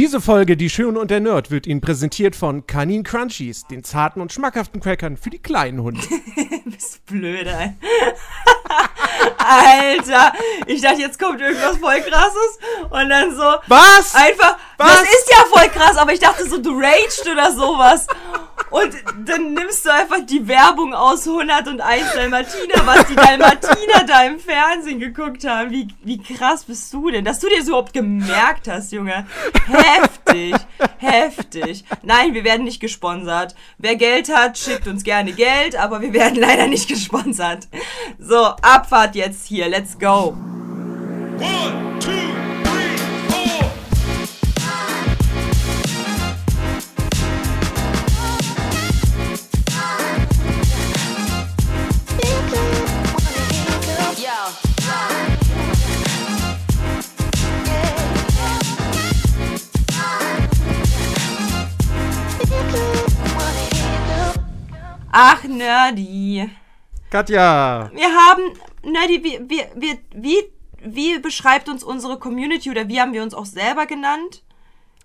Diese Folge Die Schöne und der Nerd wird Ihnen präsentiert von Kanin Crunchies, den zarten und schmackhaften Crackern für die kleinen Hunde. Bist blöd, ey. Alter, ich dachte, jetzt kommt irgendwas voll krasses und dann so. Was? Einfach. Was? Das ist ja voll krass, aber ich dachte so, du raged oder sowas. Und dann nimmst du einfach die Werbung aus 101 Dalmatiner, was die Dalmatiner da im Fernsehen geguckt haben. Wie, wie krass bist du denn? Dass du dir das überhaupt gemerkt hast, Junge. Heftig. Heftig. Nein, wir werden nicht gesponsert. Wer Geld hat, schickt uns gerne Geld, aber wir werden leider nicht gesponsert. So, Abfahrt jetzt hier. Let's go. One, two, Ach, Nerdy. Katja. Wir haben, Nerdy, wie, wie, wie, wie, wie beschreibt uns unsere Community oder wie haben wir uns auch selber genannt?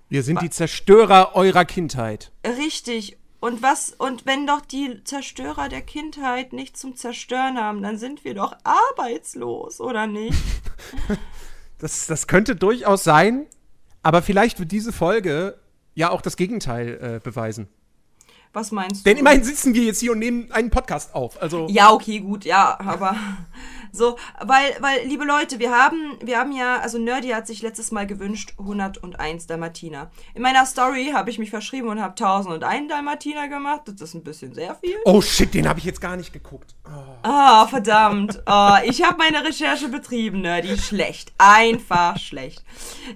Wir sind die Zerstörer eurer Kindheit. Richtig. Und was, und wenn doch die Zerstörer der Kindheit nicht zum Zerstören haben, dann sind wir doch arbeitslos, oder nicht? Das, das könnte durchaus sein, aber vielleicht wird diese Folge ja auch das Gegenteil äh, beweisen. Was meinst du? Denn immerhin sitzen wir jetzt hier und nehmen einen Podcast auf. Also, Ja, okay, gut, ja, aber so, weil, weil, liebe Leute, wir haben, wir haben ja, also Nerdy hat sich letztes Mal gewünscht 101 Dalmatiner. In meiner Story habe ich mich verschrieben und habe 1001 Dalmatiner gemacht. Das ist ein bisschen sehr viel. oh shit, den habe ich jetzt gar nicht geguckt. Ah, verdammt. Oh, ich habe meine Recherche betrieben, Nerdy. Schlecht. Einfach schlecht.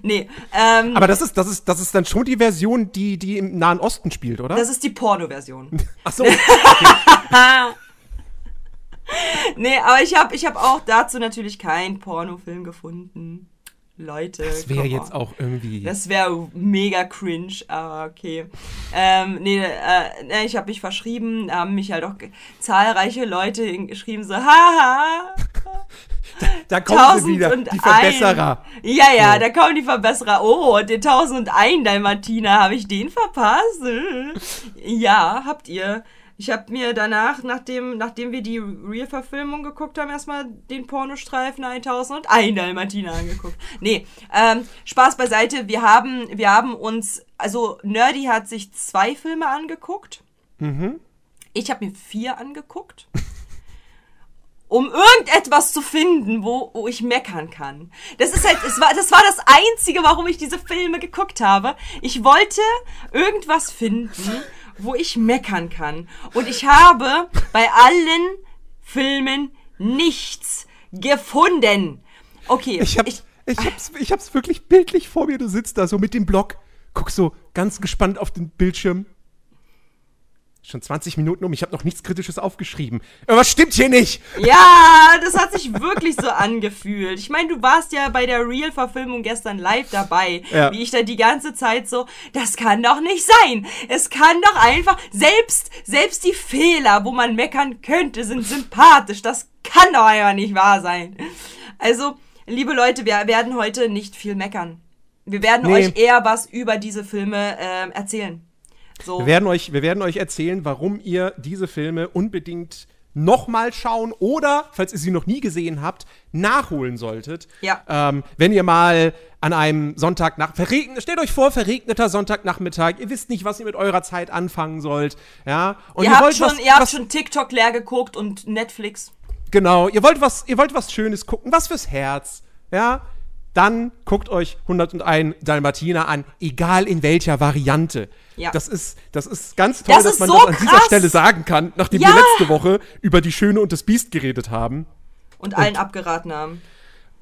Nee, ähm, Aber das ist, das ist, das ist dann schon die Version, die, die im Nahen Osten spielt, oder? das ist die Porno-Version. Ach so. Nee, aber ich habe ich hab auch dazu natürlich keinen Pornofilm gefunden. Leute. Das wäre jetzt auch irgendwie. Das wäre mega cringe, aber okay. Ähm, nee, äh, ich habe mich verschrieben, da haben mich halt auch zahlreiche Leute geschrieben, so, haha, da kommen sie wieder, die Verbesserer. Ja, ja, So. da kommen die Verbesserer. Oh, und den 1001 Dalmatiner, habe ich den verpasst? ja, habt ihr. Ich habe mir danach, nachdem, nachdem wir die Real-Verfilmung geguckt haben, erstmal den Pornostreifen 1001 Dalmatiner angeguckt. Nee, ähm, Spaß beiseite. Wir haben, wir haben uns, also Nerdy hat sich zwei Filme angeguckt. Ich habe mir vier angeguckt um irgendetwas zu finden, wo, wo ich meckern kann. Das ist halt, es war, das war das Einzige, warum ich diese Filme geguckt habe. Ich wollte irgendwas finden, wo ich meckern kann. Und ich habe bei allen Filmen nichts gefunden. Okay, Ich hab's, ich, hab's, ich hab's wirklich bildlich vor mir. Du sitzt da so mit dem Block, guckst so ganz gespannt auf den Bildschirm. Schon 20 Minuten um, ich habe noch nichts Kritisches aufgeschrieben. Irgendwas stimmt hier nicht. Ja, das hat sich wirklich so angefühlt. Ich meine, du warst ja bei der Real-Verfilmung gestern live dabei, Ja. wie ich da die ganze Zeit so, das kann doch nicht sein. Es kann doch einfach, selbst, selbst die Fehler, wo man meckern könnte, sind sympathisch. Das kann doch einfach nicht wahr sein. Also, liebe Leute, wir werden heute nicht viel meckern. Wir werden Nee. euch eher was über diese Filme ähm, erzählen. So. Wir werden euch, wir werden euch erzählen, warum ihr diese Filme unbedingt nochmal schauen oder, falls ihr sie noch nie gesehen habt, nachholen solltet. Ja. Ähm, wenn ihr mal an einem Sonntag nach verregnet, stellt euch vor, verregneter Sonntagnachmittag, ihr wisst nicht, was ihr mit eurer Zeit anfangen sollt, ja. Und ihr, habt schon, was, ihr habt was, schon TikTok leer geguckt und Netflix. Genau, ihr wollt was, ihr wollt was Schönes gucken, was fürs Herz, ja? Dann guckt euch 101 Dalmatiner an, egal in welcher Variante. Ja. Das ist, das ist ganz toll, Das dass man so das an dieser krass. Stelle sagen kann, nachdem Ja. wir letzte Woche über die Schöne und das Biest geredet haben. Und allen abgeraten haben.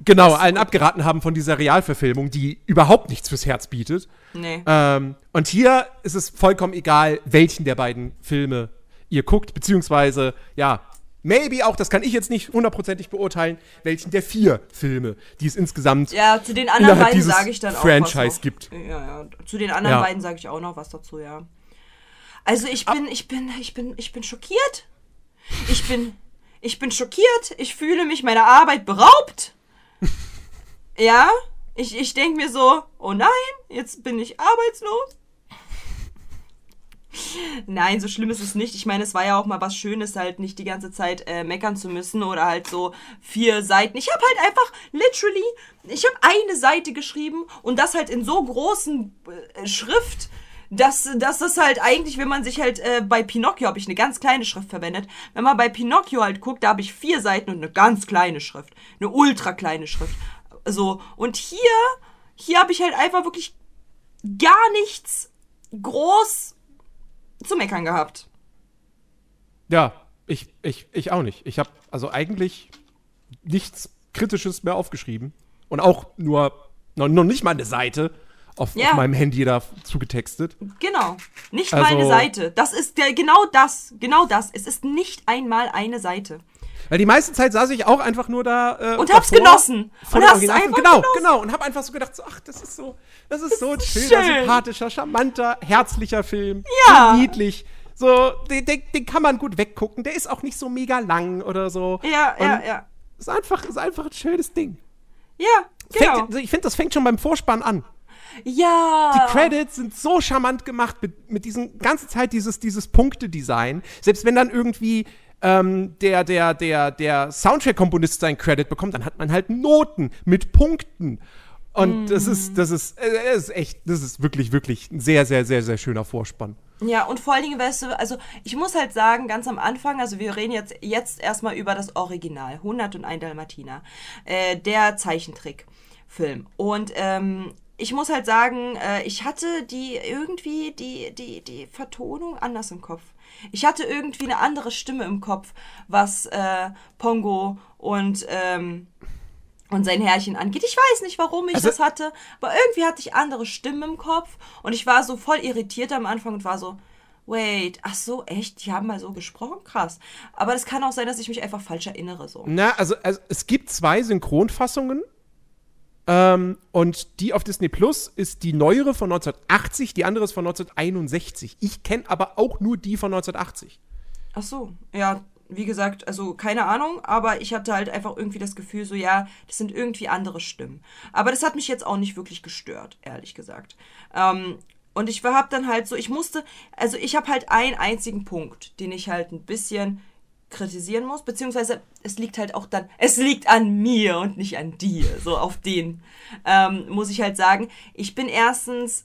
Genau, allen abgeraten haben von dieser Realverfilmung, die überhaupt nichts fürs Herz bietet. Nee. Ähm, und hier ist es vollkommen egal, welchen der beiden Filme ihr guckt, beziehungsweise, ja, maybe auch, das kann ich jetzt nicht hundertprozentig beurteilen, welchen der vier Filme, die es insgesamt Ja, zu den anderen beiden sage ich dann auch Franchise was gibt. Ja, ja. Zu den anderen Ja. beiden sage ich auch noch was dazu, ja. Also ich bin, ich bin, ich bin, ich bin schockiert. Ich bin, ich bin schockiert. Ich fühle mich meiner Arbeit beraubt. Ja, Ich, ich denke mir so, oh nein, jetzt bin ich arbeitslos. Nein, so schlimm ist es nicht. Ich meine, es war ja auch mal was Schönes, halt nicht die ganze Zeit äh, meckern zu müssen oder halt so vier Seiten. Ich habe halt einfach literally, ich habe eine Seite geschrieben und das halt in so großen äh, Schrift, dass, dass das halt eigentlich, wenn man sich halt äh, bei Pinocchio habe ich eine ganz kleine Schrift verwendet. Wenn man bei Pinocchio halt guckt, da habe ich vier Seiten und eine ganz kleine Schrift, eine ultra kleine Schrift. So und hier, hier habe ich halt einfach wirklich gar nichts groß zu meckern gehabt. Ja, ich, ich, ich auch nicht. Ich habe also eigentlich nichts Kritisches mehr aufgeschrieben. Und auch nur, noch, noch nicht mal eine Seite auf, Ja. auf meinem Handy da zugetextet. Genau. Nicht Also- mal eine Seite. Das ist der, genau das. Genau das. Es ist nicht einmal eine Seite. Weil die meiste Zeit saß ich auch einfach nur da. Äh, Und hab's davor, genossen. Und hast Originalfilm. einfach Genau, genossen. genau. Und hab einfach so gedacht, so, ach, das ist so, das ist so ein schöner, schön. sympathischer, charmanter, herzlicher Film. Ja. So niedlich. So, den, den, den kann man gut weggucken. Der ist auch nicht so mega lang oder so. Ja, ja, Und ja. Ist einfach, ist einfach ein schönes Ding. Ja, genau. Fängt, ich finde, das fängt schon beim Vorspann an. ja. Die Credits sind so charmant gemacht mit, mit diesen ganze Zeit dieses, dieses Punktedesign. Selbst wenn dann irgendwie ähm, der, der, der, der Soundtrack-Komponist seinen Credit bekommt, dann hat man halt Noten mit Punkten. Und das ist, das ist, äh, das ist echt, das ist wirklich, wirklich ein sehr, sehr, sehr, sehr schöner Vorspann. Ja, und vor allen Dingen, weißt du, also ich muss halt sagen, ganz am Anfang, also wir reden jetzt, jetzt erstmal über das Original, 101 Dalmatiner, äh, der Zeichentrickfilm. Und ähm, ich muss halt sagen, äh, ich hatte die irgendwie, die, die, die Vertonung anders im Kopf. Ich hatte irgendwie eine andere Stimme im Kopf, was äh, Pongo und ähm, und sein Herrchen angeht. Ich weiß nicht, warum ich Also- das hatte, aber irgendwie hatte ich andere Stimmen im Kopf und ich war so voll irritiert am Anfang und war so, wait, ach so, echt, die haben mal so gesprochen, krass. Aber das kann auch sein, dass ich mich einfach falsch erinnere so. Na, also, also es gibt zwei Synchronfassungen. Ähm, und die auf Disney Plus ist die neuere von 1980, die andere ist von 1961. Ich kenne aber auch nur die von 1980. Ach so, ja, wie gesagt, also keine Ahnung, aber ich hatte halt einfach irgendwie das Gefühl, so ja, das sind irgendwie andere Stimmen. Aber das hat mich jetzt auch nicht wirklich gestört, ehrlich gesagt. Ähm, und ich hab dann halt so, ich musste, also ich habe halt einen einzigen Punkt, den ich halt ein bisschen kritisieren muss, beziehungsweise es liegt halt auch dann, es liegt an mir und nicht an dir, so auf den, ähm, muss ich halt sagen. Ich bin erstens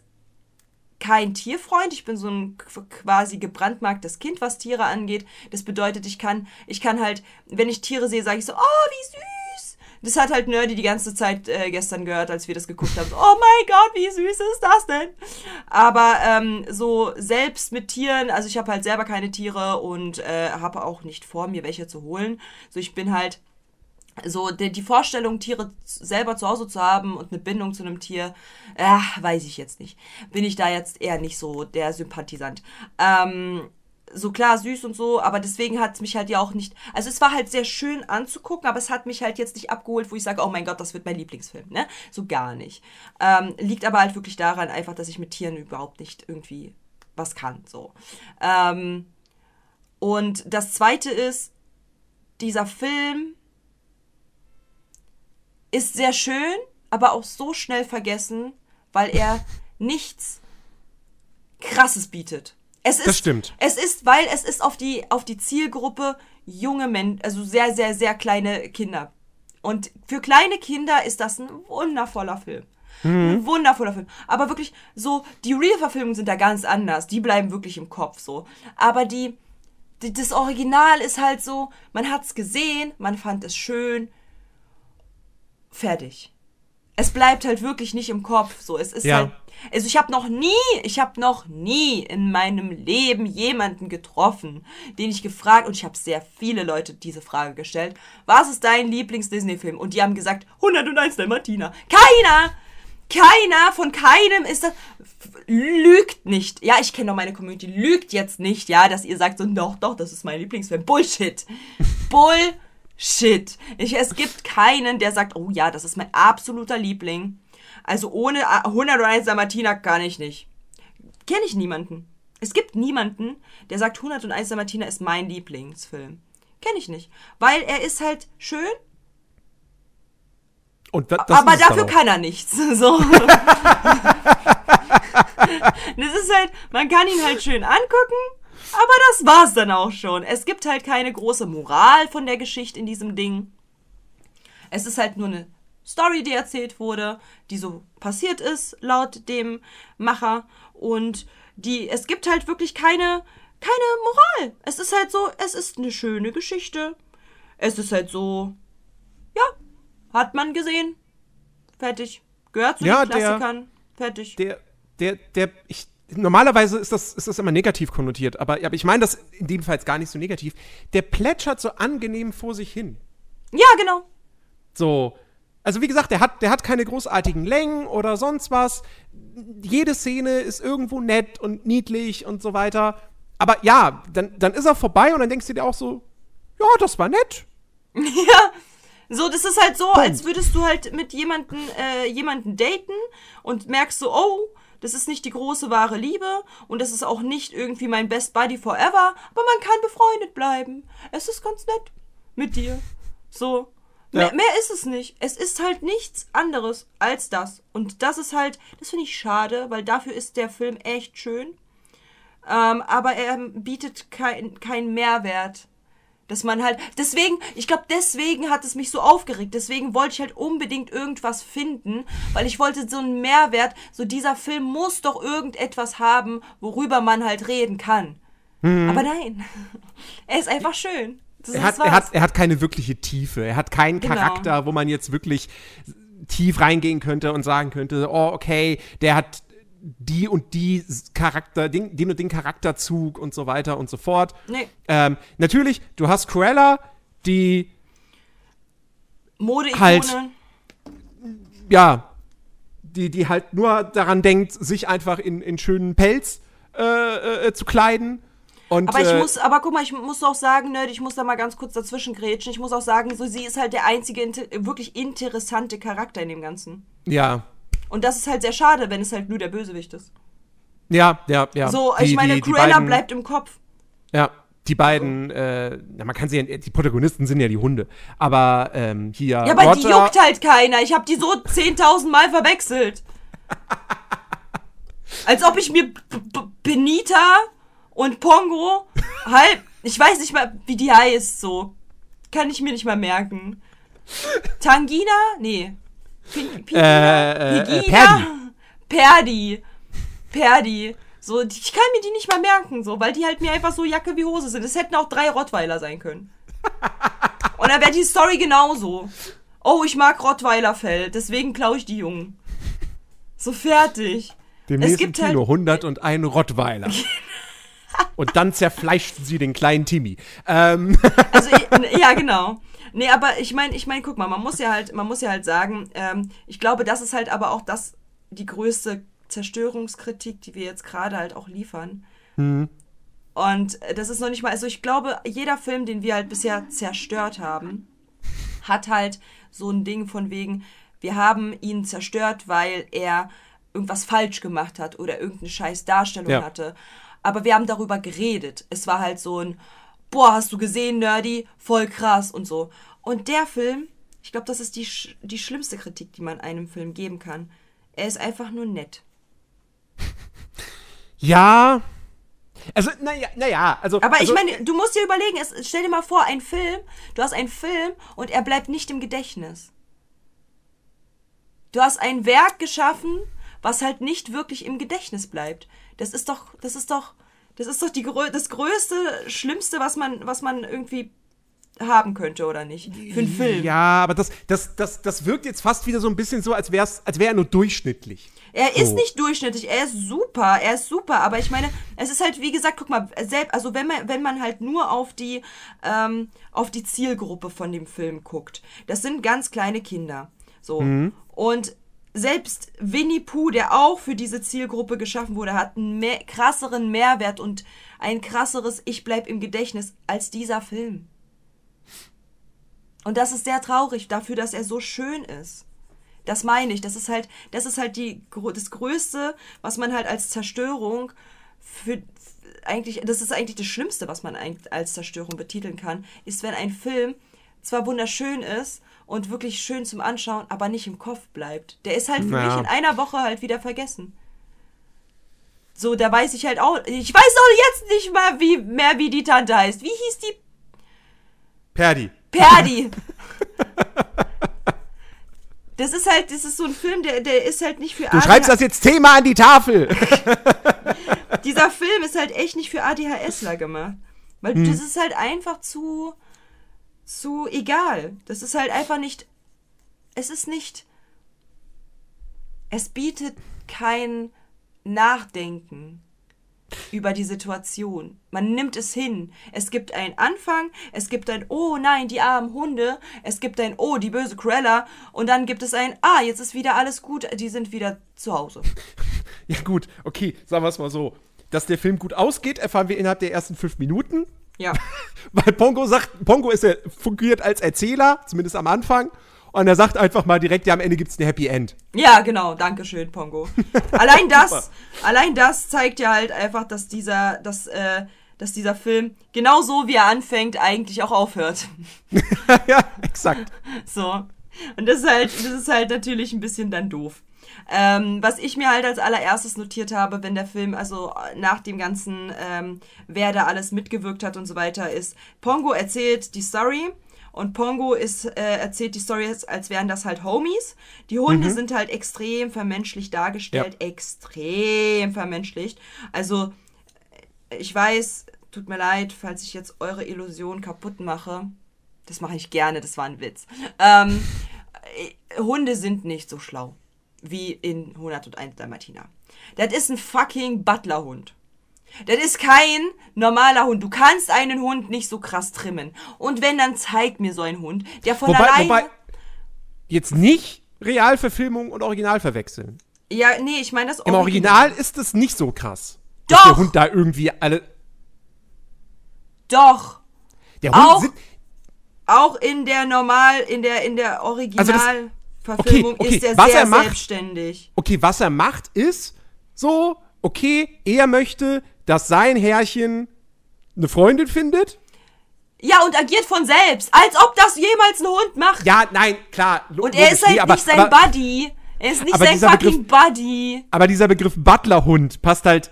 kein Tierfreund. Ich bin so ein qu- quasi gebrandmarktes Kind, was Tiere angeht. Das bedeutet, ich kann, ich kann halt, wenn ich Tiere sehe, sage ich so, oh, wie süß. Das hat halt Nerdy die ganze Zeit äh, gestern gehört, als wir das geguckt haben. Oh mein Gott, wie süß ist das denn? Aber ähm, so selbst mit Tieren, also ich habe halt selber keine Tiere und äh, habe auch nicht vor, mir welche zu holen. So, ich bin halt so die, die Vorstellung, Tiere selber zu Hause zu haben und eine Bindung zu einem Tier, äh, weiß ich jetzt nicht. Bin ich da jetzt eher nicht so der Sympathisant. Ähm, so klar, süß und so, aber deswegen hat es mich halt ja auch nicht. Also es war halt sehr schön anzugucken, aber es hat mich halt jetzt nicht abgeholt, wo ich sage, oh mein Gott, das wird mein Lieblingsfilm, ne? So gar nicht. Ähm, liegt aber halt wirklich daran, einfach, dass ich mit Tieren überhaupt nicht irgendwie was kann. So. Ähm, und das zweite ist, dieser Film ist sehr schön, aber auch so schnell vergessen, weil er nichts Krasses bietet. Es ist, stimmt. Es ist, weil es ist auf die, auf die Zielgruppe junge Menschen, also sehr, sehr, sehr kleine Kinder. Und für kleine Kinder ist das ein wundervoller Film. Ein wundervoller Film. Aber wirklich so, die Real-Verfilmungen sind da ganz anders. Die bleiben wirklich im Kopf so. Aber die, die das Original ist halt so, man hat's gesehen, man fand es schön, fertig. Es bleibt halt wirklich nicht im Kopf. So, es ist Ja. halt. Also ich habe noch nie, ich habe noch nie in meinem Leben jemanden getroffen, den ich gefragt und ich habe sehr viele Leute diese Frage gestellt. Was ist dein Lieblings-Disney-Film? Und die haben gesagt 101 Dalmatiner. Keiner, keiner von keinem ist das lügt nicht. Ja, ich kenne doch meine Community. Lügt jetzt nicht, ja, dass ihr sagt so doch, doch, das ist mein Lieblingsfilm. Bullshit. Bullshit. Ich, es gibt keinen, der sagt, oh ja, das ist mein absoluter Liebling. Also ohne äh, 101 Dalmatiner kann ich nicht. Kenne ich niemanden. Es gibt niemanden, der sagt 101 Dalmatiner ist mein Lieblingsfilm. Kenne ich nicht. Weil er ist halt schön. Da, aber dafür kann er nichts. So. das ist halt, man kann ihn halt schön angucken, aber das war's dann auch schon. Es gibt halt keine große Moral von der Geschichte in diesem Ding. Es ist halt nur eine Story, die erzählt wurde, die so passiert ist, laut dem Macher. Und die, es gibt halt wirklich keine, keine Moral. Es ist halt so, es ist eine schöne Geschichte. Es ist halt so, ja, hat man gesehen. Fertig. Gehört zu Ja, den der- Klassikern. Fertig. der, der, der, ich, normalerweise ist das, ist das immer negativ konnotiert, aber, aber ich meine das in dem Fall jetzt gar nicht so negativ. Der plätschert so angenehm vor sich hin. Ja, genau. So. Also wie gesagt, der hat, der hat keine großartigen Längen oder sonst was. Jede Szene ist irgendwo nett und niedlich und so weiter. Aber ja, dann, dann ist er vorbei und dann denkst du dir auch so, ja, das war nett. Ja. So, das ist halt so, als würdest du halt mit jemanden, äh, jemanden daten und merkst so, oh, das ist nicht die große wahre Liebe und das ist auch nicht irgendwie mein Best Buddy forever, aber man kann befreundet bleiben. Es ist ganz nett mit dir. So. Mehr, Ja. mehr ist es nicht. Es ist halt nichts anderes als das. Und das ist halt, das finde ich schade, weil dafür ist der Film echt schön. Ähm, aber er bietet keinen kein Mehrwert. Dass man halt, deswegen, ich glaube, deswegen hat es mich so aufgeregt. Deswegen wollte ich halt unbedingt irgendwas finden, weil ich wollte so einen Mehrwert, so dieser Film muss doch irgendetwas haben, worüber man halt reden kann. Aber nein, er ist einfach schön. Das Er hat, er, hat, er hat keine wirkliche Tiefe. Er hat keinen Genau. Charakter, wo man jetzt wirklich tief reingehen könnte und sagen könnte, oh, okay, der hat die und die Charakter, den, den und den Charakterzug und so weiter und so fort. nee, Ähm, natürlich, du hast Cruella, die, Mode-Ikone. Halt. ja, die, die halt nur daran denkt, sich einfach in, in schönen Pelz äh, äh, zu kleiden. Und, Aber ich äh, muss, aber guck mal, ich muss auch sagen, Nerd, ich muss da mal ganz kurz dazwischen grätschen. Ich muss auch sagen, so sie ist halt der einzige inter wirklich interessante Charakter in dem Ganzen. Ja, Und das ist halt sehr schade, wenn es halt nur der Bösewicht ist. ja, ja, ja. So, Die- ich meine, die- die Cruella beiden- bleibt im Kopf. Ja, die beiden, äh, man kann sie ja, die Protagonisten sind ja die Hunde. Aber ähm, hier. Ja, aber die Roger, juckt halt keiner. Ich habe die so 10.000 Mal verwechselt. Als ob ich mir B B Benita und Pongo halb. Ich weiß nicht mal, wie die heißt, so. Kann ich mir nicht mal merken. Tangina? Nee. Pin Äh, äh, äh, Pegida? Perdi. Perdi. So, ich kann mir die nicht mal merken, so, weil die halt mir einfach so Jacke wie Hose sind. Es hätten auch drei Rottweiler sein können. Und dann wäre die Story genauso. Oh, ich mag Rottweilerfell, deswegen klaue ich die Jungen. So fertig. Demnächst es gibt im Kino halt- 101 Rottweiler. Und dann zerfleischten sie den kleinen Timmy. Ähm, Also ja, genau. Nee, aber ich meine, ich meine, guck mal, man muss ja halt, man muss ja halt sagen, ähm, ich glaube, das ist halt aber auch das die größte Zerstörungskritik, die wir jetzt gerade halt auch liefern. Und äh, das ist noch nicht mal, also ich glaube, jeder Film, den wir halt bisher zerstört haben, hat halt so ein Ding von wegen, wir haben ihn zerstört, weil er irgendwas falsch gemacht hat oder irgendeine scheiß Darstellung Ja. hatte. Aber wir haben darüber geredet. Es war halt so ein, boah, hast du gesehen, Nerdy? Voll krass und so. Und der Film, ich glaube, das ist die, sch die schlimmste Kritik, die man einem Film geben kann. Er ist einfach nur nett. ja. Also, naja, naja, also. Aber also, ich meine, du musst dir überlegen, es, stell dir mal vor, ein Film, du hast einen Film und er bleibt nicht im Gedächtnis. Du hast ein Werk geschaffen, was halt nicht wirklich im Gedächtnis bleibt. Das ist doch, das ist doch, das ist doch die, das größte, schlimmste, was man, was man irgendwie haben könnte, oder nicht? Für einen Film. Ja, aber das, das, das, das wirkt jetzt fast wieder so ein bisschen so, als wäre als wär er nur durchschnittlich. Er ist So. nicht durchschnittlich, er ist super, er ist super, aber ich meine, es ist halt, wie gesagt, guck mal, selbst, also wenn man, wenn man halt nur auf die, ähm, auf die Zielgruppe von dem Film guckt, das sind ganz kleine Kinder. So. Und selbst Winnie Pooh, der auch für diese Zielgruppe geschaffen wurde, hat einen mehr, krasseren Mehrwert und ein krasseres Ich bleib im Gedächtnis als dieser Film. Und das ist sehr traurig dafür, dass er so schön ist. Das meine ich. Das ist halt, das ist halt die, das Größte, was man halt als Zerstörung für, eigentlich, das ist eigentlich das Schlimmste, was man als Zerstörung betiteln kann, ist, wenn ein Film zwar wunderschön ist und wirklich schön zum Anschauen, aber nicht im Kopf bleibt. Der ist halt für Ja. mich in einer Woche halt wieder vergessen. So, da weiß ich halt auch. Ich weiß auch jetzt nicht mal wie, mehr, wie die Tante heißt. Wie hieß die? Perdi. Perdi. Das ist halt, das ist so ein Film, der, der ist halt nicht für Du schreibst das jetzt Thema an die Tafel. Dieser Film ist halt echt nicht für ADHSler gemacht. Weil Hm. das ist halt einfach zu, zu egal. Das ist halt einfach nicht, es ist nicht, es bietet kein Nachdenken über die Situation. Man nimmt es hin. Es gibt einen Anfang, es gibt ein Oh nein, die armen Hunde, es gibt ein Oh, die böse Cruella und dann gibt es ein Ah, jetzt ist wieder alles gut, die sind wieder zu Hause. Ja, gut, okay, sagen wir es mal so. Dass der Film gut ausgeht, erfahren wir innerhalb der ersten fünf Minuten. Ja. Weil Pongo sagt, Pongo ist ja, fungiert als Erzähler, zumindest am Anfang. Und er sagt einfach mal direkt, ja, am Ende gibt es ein Happy End. Ja, genau, danke schön, Pongo. Allein das, allein das zeigt ja halt einfach, dass dieser, dass, äh, dass dieser Film genau so wie er anfängt, eigentlich auch aufhört. ja, exakt. So. Und das ist halt, das ist halt natürlich ein bisschen dann doof. Ähm, was ich mir halt als allererstes notiert habe, wenn der Film, also nach dem ganzen, ähm, wer da alles mitgewirkt hat und so weiter, ist, Pongo erzählt die Story und Pongo ist, äh, erzählt die Story, als, wären das halt Homies. Die Hunde sind halt extrem vermenschlicht dargestellt, extrem vermenschlicht. Also, ich weiß, tut mir leid, falls ich jetzt eure Illusion kaputt mache. Das mache ich gerne, das war ein Witz. Ähm, äh, Hunde sind nicht so schlau wie in 101 Dalmatiner. Das ist ein fucking Butlerhund. Das ist kein normaler Hund. Du kannst einen Hund nicht so krass trimmen. Und wenn, dann zeig mir so einen Hund, der von Wobei, alleine... wobei, jetzt nicht Realverfilmung und Original verwechseln. ja, nee, ich meine das Im Original ist es nicht so krass. Doch! Dass der Hund da irgendwie alle. Doch. Der Hund Auch- Auch in der normal, in der, in der Originalverfilmung Okay, okay, ist er was sehr er macht- selbstständig. okay, was er macht, ist so, okay, er möchte, dass sein Herrchen eine Freundin findet. Ja, und agiert von selbst, als ob das jemals ein Hund macht. Ja, nein, klar. und er ist halt nee, aber, nicht sein aber, Buddy. Er ist nicht sein fucking Buddy. aber dieser Begriff Butlerhund passt halt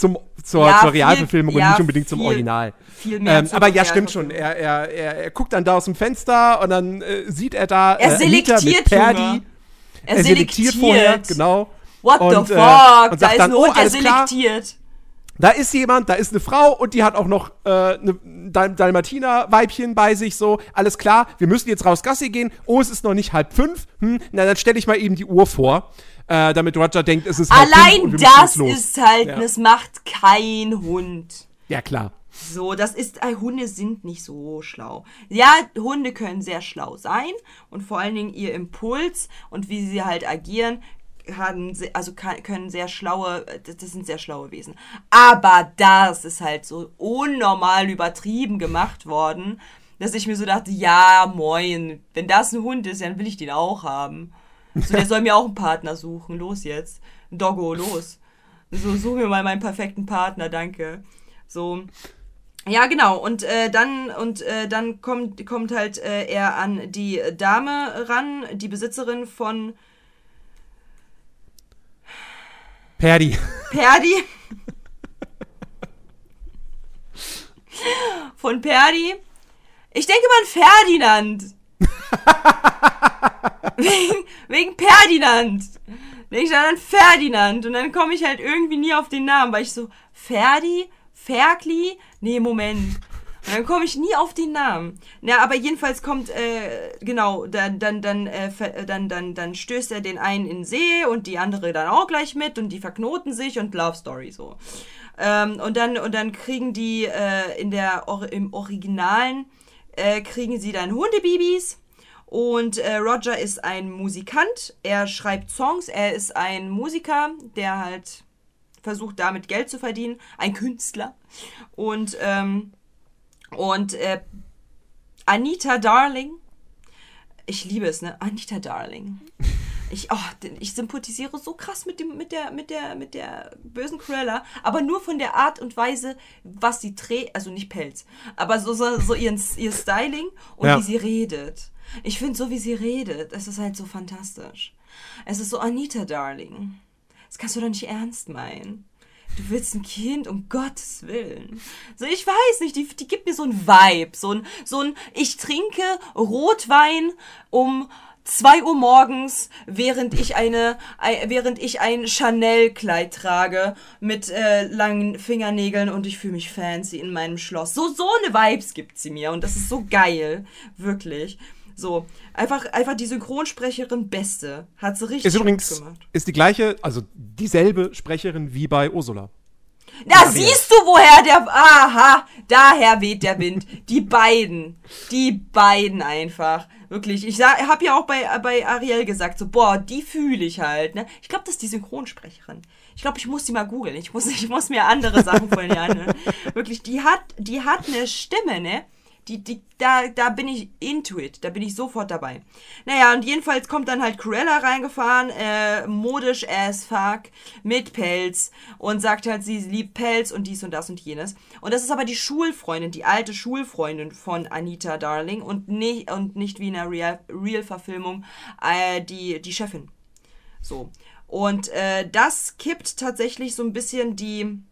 zum, zur, Ja, zur viel- Realverfilmung und ja, nicht unbedingt zum viel- Original. viel mehr ähm, aber ja, stimmt schon. Er, er, er, er guckt dann da aus dem Fenster und dann äh, sieht er da Er äh, selektiert, Perdi. Er, Er selektiert vorher, genau. What Und, the äh, fuck? und da ist dann, ein oh, Hund, alles klar. selektiert. Da ist jemand, da ist eine Frau und die hat auch noch äh, eine Dal Dalmatiner-Weibchen bei sich, so, alles klar, wir müssen jetzt raus Gassi gehen. Oh, es ist noch nicht halb fünf. Hm, na, dann stelle ich mal eben die Uhr vor, äh, damit Roger denkt, es ist und Allein das ist halt, Ja. das macht kein Hund. Ja, klar. So, das ist, äh, Hunde sind nicht so schlau. Ja, Hunde können sehr schlau sein und vor allen Dingen ihr Impuls und wie sie halt agieren, haben, also können sehr schlaue, äh, das, das sind sehr schlaue Wesen. Aber das ist halt so unnormal übertrieben gemacht worden, dass ich mir so dachte, ja, moin, wenn das ein Hund ist, dann will ich den auch haben. So, der soll mir auch einen Partner suchen. Los jetzt. Doggo, los. So, such mir mal meinen perfekten Partner, danke. So. Ja, genau. Und äh, dann und äh, dann kommt kommt halt äh, er an die Dame ran, die Besitzerin von Perdi. Perdi. Von Perdi. Ich denke mal an Ferdinand. wegen, Ferdinand. Denke ich an Ferdinand. Und dann komme ich halt irgendwie nie auf den Namen, weil ich so, Ferdi? Ferkli? Nee, Moment. Und dann komme ich nie auf den Namen. Na, aber jedenfalls kommt, äh, genau, dann, dann, dann, äh, ver- dann, dann, dann stößt er den einen in den See und die andere dann auch gleich mit und die verknoten sich und Love Story so. Ähm, und dann, und dann kriegen die äh, in der, im Originalen, äh, kriegen sie dann Hundebibis. Und äh, Roger ist ein Musikant. Er schreibt Songs. Er ist ein Musiker, der halt versucht, damit Geld zu verdienen. Ein Künstler. Und, ähm, und äh, Anita Darling. Ich liebe es, ne? Anita Darling. Ich, oh, ich sympathisiere so krass mit dem, mit der, mit der, mit der bösen Cruella, aber nur von der Art und Weise, was sie trägt, also nicht Pelz, aber so, so, so ihren, ihr Styling und Ja. wie sie redet. Ich finde so, wie sie redet, es ist halt so fantastisch. Es ist so Anita, Darling. Das kannst du doch nicht ernst meinen. Du willst ein Kind, um Gottes Willen. So, ich weiß nicht, die, die gibt mir so ein Vibe. So ein, so ein, ich trinke Rotwein um 2 Uhr morgens, während ich eine, ei- während ich ein Chanel-Kleid trage mit äh, langen Fingernägeln und ich fühle mich fancy in meinem Schloss. So, so eine Vibes gibt sie mir und das ist so geil. Wirklich. So, einfach, einfach die Synchronsprecherin Beste. Hat sie richtig Ist gut übrigens gemacht. ist die gleiche, also dieselbe Sprecherin wie bei Ursula. Da siehst du, woher der. Aha, daher weht der Wind. Die beiden. Die beiden einfach. Wirklich. Ich sag, hab ja auch bei, bei Ariel gesagt, so, boah, die fühle ich halt. Ne? Ich glaube, das ist die Synchronsprecherin. Ich glaube, ich muss die mal googeln. Ich muss, ich muss mir andere Sachen von ihr anhören. Wirklich, die hat, die hat eine Stimme, ne? Die, die, da, da bin ich into it. Da bin ich sofort dabei. Naja, und jedenfalls kommt dann halt Cruella reingefahren, äh, modisch as fuck, mit Pelz und sagt halt, sie liebt Pelz und dies und das und jenes. Und das ist aber die Schulfreundin, die alte Schulfreundin von Anita Darling und nicht, und nicht wie in Real- Real-Verfilmung äh, die, die Chefin. So. Und äh, das kippt tatsächlich so ein bisschen die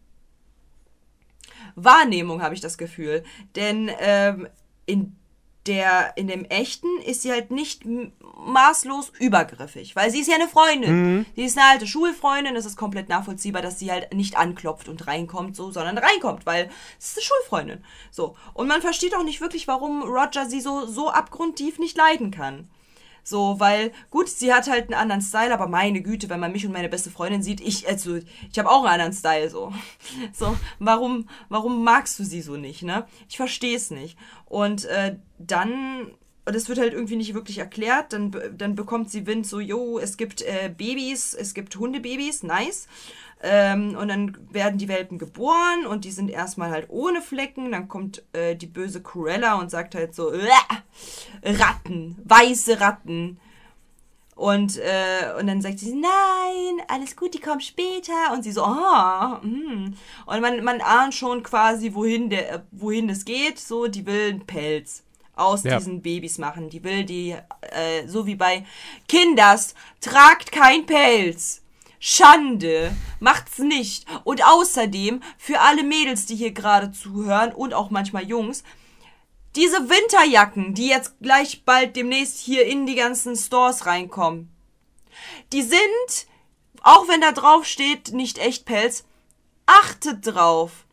Wahrnehmung, habe ich das Gefühl. Denn ähm, in der, in dem echten ist sie halt nicht maßlos übergriffig, weil sie ist ja eine Freundin. Sie ist eine alte Schulfreundin, es ist komplett nachvollziehbar, dass sie halt nicht anklopft und reinkommt, so, sondern reinkommt, weil es ist eine Schulfreundin. So. Und man versteht auch nicht wirklich, warum Roger sie so, so abgrundtief nicht leiden kann. So, weil, gut, sie hat halt einen anderen Style, aber meine Güte, wenn man mich und meine beste Freundin sieht, ich, also, ich habe auch einen anderen Style, so. So, warum, warum magst du sie so nicht, ne? Ich verstehe es nicht. Und äh, dann, das wird halt irgendwie nicht wirklich erklärt, dann, dann bekommt sie Wind so, jo, es gibt äh, Babys, es gibt Hundebabys, nice. Ähm, und dann werden die Welpen geboren und die sind erstmal halt ohne Flecken. Dann kommt äh, die böse Cruella und sagt halt so, "Uah, Ratten, weiße Ratten. Und, äh, und dann sagt sie, nein, alles gut, die kommen später. Und sie so, ah, mm. Und man, man ahnt schon quasi, wohin, der, wohin das geht. So, die will einen Pelz aus Ja. diesen Babys machen. Die will die, äh, so wie bei Kinders, tragt kein Pelz. Schande, macht's nicht. Und außerdem, für alle Mädels, die hier gerade zuhören und auch manchmal Jungs, diese Winterjacken, die jetzt gleich bald demnächst hier in die ganzen Stores reinkommen, die sind, auch wenn da drauf steht, nicht Echtpelz, achtet drauf,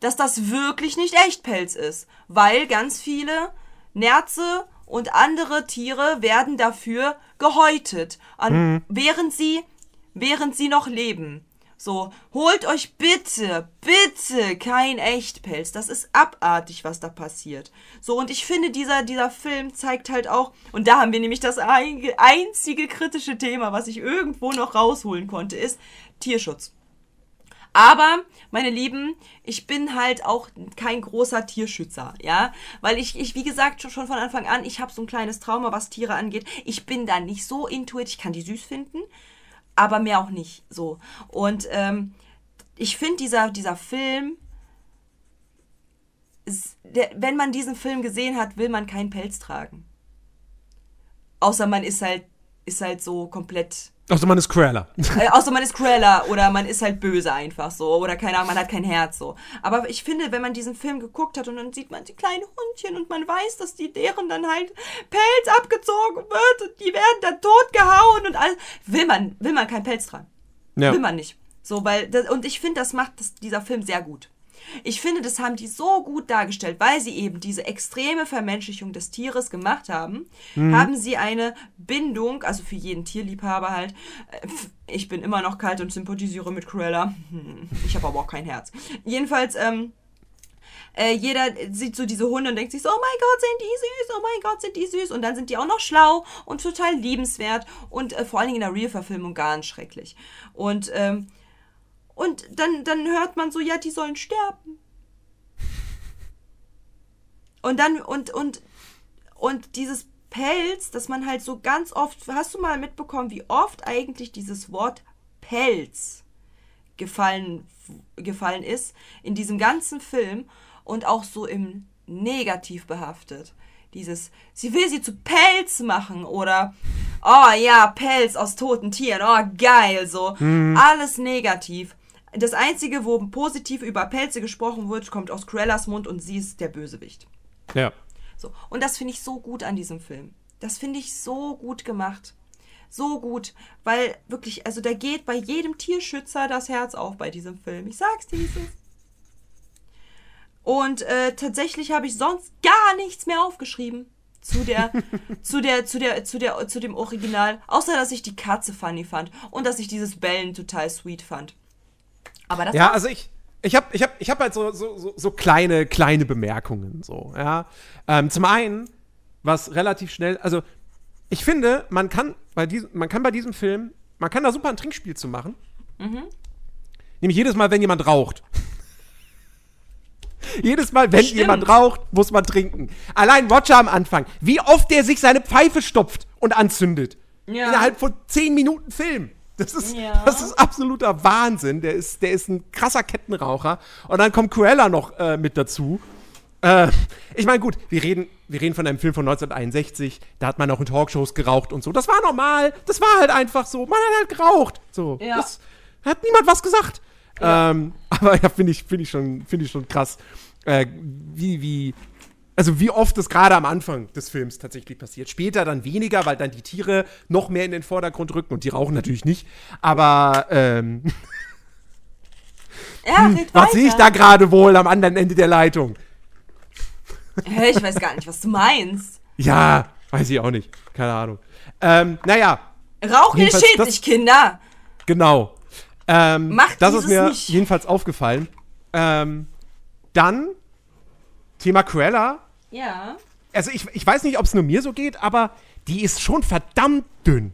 dass das wirklich nicht Echtpelz ist, weil ganz viele Nerze und andere Tiere werden dafür gehäutet, an, während sie, während sie noch leben. So, holt euch bitte, bitte kein Echtpelz. Das ist abartig, was da passiert. So, und ich finde, dieser, dieser Film zeigt halt auch, und da haben wir nämlich das ein, einzige kritische Thema, was ich irgendwo noch rausholen konnte, ist Tierschutz. Aber, meine Lieben, ich bin halt auch kein großer Tierschützer, ja, weil ich, ich wie gesagt, schon, schon von Anfang an, ich habe so ein kleines Trauma, was Tiere angeht. Ich bin da nicht so intuit, ich kann die süß finden, aber mehr auch nicht so. Und ähm, ich finde, dieser, dieser Film, der, wenn man diesen Film gesehen hat, will man keinen Pelz tragen. Außer man ist halt, ist halt so komplett Also man ist Cruella. äh, außer man ist Cruella oder man ist halt böse einfach so. Oder keine Ahnung, man hat kein Herz so. Aber ich finde, wenn man diesen Film geguckt hat und dann sieht man die kleinen Hundchen und man weiß, dass die deren dann halt Pelz abgezogen wird und die werden dann totgehauen und alles, will man, will man keinen Pelz tragen. Ja. Will man nicht. So, weil, das, und ich finde, das macht das, dieser Film sehr gut. Ich finde, das haben die so gut dargestellt, weil sie eben diese extreme Vermenschlichung des Tieres gemacht haben, haben sie eine Bindung, also für jeden Tierliebhaber halt, äh, ich bin immer noch kalt und sympathisiere mit Cruella. Hm, Ich habe aber auch kein Herz. Jedenfalls, ähm, äh, jeder sieht so diese Hunde und denkt sich so, oh mein Gott, sind die süß, oh mein Gott, sind die süß. Und dann sind die auch noch schlau und total liebenswert und äh, vor allen Dingen in der Real-Verfilmung ganz schrecklich. Und, ähm, und dann, dann hört man so, ja, die sollen sterben. Und dann, und, und, und dieses Pelz, dass man halt so ganz oft, hast du mal mitbekommen, wie oft eigentlich dieses Wort Pelz gefallen, gefallen ist in diesem ganzen Film und auch so im Negativ behaftet. Dieses, sie will sie zu Pelz machen oder, oh ja, Pelz aus toten Tieren, oh geil, so. Alles negativ. Das Einzige, wo positiv über Pelze gesprochen wird, kommt aus Cruellas Mund und sie ist der Bösewicht. Ja. So. Und das finde ich so gut an diesem Film. Das finde ich so gut gemacht. So gut. Weil wirklich, also da geht bei jedem Tierschützer das Herz auf bei diesem Film. Ich sag's dir, wie. Und äh, tatsächlich habe ich sonst gar nichts mehr aufgeschrieben zu der, zu der, zu der, zu der, zu dem Original, außer dass ich die Katze funny fand und dass ich dieses Bellen total sweet fand. Aber das Ja, war's. also ich, ich habe ich hab, ich hab halt so, so, so, kleine, kleine Bemerkungen. So, ja. Ähm, zum einen, was relativ schnell, also ich finde, man kann bei diesem, man kann bei diesem Film, man kann da super ein Trinkspiel zu machen. Mhm. Nämlich jedes Mal, wenn jemand raucht. jedes Mal, wenn Stimmt. jemand raucht, muss man trinken. Allein Roger am Anfang, wie oft der sich seine Pfeife stopft und anzündet. Ja. Innerhalb von 10 Minuten Film. Das ist, Ja. das ist absoluter Wahnsinn. Der ist, der ist ein krasser Kettenraucher. Und dann kommt Cruella noch äh, mit dazu. Äh, ich meine, gut, wir reden, wir reden von einem Film von 1961. Da hat man auch in Talkshows geraucht und so. Das war normal. Das war halt einfach so. Man hat halt geraucht. So. Ja. Das hat niemand was gesagt. Ähm, aber ja, finde ich, finde ich schon, finde ich schon krass. Äh, wie, wie, also wie oft das gerade am Anfang des Films tatsächlich passiert. Später dann weniger, weil dann die Tiere noch mehr in den Vordergrund rücken und die rauchen natürlich nicht. Aber ähm, ja, red was sehe ich da gerade wohl am anderen Ende der Leitung? Ich weiß gar nicht, was du meinst. Ja, weiß ich auch nicht. Keine Ahnung. Ähm, naja, Rauchen ist schädlich, Kinder. genau. Ähm, Macht das ist mir nicht. jedenfalls aufgefallen. Ähm, dann Thema Cruella. Ja. Also ich, ich weiß nicht, ob es nur mir so geht, aber die ist schon verdammt dünn.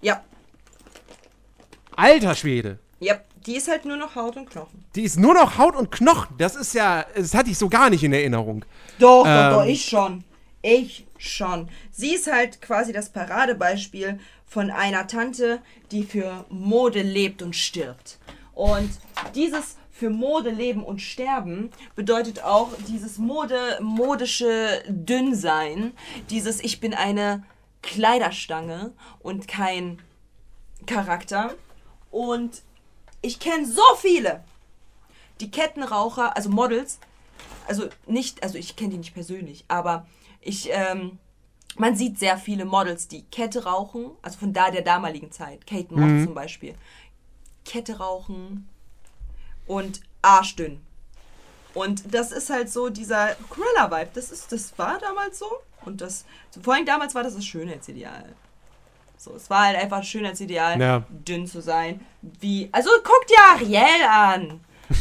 Ja. Alter Schwede. Ja. Die ist halt nur noch Haut und Knochen. Die ist nur noch Haut und Knochen. Das ist ja, das hatte ich so gar nicht in Erinnerung. Doch, doch, Ähm. doch, ich schon. Ich schon. Sie ist halt quasi das Paradebeispiel von einer Tante, die für Mode lebt und stirbt. Und dieses für Mode leben und sterben bedeutet auch dieses Mode, modische Dünnsein, dieses ich bin eine Kleiderstange und kein Charakter. Und ich kenne so viele, die Kettenraucher, also Models, also nicht, also ich kenne die nicht persönlich, aber ich, ähm, man sieht sehr viele Models, die Kette rauchen, also von da der damaligen Zeit, Kate Moss zum Beispiel, Kette rauchen und arschdünn. Und das ist halt so dieser Cruella-Vibe. Das ist, das war damals so. Und das, vor allem damals war das das Schönheitsideal. So, es war halt einfach ein Schönheitsideal, Ja. dünn zu sein. Wie, also guck dir Ariel an.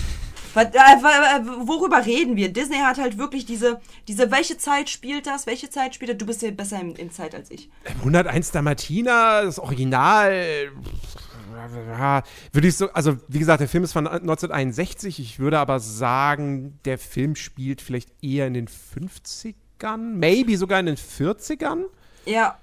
Äh, wa- worüber reden wir? Disney hat halt wirklich diese, diese, welche Zeit spielt das? Welche Zeit spielt das? Du bist ja besser in, in Zeit als ich. 101 Dalmatiner, das Original. ja, Würde ich so, also wie gesagt, der Film ist von 1961. Ich würde aber sagen, der Film spielt vielleicht eher in den 50ern, maybe sogar in den 40ern. Ja,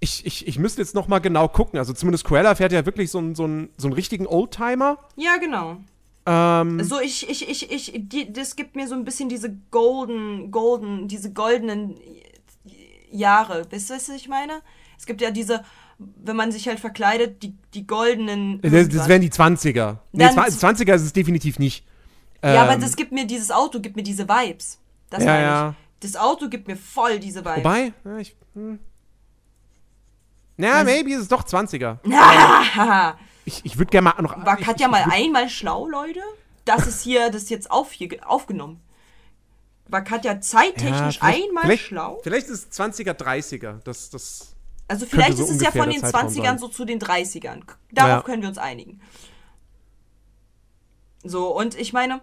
Ich, ich, ich müsste jetzt noch mal genau gucken. Also zumindest Cruella fährt ja wirklich so einen, so einen, so einen richtigen Oldtimer. ja, genau. Ähm, So, ich, ich, ich, ich, die, das gibt mir so ein bisschen diese golden, golden, diese goldenen Jahre. Wisst ihr, was ich meine? Es gibt ja diese, wenn man sich halt verkleidet, die, die goldenen. das, das irgendwas. wären die 20er. Nee, Dann- zwa- 20er ist es definitiv nicht. Ja, aber Ähm, das gibt mir, dieses Auto gibt mir diese Vibes. Das Ja, meine ich. ja. Das Auto gibt mir voll diese Vibes. Wobei, ja, ich. Hm. Na, maybe ist es doch 20er. Haha. Ich, ich würde gerne mal noch. War Katja mal einmal schlau, Leute? Das ist hier, das ist jetzt auf, hier, aufgenommen. War Katja zeittechnisch Ja, einmal vielleicht, schlau? Vielleicht ist es 20er, 30er. Das, das. Also vielleicht so ist es ja von den Zeitraum 20ern sein. so zu den 30ern. Darauf Ja. können wir uns einigen. So, und ich meine,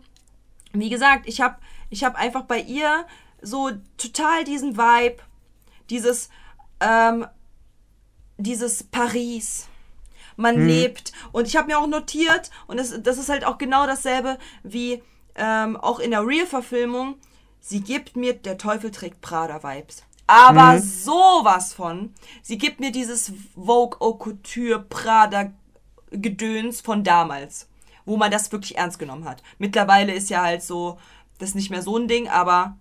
wie gesagt, ich habe ich hab einfach bei ihr so total diesen Vibe, dieses, ähm, dieses Paris. Man lebt. Und ich habe mir auch notiert, und das, das ist halt auch genau dasselbe wie ähm, auch in der Real-Verfilmung, sie gibt mir der Teufel trägt Prada-Vibes. Aber sowas von. Sie gibt mir dieses Vogue Haute Couture Prada Gedöns von damals, wo man das wirklich ernst genommen hat. Mittlerweile ist ja halt so, das ist nicht mehr so ein Ding, aber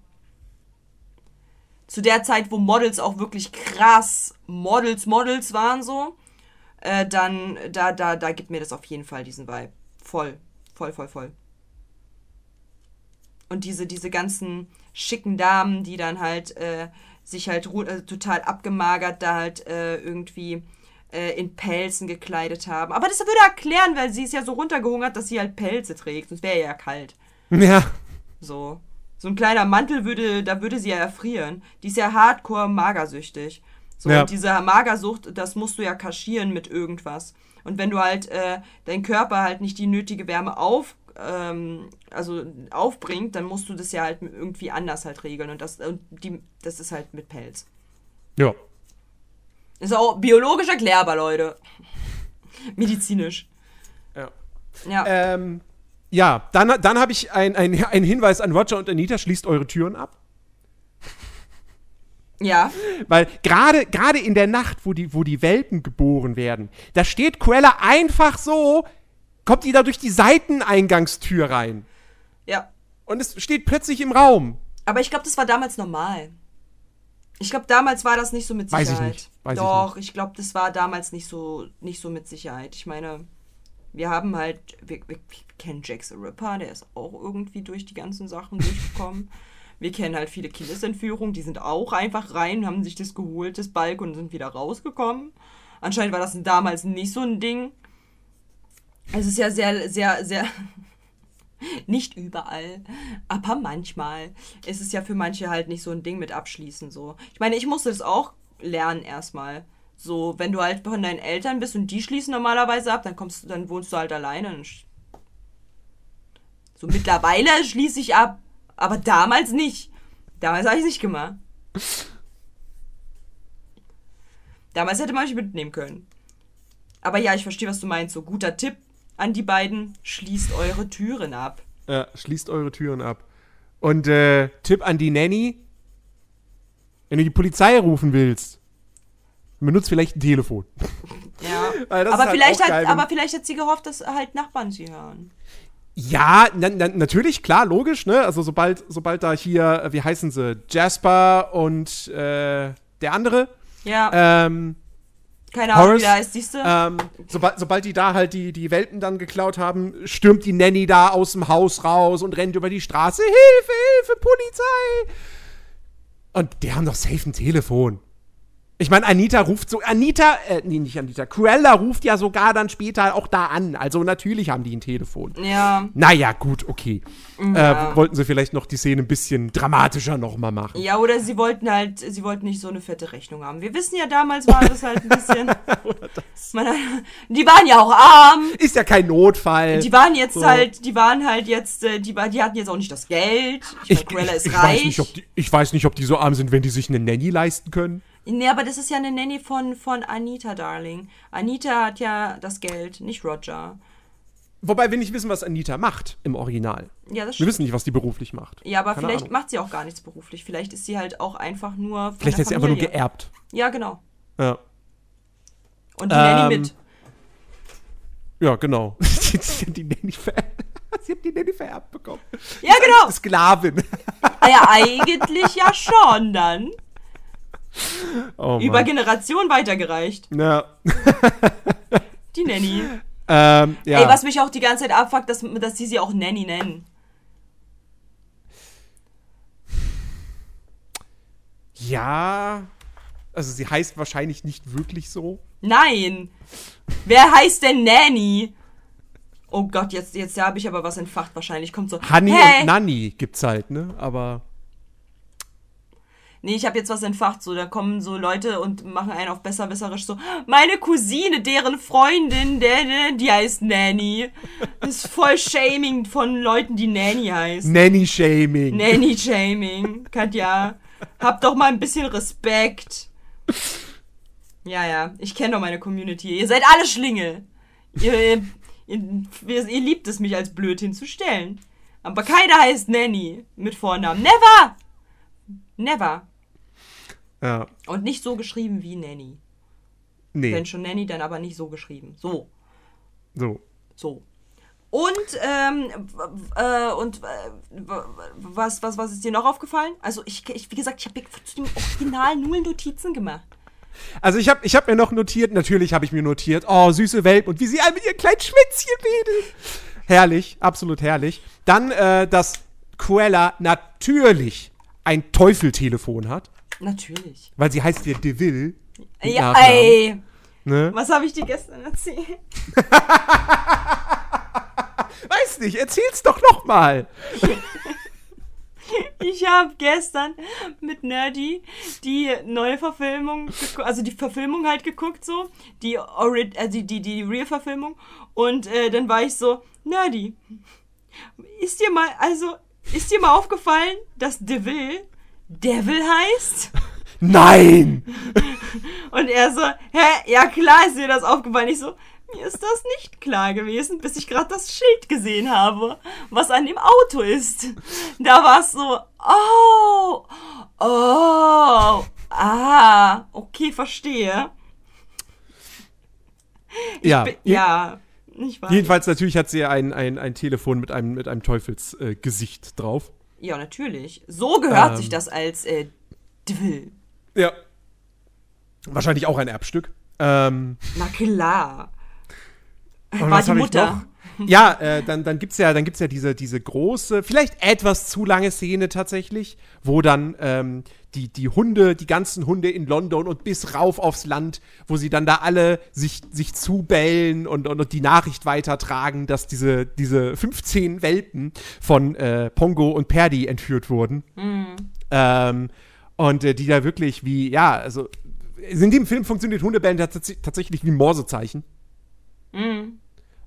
zu der Zeit, wo Models auch wirklich krass Models, Models waren so, äh, dann, da, da, da gibt mir das auf jeden Fall diesen Vibe. Voll, voll, voll, voll. Und diese, diese ganzen schicken Damen, die dann halt äh, sich halt äh, total abgemagert da halt äh, irgendwie äh, in Pelzen gekleidet haben. Aber das würde erklären, weil sie ist ja so runtergehungert, dass sie halt Pelze trägt. Sonst wäre ja kalt. Ja. So. So ein kleiner Mantel würde, da würde sie ja erfrieren. Die ist ja hardcore magersüchtig. So, Ja. und diese Magersucht, das musst du ja kaschieren mit irgendwas. Und wenn du halt äh, dein Körper halt nicht die nötige Wärme auf, ähm, also aufbringt, dann musst du das ja halt irgendwie anders halt regeln. Und das, und die, das ist halt mit Pelz. Ja. Ist auch biologisch erklärbar, Leute. Medizinisch. Ja. Ja. Ähm, ja, dann, dann habe ich einen ein Hinweis an Roger und Anita, schließt eure Türen ab. ja. Weil gerade gerade in der Nacht, wo die, wo die Welpen geboren werden, da steht Cruella einfach so, kommt die da durch die Seiteneingangstür rein. Ja. Und es steht plötzlich im Raum. Aber ich glaube, das war damals normal. Ich glaube, damals war das nicht so mit Weiß ich Sicherheit. nicht. Weiß ich Doch, ich, glaube, das war damals nicht so, nicht so mit Sicherheit. Ich meine, wir haben halt, wir, wir, wir kennen Jack the Ripper, der ist auch irgendwie durch die ganzen Sachen durchgekommen. Wir kennen halt viele Kindesentführungen, die sind auch einfach rein, haben sich das geholt, das Balk, und sind wieder rausgekommen. Anscheinend war das damals nicht so ein Ding. Es ist ja sehr, sehr, sehr. Nicht überall, aber manchmal ist es ja für manche halt nicht so ein Ding mit abschließen so. Ich meine, ich musste das auch lernen erstmal. So, wenn du halt von deinen Eltern bist und die schließen normalerweise ab, dann kommst du, dann wohnst du halt alleine. So mittlerweile schließe ich ab, aber damals nicht. Damals habe ich es nicht gemacht. Damals hätte man mich mitnehmen können. Aber ja, ich verstehe, was du meinst. So guter Tipp an die beiden: Schließt eure Türen ab. Ja, schließt eure Türen ab. Und äh, Tipp an die Nanny: Wenn du die Polizei rufen willst, benutzt vielleicht ein Telefon. Ja. Aber, halt vielleicht hat, geil, aber vielleicht hat sie gehofft, dass halt Nachbarn sie hören. Ja, na, na, natürlich, klar, logisch, ne? Also sobald, sobald da hier, äh, wie heißen sie, Jasper und äh, der andere, Ja, ähm, keine Ahnung, Horace, wie der heißt, siehst du? ähm, sobald, sobald die da halt die, die Welpen dann geklaut haben, stürmt die Nanny da aus dem Haus raus und rennt über die Straße. Hilfe, Hilfe, Polizei! Und die haben doch safe ein Telefon. Ich meine, Anita ruft so, Anita, äh, nee, nicht Anita, Cruella ruft ja sogar dann später auch da an. Also natürlich haben die ein Telefon. ja. Naja, gut, okay. Ja. Äh, wollten sie vielleicht noch die Szene ein bisschen dramatischer nochmal machen. Ja, oder sie wollten halt, sie wollten nicht so eine fette Rechnung haben. Wir wissen ja, damals war das halt ein bisschen. Man, hat- die waren ja auch arm. Ist ja kein Notfall. Die waren jetzt So. halt, die waren halt jetzt, äh, die, die hatten jetzt auch nicht das Geld. Ich meine, Cruella ist ich, reich. Weiß nicht, ob die, ich weiß nicht, ob die so arm sind, wenn die sich eine Nanny leisten können. Nee, aber das ist ja eine Nanny von, von Anita, Darling. Anita hat ja das Geld, nicht Roger. Wobei wir nicht wissen, was Anita macht im Original. Ja, das Wir stimmt. wissen nicht, was die beruflich macht. Ja, aber Keine vielleicht Ahnung. macht sie auch gar nichts beruflich. Vielleicht ist sie halt auch einfach nur. Vielleicht hat sie einfach nur geerbt. Ja, genau. Ja, Und die Nanny Ähm, mit. ja genau. sie, hat die Nanny sie hat die Nanny vererbt bekommen. Ja, genau. Sklavin. Ah ja, eigentlich ja schon dann. Oh, Über Mann. Generation weitergereicht. Ja. Die Nanny. Ähm, ja. Ey, was mich auch die ganze Zeit abfuckt, dass, dass sie sie auch Nanny nennen. ja. Also sie heißt wahrscheinlich nicht wirklich so. Nein. Wer heißt denn Nanny? Oh Gott, jetzt, jetzt habe ich aber was entfacht. Wahrscheinlich kommt so. Honey hey. und Nanny gibt's halt, ne? Aber. Nee, ich habe jetzt was entfacht. So, da kommen so Leute und machen einen auf besserwisserisch so. Meine Cousine, deren Freundin, der, die heißt Nanny. Das ist voll Shaming von Leuten, die Nanny heißen. Nanny-Shaming. Nanny-Shaming. Katja, hab doch mal ein bisschen Respekt. Ja, ja, ich kenne doch meine Community. Ihr seid alle Schlingel. Ihr, ihr, ihr, ihr liebt es, mich als blöd hinzustellen. Aber keiner heißt Nanny mit Vornamen. Never! Never. Ja. Und nicht so geschrieben wie Nanny. Nee. Wenn schon Nanny, dann aber nicht so geschrieben. So. So. So. Und, ähm, äh, und äh, was, was, was ist dir noch aufgefallen? Also, ich, ich wie gesagt, ich habe zu dem Original null Notizen gemacht. Also ich habe ich hab mir noch notiert, natürlich habe ich mir notiert, oh, süße Welpen und wie sie alle mit ihren kleinen Schwänzchen wedelt. Herrlich, absolut herrlich. Dann, äh, dass Cruella natürlich ein Teufeltelefon hat, Natürlich. weil sie heißt ja DeVille. Ja, Nachnamen, ey. Ne? Was habe ich dir gestern erzählt? Weiß nicht, erzähl's doch noch mal. Ich habe gestern mit Nerdy die neue Verfilmung, also die Verfilmung halt geguckt so, die Ori also die, die, die Real-Verfilmung und äh, dann war ich so, Nerdy, ist dir mal, also, ist dir mal aufgefallen, dass Devil Devil heißt? Nein! Und er so, hä, ja klar ist dir das aufgefallen. Ich so, mir ist das nicht klar gewesen, bis ich gerade das Schild gesehen habe, was an dem Auto ist. Da war es so, oh, oh, ah, okay, verstehe. Ja, Bi- Ja, ich weiß. jedenfalls natürlich hat sie ein, ein, ein Telefon mit einem, mit einem Teufelsgesicht äh, drauf. Ja, natürlich. So gehört Ähm. sich das als äh, Devil. Ja. Wahrscheinlich auch ein Erbstück. Ähm, Na klar. War die Mutter. Ja, äh, dann, dann gibt's ja, dann gibt's ja diese, diese große, vielleicht etwas zu lange Szene tatsächlich, wo dann ähm, die, die Hunde, die ganzen Hunde in London und bis rauf aufs Land, wo sie dann da alle sich, sich zubellen und, und, und die Nachricht weitertragen, dass diese, diese 15 Welpen von äh, Pongo und Perdi entführt wurden. Ähm, und äh, die da wirklich wie, ja, also in dem Film funktioniert Hundebellen tats tatsächlich wie Morsezeichen.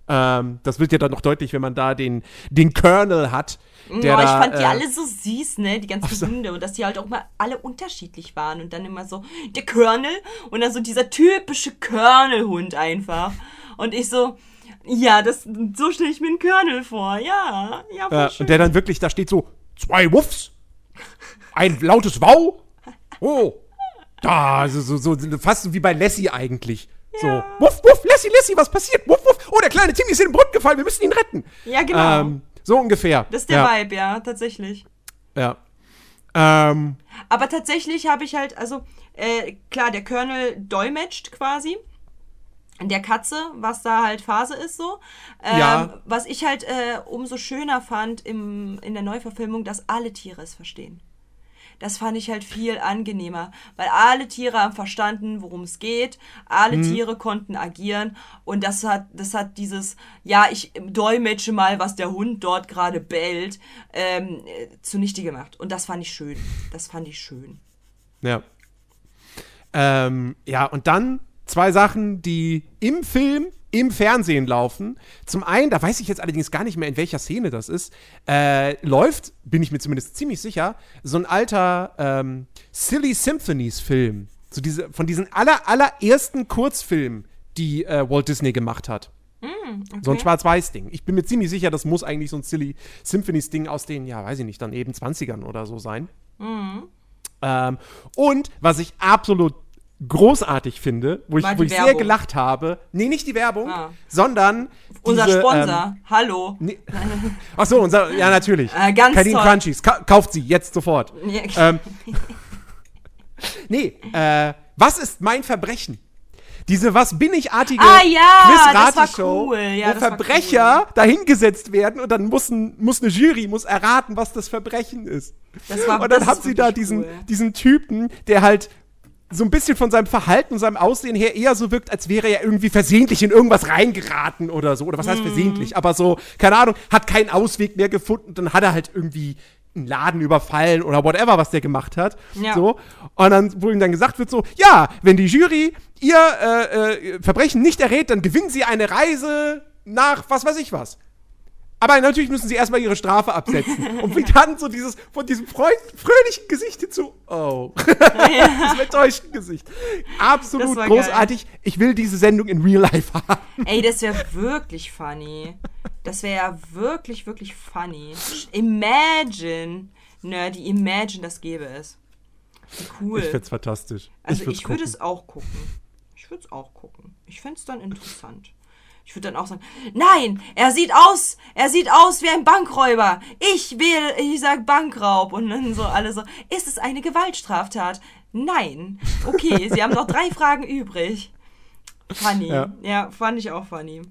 Ähm, das wird ja dann noch deutlich, wenn man da den, den Colonel hat. Der Ja, ich da, fand die äh, alle so süß, ne? Die ganzen Hunde. Und dass die halt auch mal alle unterschiedlich waren. Und dann immer so der Colonel und dann so dieser typische Colonel-Hund einfach. Und ich so, ja, das, so stelle ich mir einen Colonel vor. Ja, ja, voll Äh, schön. und der dann wirklich, da steht so, zwei Wuffs, ein lautes Wow, oh, da, also so, so, so fast so wie bei Lassie eigentlich. So, Wuff, Wuff, Lassie, Lassie, was passiert? Wuff, Wuff, oh, der kleine Timmy ist in den Brunnen gefallen, wir müssen ihn retten. Ja, genau. Ähm, so ungefähr. das ist der ja, Vibe, ja, tatsächlich. Ja. Ähm, Aber tatsächlich habe ich halt, also, äh, klar, der Colonel dolmetscht quasi. Der Katze, was da halt Phase ist so. Ähm, Ja. Was ich halt äh, umso schöner fand im, in der Neuverfilmung, dass alle Tiere es verstehen. Das fand ich halt viel angenehmer, weil alle Tiere haben verstanden, worum es geht. Alle Tiere konnten agieren und das hat, das hat dieses, ja, ich dolmetsche mal, was der Hund dort gerade bellt, ähm, äh, zunichte gemacht. Und das fand ich schön. Das fand ich schön. Ja. Ähm, ja, und dann zwei Sachen, die im Film, im Fernsehen laufen. Zum einen, da weiß ich jetzt allerdings gar nicht mehr, in welcher Szene das ist, äh, läuft, bin ich mir zumindest ziemlich sicher, so ein alter ähm, Silly Symphonies-Film. So diese, von diesen aller, allerersten Kurzfilmen, die äh, Walt Disney gemacht hat. So ein Schwarz-Weiß-Ding. Ich bin mir ziemlich sicher, das muss eigentlich so ein Silly Symphonies-Ding aus den, ja, weiß ich nicht, dann eben 20ern oder so sein. Ähm, und was ich absolut großartig finde, wo ich, wo ich sehr gelacht habe, nee, nicht die Werbung, Ah. sondern Unser diese, Sponsor, Ähm, hallo. nee, ach so, unser, ja, natürlich. Äh, ganz Cadine toll. Crunchies, ka kauft sie jetzt sofort. Ja. Ähm, nee, äh, was ist mein Verbrechen? Diese Was bin ich artige Ah, ja, das war Quiz-Rate-Show, cool. Ja, wo Verbrecher dahingesetzt werden und dann muss, ein, muss eine Jury muss erraten, was das Verbrechen ist. Das war- und dann haben sie da diesen, cool. diesen Typen, der halt so ein bisschen von seinem Verhalten und seinem Aussehen her eher so wirkt, als wäre er irgendwie versehentlich in irgendwas reingeraten oder so. Oder was heißt Mhm. versehentlich? Aber so, keine Ahnung, hat keinen Ausweg mehr gefunden. Dann hat er halt irgendwie einen Laden überfallen oder whatever, was der gemacht hat. Ja. So. Und dann, wo ihm dann gesagt wird, so, ja, wenn die Jury ihr äh, äh, Verbrechen nicht errät, dann gewinnen sie eine Reise nach was weiß ich was. Aber natürlich müssen sie erstmal ihre Strafe absetzen. Und wie dann so dieses, von diesem freund, fröhlichen Gesicht hinzu, oh. diesem enttäuschten Gesicht. Absolut Das großartig. Ich will diese Sendung in Real Life haben. Ey, das wäre wirklich funny. Das wäre ja wirklich, wirklich funny. Imagine, Nerdy, imagine, das gäbe es. Cool. Ich find's fantastisch. Also würd's ich, würde es auch gucken. Ich würde es auch gucken. Ich fände es dann interessant. Ich würde dann auch sagen, nein, er sieht aus, er sieht aus wie ein Bankräuber. Ich will, ich sag Bankraub. Und dann so alle so, ist es eine Gewaltstraftat? Nein. Okay, sie haben noch drei Fragen übrig. Funny. Ja. Ja. fand ich auch funny.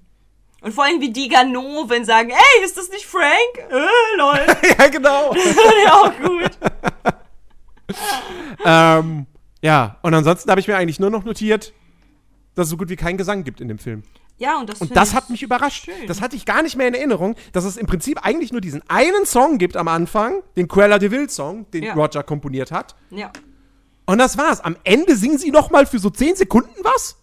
Und vor allem wie die Ganoven sagen, ey, ist das nicht Frank? Äh, lol. ja, genau. ja, auch gut. ähm, ja, und ansonsten habe ich mir eigentlich nur noch notiert, dass es so gut wie keinen Gesang gibt in dem Film. Ja, und das Und das hat mich überrascht. schön. Das hatte ich gar nicht mehr in Erinnerung, dass es im Prinzip eigentlich nur diesen einen Song gibt am Anfang, den Cruella de Vil Song, den Ja. Roger komponiert hat. Ja. Und das war's. Am Ende singen sie noch mal für so 10 Sekunden was.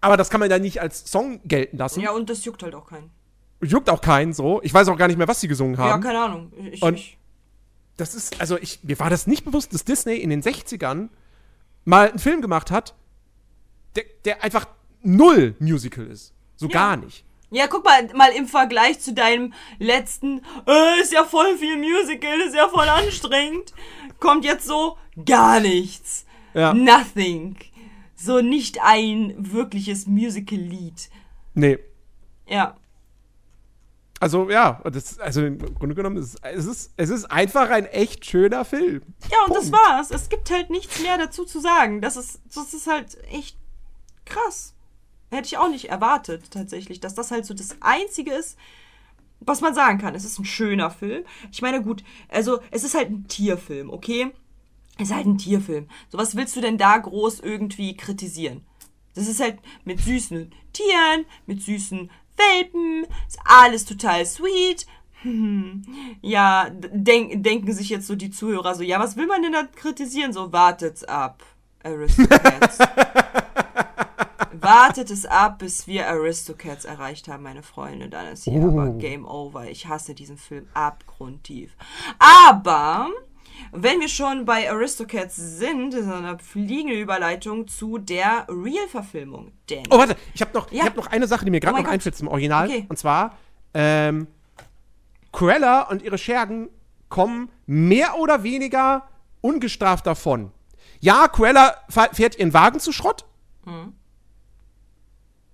Aber das kann man ja nicht als Song gelten lassen. ja, und das juckt halt auch keinen. Juckt auch keinen so. Ich weiß auch gar nicht mehr, was sie gesungen Ja, haben. keine Ahnung. Ich, Und- ich, das ist, also ich, mir war das nicht bewusst, dass Disney in den 60ern mal einen Film gemacht hat, der, der einfach null Musical ist. So Ja. gar nicht. ja, guck mal, mal im Vergleich zu deinem letzten, äh, ist ja voll viel Musical, ist ja voll anstrengend, kommt jetzt so gar nichts. Ja. Nothing. So nicht ein wirkliches Musical-Lied. Nee. Ja. Also ja, das, also im Grunde genommen ist es, ist, es ist einfach ein echt schöner Film. Ja, und das Punkt. war's. Es gibt halt nichts mehr dazu zu sagen. Das ist, das ist halt echt krass. Hätte ich auch nicht erwartet, tatsächlich, dass das halt so das Einzige ist, was man sagen kann. Es ist ein schöner Film. Ich meine, gut, also es ist halt ein Tierfilm, okay? Es ist halt ein Tierfilm. So, was willst du denn da groß irgendwie kritisieren? Das ist halt mit süßen Tieren, mit süßen Welpen, ist alles total sweet. Ja, denk, denken sich jetzt so die Zuhörer so, ja, was will man denn da kritisieren? So, wartet's ab, Aristocats. Wartet es ab, bis wir Aristocats erreicht haben, meine Freunde. Dann ist hier aber Game Over. Ich hasse diesen Film abgrundtief. Aber wenn wir schon bei Aristocats sind, ist eine fliegende Überleitung zu der Real-Verfilmung. Oh, warte, ich habe noch, ich Ja. hab noch eine Sache, die mir gerade Oh noch Gott. einfällt zum Original. Okay. Und zwar, ähm, Cruella und ihre Schergen kommen mehr oder weniger ungestraft davon. Ja, Cruella fährt ihren Wagen zu Schrott. Mhm.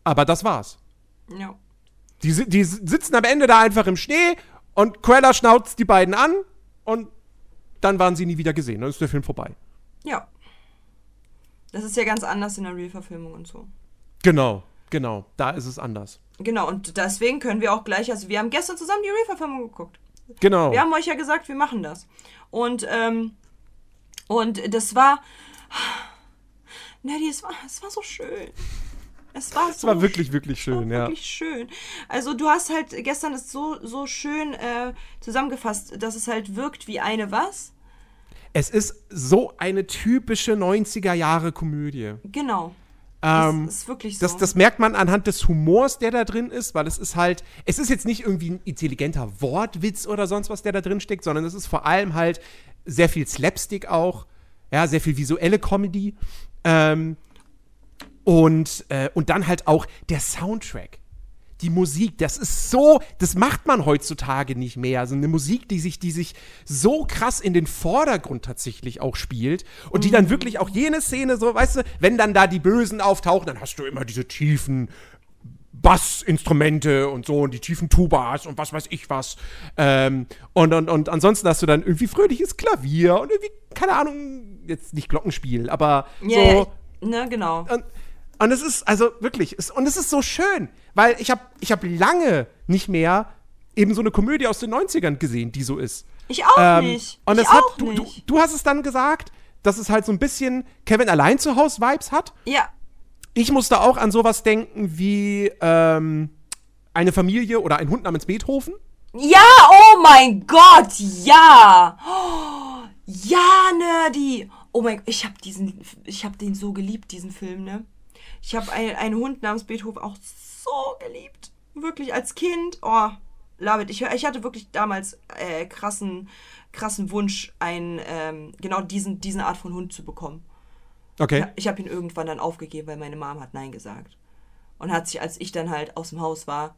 Aber das war's. ja. Die, die sitzen am Ende da einfach im Schnee und Cruella schnauzt die beiden an und dann waren sie nie wieder gesehen. Dann ist der Film vorbei. ja. Das ist ja ganz anders in der Real-Verfilmung und so. Genau, genau. Da ist es anders. Genau, und deswegen können wir auch gleich, also wir haben gestern zusammen die Real-Verfilmung geguckt. Genau. Wir haben euch ja gesagt, wir machen das. Und, ähm, und das war. Nelly, es war, es war so schön. Es war so Es war wirklich, wirklich schön, war ja. wirklich schön. Also du hast halt gestern das so, so schön äh, zusammengefasst, dass es halt wirkt wie eine was? Es ist so eine typische 90er Jahre Komödie. Genau. Ähm, das ist wirklich so. Das, das merkt man anhand des Humors, der da drin ist, weil es ist halt, es ist jetzt nicht irgendwie ein intelligenter Wortwitz oder sonst was, der da drin steckt, sondern es ist vor allem halt sehr viel Slapstick auch, ja, sehr viel visuelle Comedy. Ähm, und, äh, und dann halt auch der Soundtrack. Die Musik, das ist so, das macht man heutzutage nicht mehr. Also eine Musik, die sich, die sich so krass in den Vordergrund tatsächlich auch spielt und die dann wirklich auch jene Szene so, weißt du, wenn dann da die Bösen auftauchen, dann hast du immer diese tiefen Bassinstrumente und so und die tiefen Tubas und was weiß ich was. Ähm, und, und, und ansonsten hast du dann irgendwie fröhliches Klavier und irgendwie, keine Ahnung, jetzt nicht Glockenspiel, aber ja, so. ne, genau. Und, und es ist, also wirklich, es, und es ist so schön, weil ich habe ich hab lange nicht mehr eben so eine Komödie aus den 90ern gesehen, die so ist. Ich auch Ähm, nicht. Und ich es hat, du, du, du hast es dann gesagt, dass es halt so ein bisschen Kevin allein zu Hause Vibes hat. ja, Ich musste auch an sowas denken wie ähm, eine Familie oder ein Hund namens Beethoven. Ja, oh mein Gott, ja. Oh, ja, Nerdy. Oh mein Gott, ich habe diesen, ich habe den so geliebt, diesen Film, ne? Ich habe ein, einen Hund namens Beethoven auch so geliebt. Wirklich als Kind. Oh, love it. Ich, ich hatte wirklich damals äh, krassen, krassen Wunsch, einen, ähm, genau diesen, diesen Art von Hund zu bekommen. Okay. Ja, Ich habe ihn irgendwann dann aufgegeben, weil meine Mom hat Nein gesagt. Und hat sich, als ich dann halt aus dem Haus war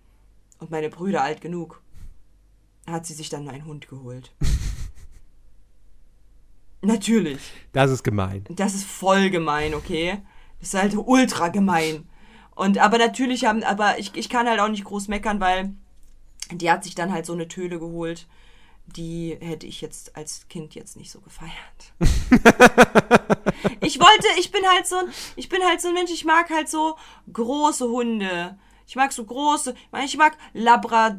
und meine Brüder alt genug, hat sie sich dann einen Hund geholt. Natürlich. Das ist gemein. Das ist voll gemein, okay? Das ist halt ultra gemein. Und aber natürlich haben, aber ich, ich kann halt auch nicht groß meckern, weil die hat sich dann halt so eine Töle geholt. Die hätte ich jetzt als Kind jetzt nicht so gefeiert. ich wollte, ich bin halt so ein, ich bin halt so ein Mensch, ich mag halt so große Hunde. Ich mag so große, ich mag Labrador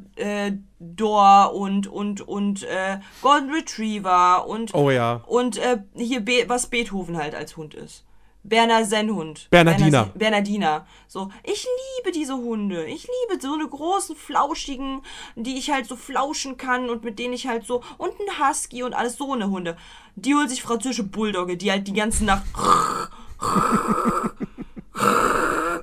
und und und äh, Golden Retriever und Oh ja. und äh, hier Be was Beethoven halt als Hund ist. Berner Sennhund. Bernardiner. Berner, Bernardiner. So, ich liebe diese Hunde. Ich liebe so eine großen, flauschigen, die ich halt so flauschen kann und mit denen ich halt so. Und ein Husky und alles so eine Hunde. Die holt sich französische Bulldogge, die halt die ganze Nacht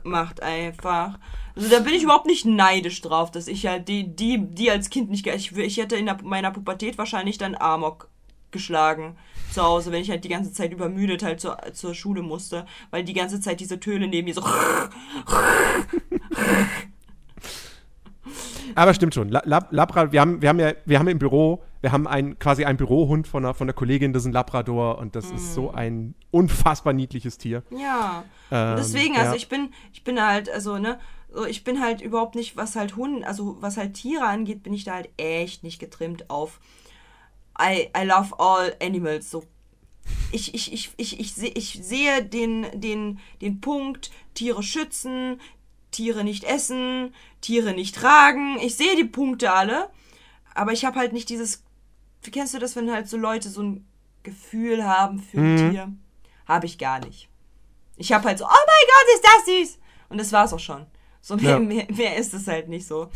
macht einfach. Also da bin ich überhaupt nicht neidisch drauf, dass ich halt die, die, die als Kind nicht. Ich, ich hätte in meiner Pubertät wahrscheinlich dann Amok geschlagen zu Hause, wenn ich halt die ganze Zeit übermüdet halt zur, zur Schule musste, weil die ganze Zeit diese Töne neben mir so. Aber stimmt schon. La Lab Labra, wir haben, wir haben ja, wir haben im Büro, wir haben ein, quasi einen Bürohund von einer, von der Kollegin, das ist ein Labrador und das ist Mm. so ein unfassbar niedliches Tier. Ja. Ähm, Deswegen, also ja. ich bin, ich bin halt, also, ne, ich bin halt überhaupt nicht, was halt Hunden, also was halt Tiere angeht, bin ich da halt echt nicht getrimmt auf I, I love all animals. So. Ich, ich, ich, ich, ich, seh, ich sehe den, den, den Punkt, Tiere schützen, Tiere nicht essen, Tiere nicht tragen. Ich sehe die Punkte alle, aber ich habe halt nicht dieses. Wie kennst du das, wenn halt so Leute so ein Gefühl haben für ein Tier? Habe ich gar nicht. Ich habe halt so, oh mein Gott, ist das süß! Und das war's auch schon. So mehr, Ja. mehr, mehr ist es halt nicht so.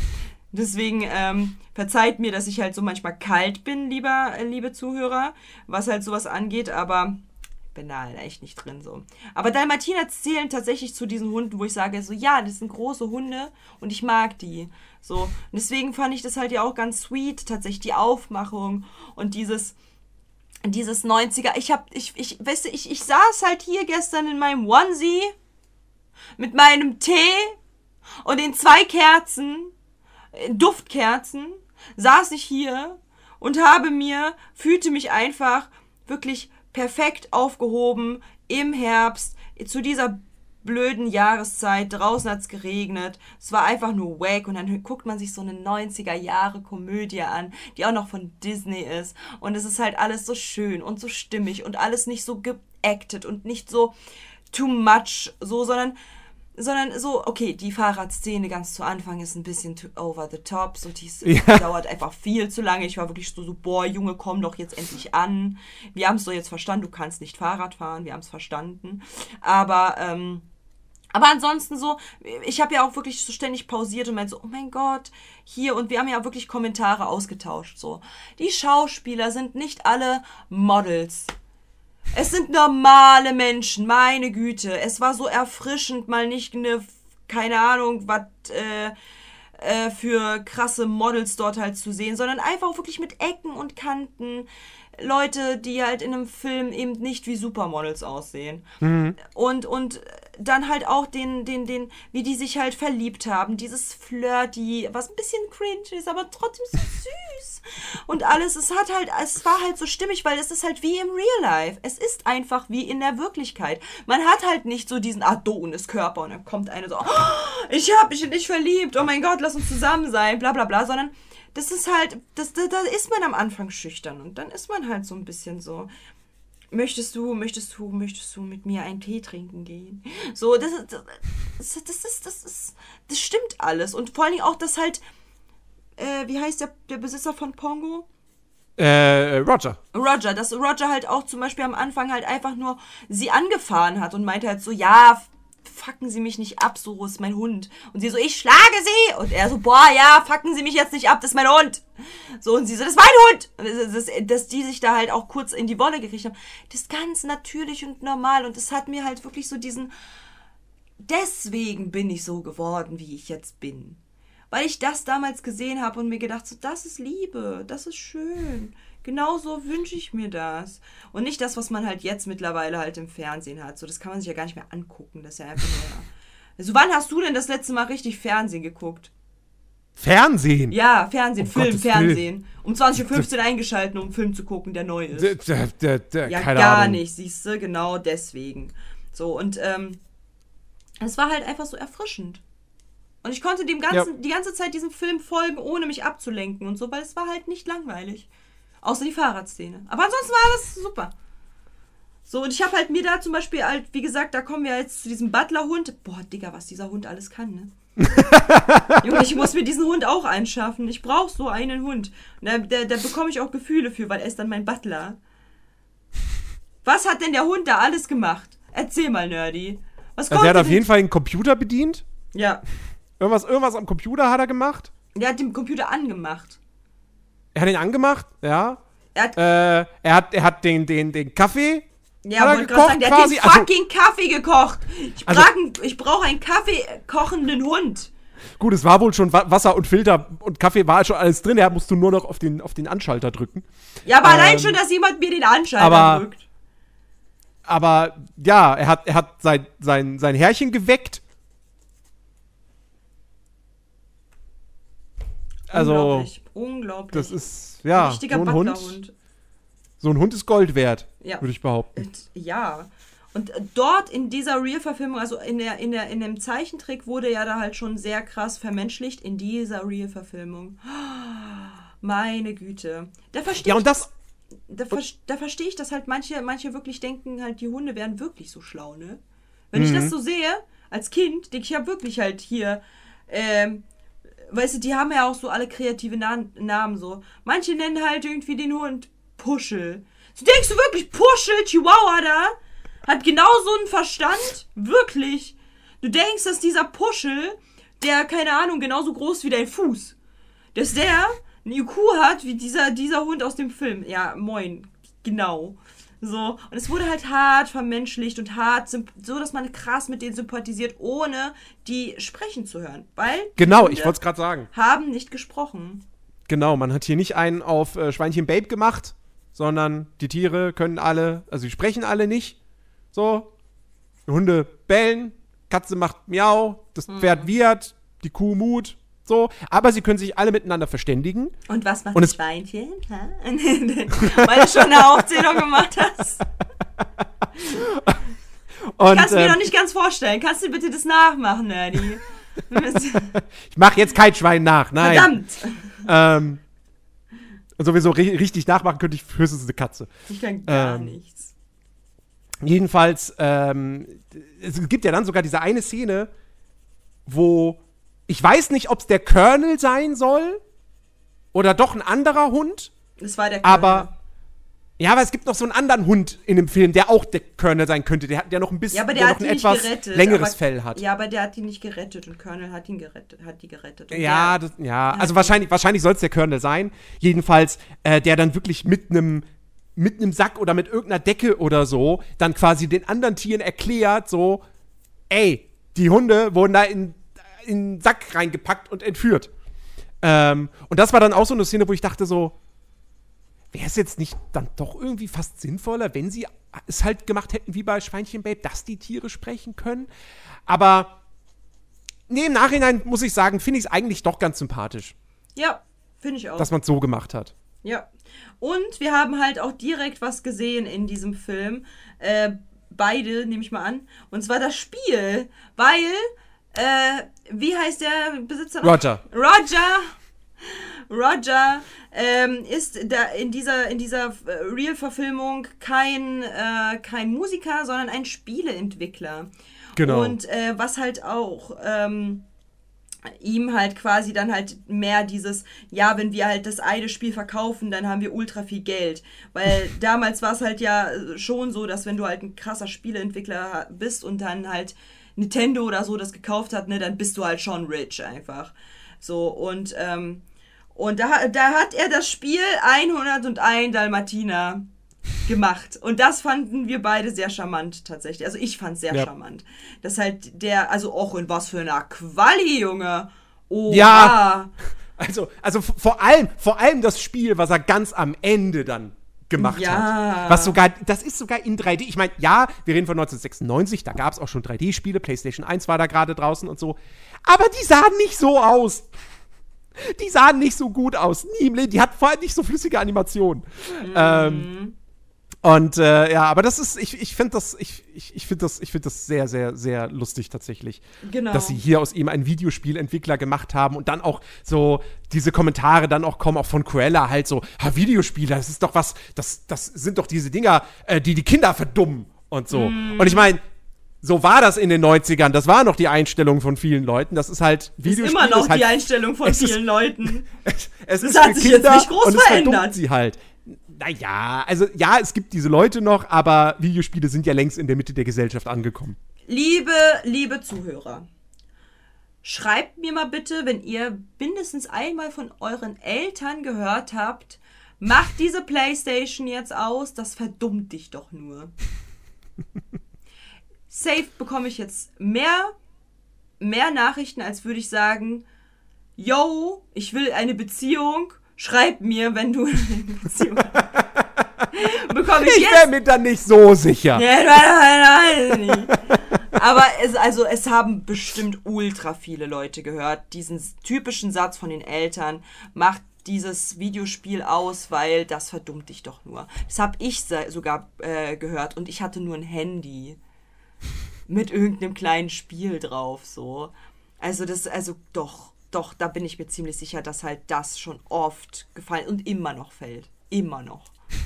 Deswegen ähm, verzeiht mir, dass ich halt so manchmal kalt bin, lieber, äh, liebe Zuhörer, was halt sowas angeht, aber bin da halt echt nicht drin so. Aber Dalmatiner zählen tatsächlich zu diesen Hunden, wo ich sage so, ja, das sind große Hunde und ich mag die. So. Und deswegen fand ich das halt ja auch ganz sweet, tatsächlich die Aufmachung und dieses, dieses 90er. Ich hab, ich, ich, weißt du, ich, ich saß halt hier gestern in meinem Onesie mit meinem Tee und den zwei Kerzen, Duftkerzen, saß ich hier und habe mir, fühlte mich einfach wirklich perfekt aufgehoben im Herbst, zu dieser blöden Jahreszeit. Draußen hat's geregnet. Es war einfach nur wack. Und dann guckt man sich so eine 90er-Jahre-Komödie an, die auch noch von Disney ist. Und es ist halt alles so schön und so stimmig und alles nicht so geacted und nicht so too much, so, sondern sondern so, okay, die Fahrradszene ganz zu Anfang ist ein bisschen too over the top, so die Ja. dauert einfach viel zu lange. Ich war wirklich so, so boah, Junge, komm doch jetzt endlich an. Wir haben es doch jetzt verstanden, du kannst nicht Fahrrad fahren, wir haben es verstanden. Aber, ähm, aber ansonsten so, ich habe ja auch wirklich so ständig pausiert und meinte so, oh mein Gott, hier und wir haben ja wirklich Kommentare ausgetauscht so. Die Schauspieler sind nicht alle Models. Es sind normale Menschen, meine Güte. Es war so erfrischend, mal nicht eine, keine Ahnung, was äh, äh, für krasse Models dort halt zu sehen, sondern einfach auch wirklich mit Ecken und Kanten. Leute, die halt in einem Film eben nicht wie Supermodels aussehen. Und, und dann halt auch den, den, den, wie die sich halt verliebt haben. Dieses Flirty, was ein bisschen cringe ist, aber trotzdem so süß. Und alles, es hat halt, es war halt so stimmig, weil es ist halt wie im Real Life. Es ist einfach wie in der Wirklichkeit. Man hat halt nicht so diesen Adonis-Körper und dann kommt eine so, oh, ich hab mich in dich verliebt, oh mein Gott, lass uns zusammen sein, bla bla bla, sondern das ist halt, das, da, da ist man am Anfang schüchtern und dann ist man halt so ein bisschen so, möchtest du, möchtest du, möchtest du mit mir einen Tee trinken gehen? So, das, ist- das, das ist, das ist, das stimmt alles. Und vor allen Dingen auch, dass halt, äh, wie heißt der, der Besitzer von Pongo? Äh, Roger. Roger, dass Roger halt auch zum Beispiel am Anfang halt einfach nur sie angefahren hat und meinte halt so, ja, fucken Sie mich nicht ab, so ist mein Hund. Und sie so, ich schlage Sie. Und er so, boah, ja, fucken Sie mich jetzt nicht ab, das ist mein Hund. So, und sie so, das ist mein Hund. Und das, das, dass die sich da halt auch kurz in die Wolle gekriegt haben. Das ist ganz natürlich und normal. Und es hat mir halt wirklich so diesen, deswegen bin ich so geworden, wie ich jetzt bin. Weil ich das damals gesehen habe und mir gedacht, so, das ist Liebe, das ist schön. Genauso wünsche ich mir das. Und nicht das, was man halt jetzt mittlerweile halt im Fernsehen hat. So, das kann man sich ja gar nicht mehr angucken. Das ist ja einfach nur. Also, wann hast du denn das letzte Mal richtig Fernsehen geguckt? Fernsehen. Ja, Fernsehen, Um Film, Gottes Fernsehen. Um 20.15 Uhr eingeschaltet, um einen Film zu gucken, der neu ist. D- d- d- d- Ja, gar Ahnung. nicht, siehst du, genau deswegen. So, und ähm, es war halt einfach so erfrischend. Und ich konnte dem ganzen, Ja. die ganze Zeit diesem Film folgen, ohne mich abzulenken und so, weil es war halt nicht langweilig. Außer die Fahrradszene. Aber ansonsten war alles super. So, und ich habe halt mir da zum Beispiel halt, wie gesagt, da kommen wir jetzt zu diesem Butlerhund. Boah, Digga, was dieser Hund alles kann, ne? Junge, ich muss mir diesen Hund auch einschaffen. Ich brauche so einen Hund. Und da, da, da bekomme ich auch Gefühle für, weil er ist dann mein Butler. Was hat denn der Hund da alles gemacht? Erzähl mal, Nerdy. Was Also er hat auf jeden Fall einen Computer bedient. Ja, Irgendwas, irgendwas am Computer hat er gemacht. der hat den Computer angemacht. Er hat ihn angemacht, ja. Er hat, Äh, er hat, er hat den, den, den Kaffee. ja, er wollte gerade gekocht sagen, der quasi? hat den Also- fucking Kaffee gekocht. Ich Also- brauche ich brauch einen Kaffee kochenden Hund. Gut, es war wohl schon Wa- Wasser und Filter und Kaffee war schon alles drin. Er musst du nur noch auf den, auf den Anschalter drücken. Ja, aber allein Ähm, schon, dass jemand mir den Anschalter aber- drückt. Aber ja, er hat, er hat sein, sein, sein Herrchen geweckt. Also, unglaublich, unglaublich. das ist, ja, ein richtiger so ein Hund. So ein Hund ist Gold wert, Ja. würde ich behaupten. Und, ja. Und äh, dort in dieser Real-Verfilmung, also in, der, in, der, in dem Zeichentrick, wurde ja da halt schon sehr krass vermenschlicht in dieser Real-Verfilmung. Meine Güte. Da verstehe Ja, und ich, das, da, ver da verstehe ich, dass halt manche, manche wirklich denken, halt die Hunde wären wirklich so schlau, ne? Wenn ich Mhm. das so sehe, als Kind, denke ich ja wirklich halt hier, ähm, weißt du, die haben ja auch so alle kreative Na Namen so. Manche nennen halt irgendwie den Hund Puschel. So denkst du wirklich, Puschel, Chihuahua da, hat genau so einen Verstand? Wirklich? Du denkst, dass dieser Puschel, der, keine Ahnung, genauso groß wie dein Fuß, dass der ein IQ hat wie dieser, dieser Hund aus dem Film. Ja, moin. Genau. So. Und es wurde halt hart vermenschlicht und hart, so dass man krass mit denen sympathisiert, ohne die sprechen zu hören. Weil genau, ich wollte es gerade sagen. haben nicht gesprochen. Genau, man hat hier nicht einen auf äh, Schweinchen Babe gemacht, sondern die Tiere können alle, also die sprechen alle nicht. So. Hunde bellen, Katze macht Miau, das Mhm. Pferd wiehert, die Kuh mut, so. Aber sie können sich alle miteinander verständigen. Und was macht Und das Schweinchen? Weil du schon eine Aufzählung gemacht hast. Und Kannst du mir ähm, noch nicht ganz vorstellen. Kannst du bitte das nachmachen, Nerdy? ich mache jetzt kein Schwein nach, nein. Verdammt! Ähm, und sowieso ri richtig nachmachen könnte ich höchstens eine Katze. Ich kann gar Ähm, nichts. Jedenfalls, ähm, es gibt ja dann sogar diese eine Szene, wo ich weiß nicht, ob es der Colonel sein soll oder doch ein anderer Hund, Das war der aber ja, aber es gibt noch so einen anderen Hund in dem Film, der auch der Colonel sein könnte, der, hat- der noch ein bisschen, Ja, der, hat noch ein etwas gerettet. längeres aber, Fell hat. Ja, aber der hat die nicht gerettet und Colonel hat ihn gerettet, hat die gerettet. Und Ja, der, das, ja. also wahrscheinlich, wahrscheinlich soll es der Colonel sein. Jedenfalls, äh, der dann wirklich mit einem mit einem Sack oder mit irgendeiner Decke oder so dann quasi den anderen Tieren erklärt, so, ey, die Hunde wurden da in, in den Sack reingepackt und entführt. Ähm, und das war dann auch so eine Szene, wo ich dachte so, wäre es jetzt nicht dann doch irgendwie fast sinnvoller, wenn sie es halt gemacht hätten wie bei Schweinchen Babe, dass die Tiere sprechen können? Aber nee, im Nachhinein muss ich sagen, finde ich es eigentlich doch ganz sympathisch, ja finde ich auch. dass man es so gemacht hat. Ja. Und wir haben halt auch direkt was gesehen in diesem Film. Äh, beide, nehme ich mal an. Und zwar das Spiel. Weil, äh, wie heißt der Besitzer? noch? Roger. Roger. Roger ähm, ist da in dieser, in dieser äh, Real-Verfilmung kein, äh, kein Musiker, sondern ein Spieleentwickler. Genau. Und äh, was halt auch ähm, ihm halt quasi dann halt mehr dieses, ja, wenn wir halt das eine Spiel verkaufen, dann haben wir ultra viel Geld. Weil damals war es halt ja schon so, dass wenn du halt ein krasser Spieleentwickler bist und dann halt Nintendo oder so das gekauft hat, ne, dann bist du halt schon rich einfach. So, und, ähm, und da, da hat er das Spiel 101 Dalmatiner gemacht. Und das fanden wir beide sehr charmant tatsächlich. Also ich fand es sehr Ja. charmant. Das halt der, also auch in was für einer Quali, Junge. Oh, Ja. Also, also vor allem, vor allem das Spiel, was er ganz am Ende dann gemacht Ja. hat. Was sogar, das ist sogar in 3D. Ich meine, ja, wir reden von 1996, da gab es auch schon 3D-Spiele, PlayStation 1 war da gerade draußen und so. Aber die sahen nicht so aus. Die sahen nicht so gut aus. Nie im Leben. Die hat vor allem nicht so flüssige Animationen. Ähm, und äh, ja, aber das ist, ich, ich finde das, ich, ich, ich finde das, ich finde das sehr, sehr, sehr lustig tatsächlich. Genau. Dass sie hier aus ihm einen Videospielentwickler gemacht haben und dann auch so diese Kommentare dann auch kommen, auch von Cruella halt so, ha, Videospieler, das ist doch was, das, das sind doch diese Dinger, äh, die die Kinder verdummen und so. Mhm. Und ich meine, so war das in den 90ern. Das war noch die Einstellung von vielen Leuten. Das ist halt ist Videospiel. immer noch ist halt, die Einstellung von es ist- vielen Leuten. es Das ist hat sich jetzt Kinder nicht groß und es verändert. sie halt. Naja, also ja, es gibt diese Leute noch, aber Videospiele sind ja längst in der Mitte der Gesellschaft angekommen. Liebe, liebe Zuhörer, schreibt mir mal bitte, wenn ihr mindestens einmal von euren Eltern gehört habt, macht diese Playstation jetzt aus, das verdummt dich doch nur. Safe bekomme ich jetzt mehr, mehr Nachrichten, als würde ich sagen, yo, ich will eine Beziehung, schreib mir, wenn du eine Beziehung hast. bekomme ich Ich wäre mir dann nicht so sicher. Nein, nein, nein, nein, nicht. Aber es, also, es haben bestimmt ultra viele Leute gehört, diesen typischen Satz von den Eltern, macht dieses Videospiel aus, weil das verdummt dich doch nur. Das habe ich sogar äh, gehört und ich hatte nur ein Handy mit irgendeinem kleinen Spiel drauf, so. Also das, also doch, doch, da bin ich mir ziemlich sicher, dass halt das schon oft gefallen und immer noch fällt. Immer noch.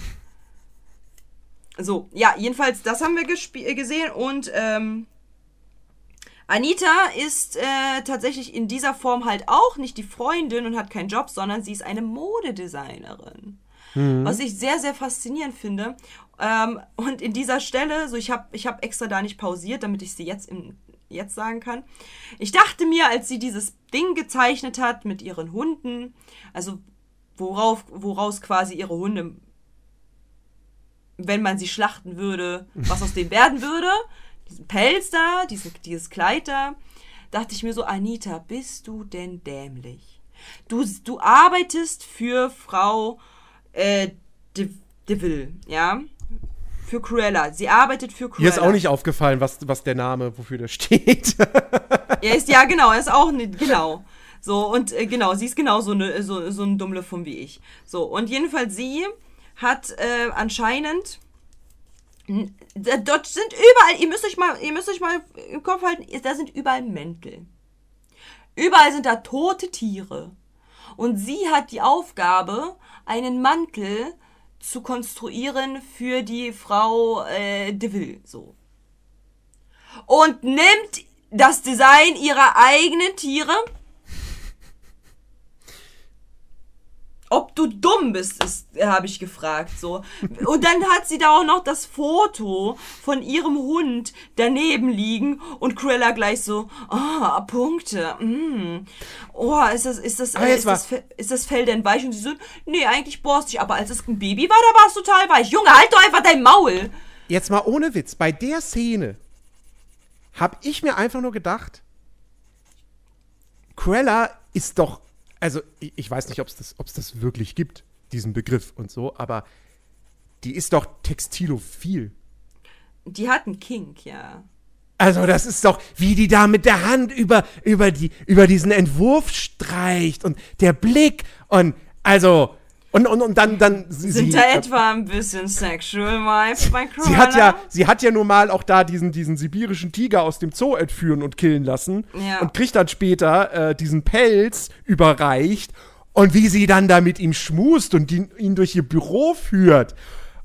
So, ja, jedenfalls, das haben wir äh, gesehen und ähm, Anita ist äh, tatsächlich in dieser Form halt auch nicht die Freundin und hat keinen Job, sondern sie ist eine Modedesignerin. Was ich sehr, sehr faszinierend finde. Ähm, und in dieser Stelle, so ich habe ich hab extra da nicht pausiert, damit ich sie jetzt, im, jetzt sagen kann. Ich dachte mir, als sie dieses Ding gezeichnet hat mit ihren Hunden, also worauf, woraus quasi ihre Hunde wenn man sie schlachten würde, was aus denen werden würde. Diesen Pelz da, diese, dieses Kleid da. Dachte ich mir so, Anita, bist du denn dämlich? Du, du arbeitest für Frau äh, De, DeVille, ja? Für Cruella. Sie arbeitet für Cruella. Mir ist auch nicht aufgefallen, was, was der Name, wofür der steht. Er ist, ja, genau, er ist auch nicht, genau. So, und äh, genau, sie ist genauso ne, so, so ein Dummlefum wie ich. So, und jedenfalls sie hat äh, anscheinend. Dort sind überall, ihr müsst euch mal, ihr müsst euch mal im Kopf halten, da sind überall Mäntel. Überall sind da tote Tiere. Und sie hat die Aufgabe, einen Mantel zu konstruieren für die Frau äh, DeVille. So und nimmt das Design ihrer eigenen Tiere. Ob du dumm bist, ist, habe ich gefragt, so. Und dann hat sie da auch noch das Foto von ihrem Hund daneben liegen und Cruella gleich so, ah, Punkte, mm. Oh, ist das, ist das, äh, ist, das, ist das Fell denn weich? Und sie so, nee, eigentlich borstig, aber als es ein Baby war, da war es total weich. Junge, halt doch einfach dein Maul. Jetzt mal ohne Witz, bei der Szene habe ich mir einfach nur gedacht, Cruella ist doch, also ich, ich weiß nicht, ob es das, ob's das wirklich gibt, diesen Begriff und so, aber die ist doch textilophil. Die hat einen Kink, ja. Also das ist doch, wie die da mit der Hand über, über, die, über diesen Entwurf streicht und der Blick und also und, und, und dann, dann sie, Sind sie, da äh, etwa ein bisschen Sexual Vibes bei Cruella? Sie hat ja, sie hat ja nun mal auch da diesen, diesen sibirischen Tiger aus dem Zoo entführen und killen lassen Ja. und kriegt dann später äh, diesen Pelz überreicht und wie sie dann da mit ihm schmust und ihn, ihn durch ihr Büro führt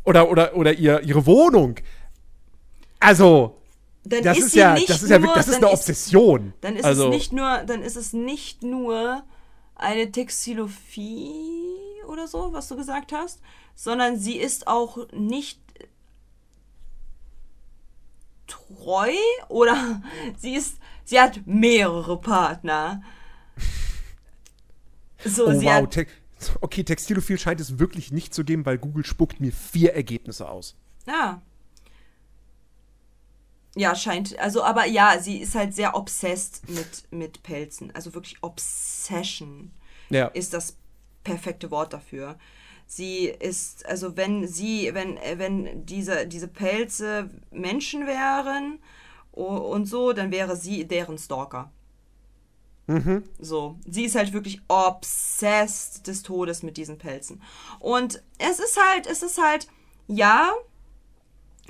oder oder oder ihr ihre Wohnung. Also das ist, sie ja, das ist ja nur, wirklich, das ist eine Obsession. dann ist also, es nicht nur, dann ist es nicht nur eine Textilophie oder so, was du gesagt hast, sondern sie ist auch nicht treu oder sie ist, sie hat mehrere Partner. So, Oh wow, Te okay, Textilophil scheint es wirklich nicht zu geben, weil Google spuckt mir vier Ergebnisse aus. Ja. Ja, scheint. Also, aber ja, sie ist halt sehr obsessed mit, mit Pelzen. Also wirklich Obsession Ja. ist das perfekte Wort dafür. Sie ist, also wenn sie, wenn, wenn diese, diese Pelze Menschen wären und so, dann wäre sie deren Stalker. So, sie ist halt wirklich obsessed des Todes mit diesen Pelzen. Und es ist halt, es ist halt, ja,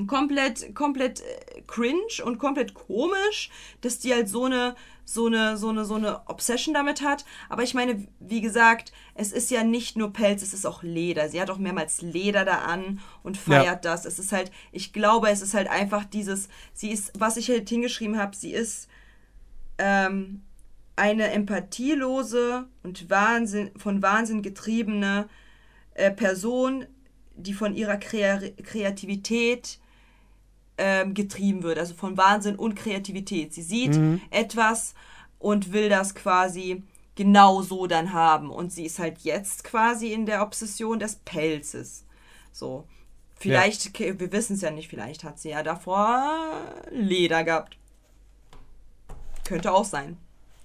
komplett, komplett äh, cringe und komplett komisch, dass die halt so eine, so eine, so eine, so eine Obsession damit hat. Aber ich meine, wie gesagt, es ist ja nicht nur Pelz, es ist auch Leder. Sie hat auch mehrmals Leder da an und feiert das. Es ist halt, ich glaube, es ist halt einfach dieses, sie ist, was ich halt hingeschrieben habe, sie ist ähm, eine empathielose und Wahnsinn, von Wahnsinn getriebene äh, Person, die von ihrer Krea Kreativität ähm, getrieben wird, also von Wahnsinn und Kreativität. Sie sieht etwas und will das quasi genau so dann haben. Und sie ist halt jetzt quasi in der Obsession des Pelzes. So. Vielleicht, wir wissen es ja nicht, vielleicht hat sie ja davor Leder gehabt. Könnte auch sein.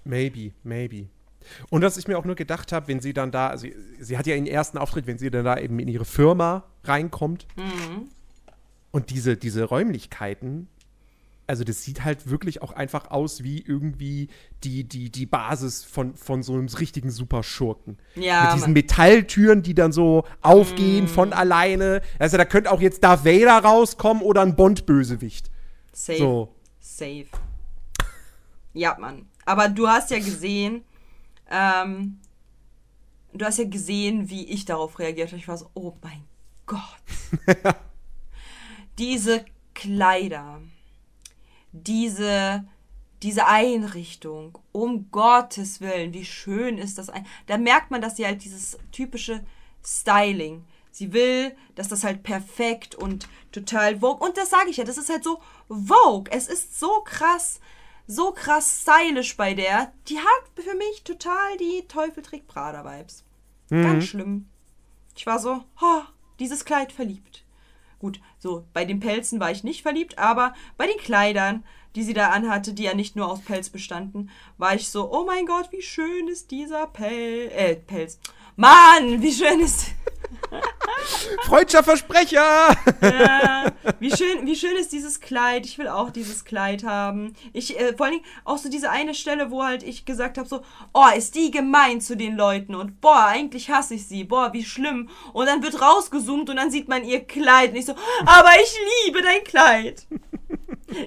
Maybe, maybe. Und dass ich mir auch nur gedacht habe, wenn sie dann da, also sie hat ja ihren ersten Auftritt, wenn sie dann da eben in ihre Firma reinkommt und diese, diese Räumlichkeiten, also das sieht halt wirklich auch einfach aus wie irgendwie die, die, die Basis von, von so einem richtigen Superschurken. Ja, Mit diesen Mann. Metalltüren, die dann so aufgehen von alleine. Also da könnte auch jetzt Darth Vader rauskommen oder ein Bond-Bösewicht. Safe. So. Safe. Ja, Mann. Aber du hast ja gesehen, ähm, du hast ja gesehen, wie ich darauf reagiert habe. Ich war so, oh mein Gott. diese Kleider, diese, diese Einrichtung, um Gottes Willen, wie schön ist das ein. Da merkt man, dass sie halt dieses typische Styling. Sie will, dass das halt perfekt und total Vogue. Und das sage ich ja, das ist halt so Vogue. Es ist so krass, so krass stylisch bei der. Die hat für mich total die Teufel trägt Prada-Vibes. Ganz schlimm. Ich war so, oh, dieses Kleid verliebt. Gut, so, bei den Pelzen war ich nicht verliebt, aber bei den Kleidern, die sie da anhatte, die ja nicht nur aus Pelz bestanden, war ich so, oh mein Gott, wie schön ist dieser Pel äh, Pelz. Mann, wie schön ist, Freudscher Versprecher! ja, wie schön, wie schön ist dieses Kleid. Ich will auch dieses Kleid haben. Ich, äh, vor allen Dingen auch so diese eine Stelle, wo halt ich gesagt habe, so, oh, ist die gemein zu den Leuten und boah, eigentlich hasse ich sie. Boah, wie schlimm. Und dann wird rausgezoomt und dann sieht man ihr Kleid und ich so, aber ich liebe dein Kleid.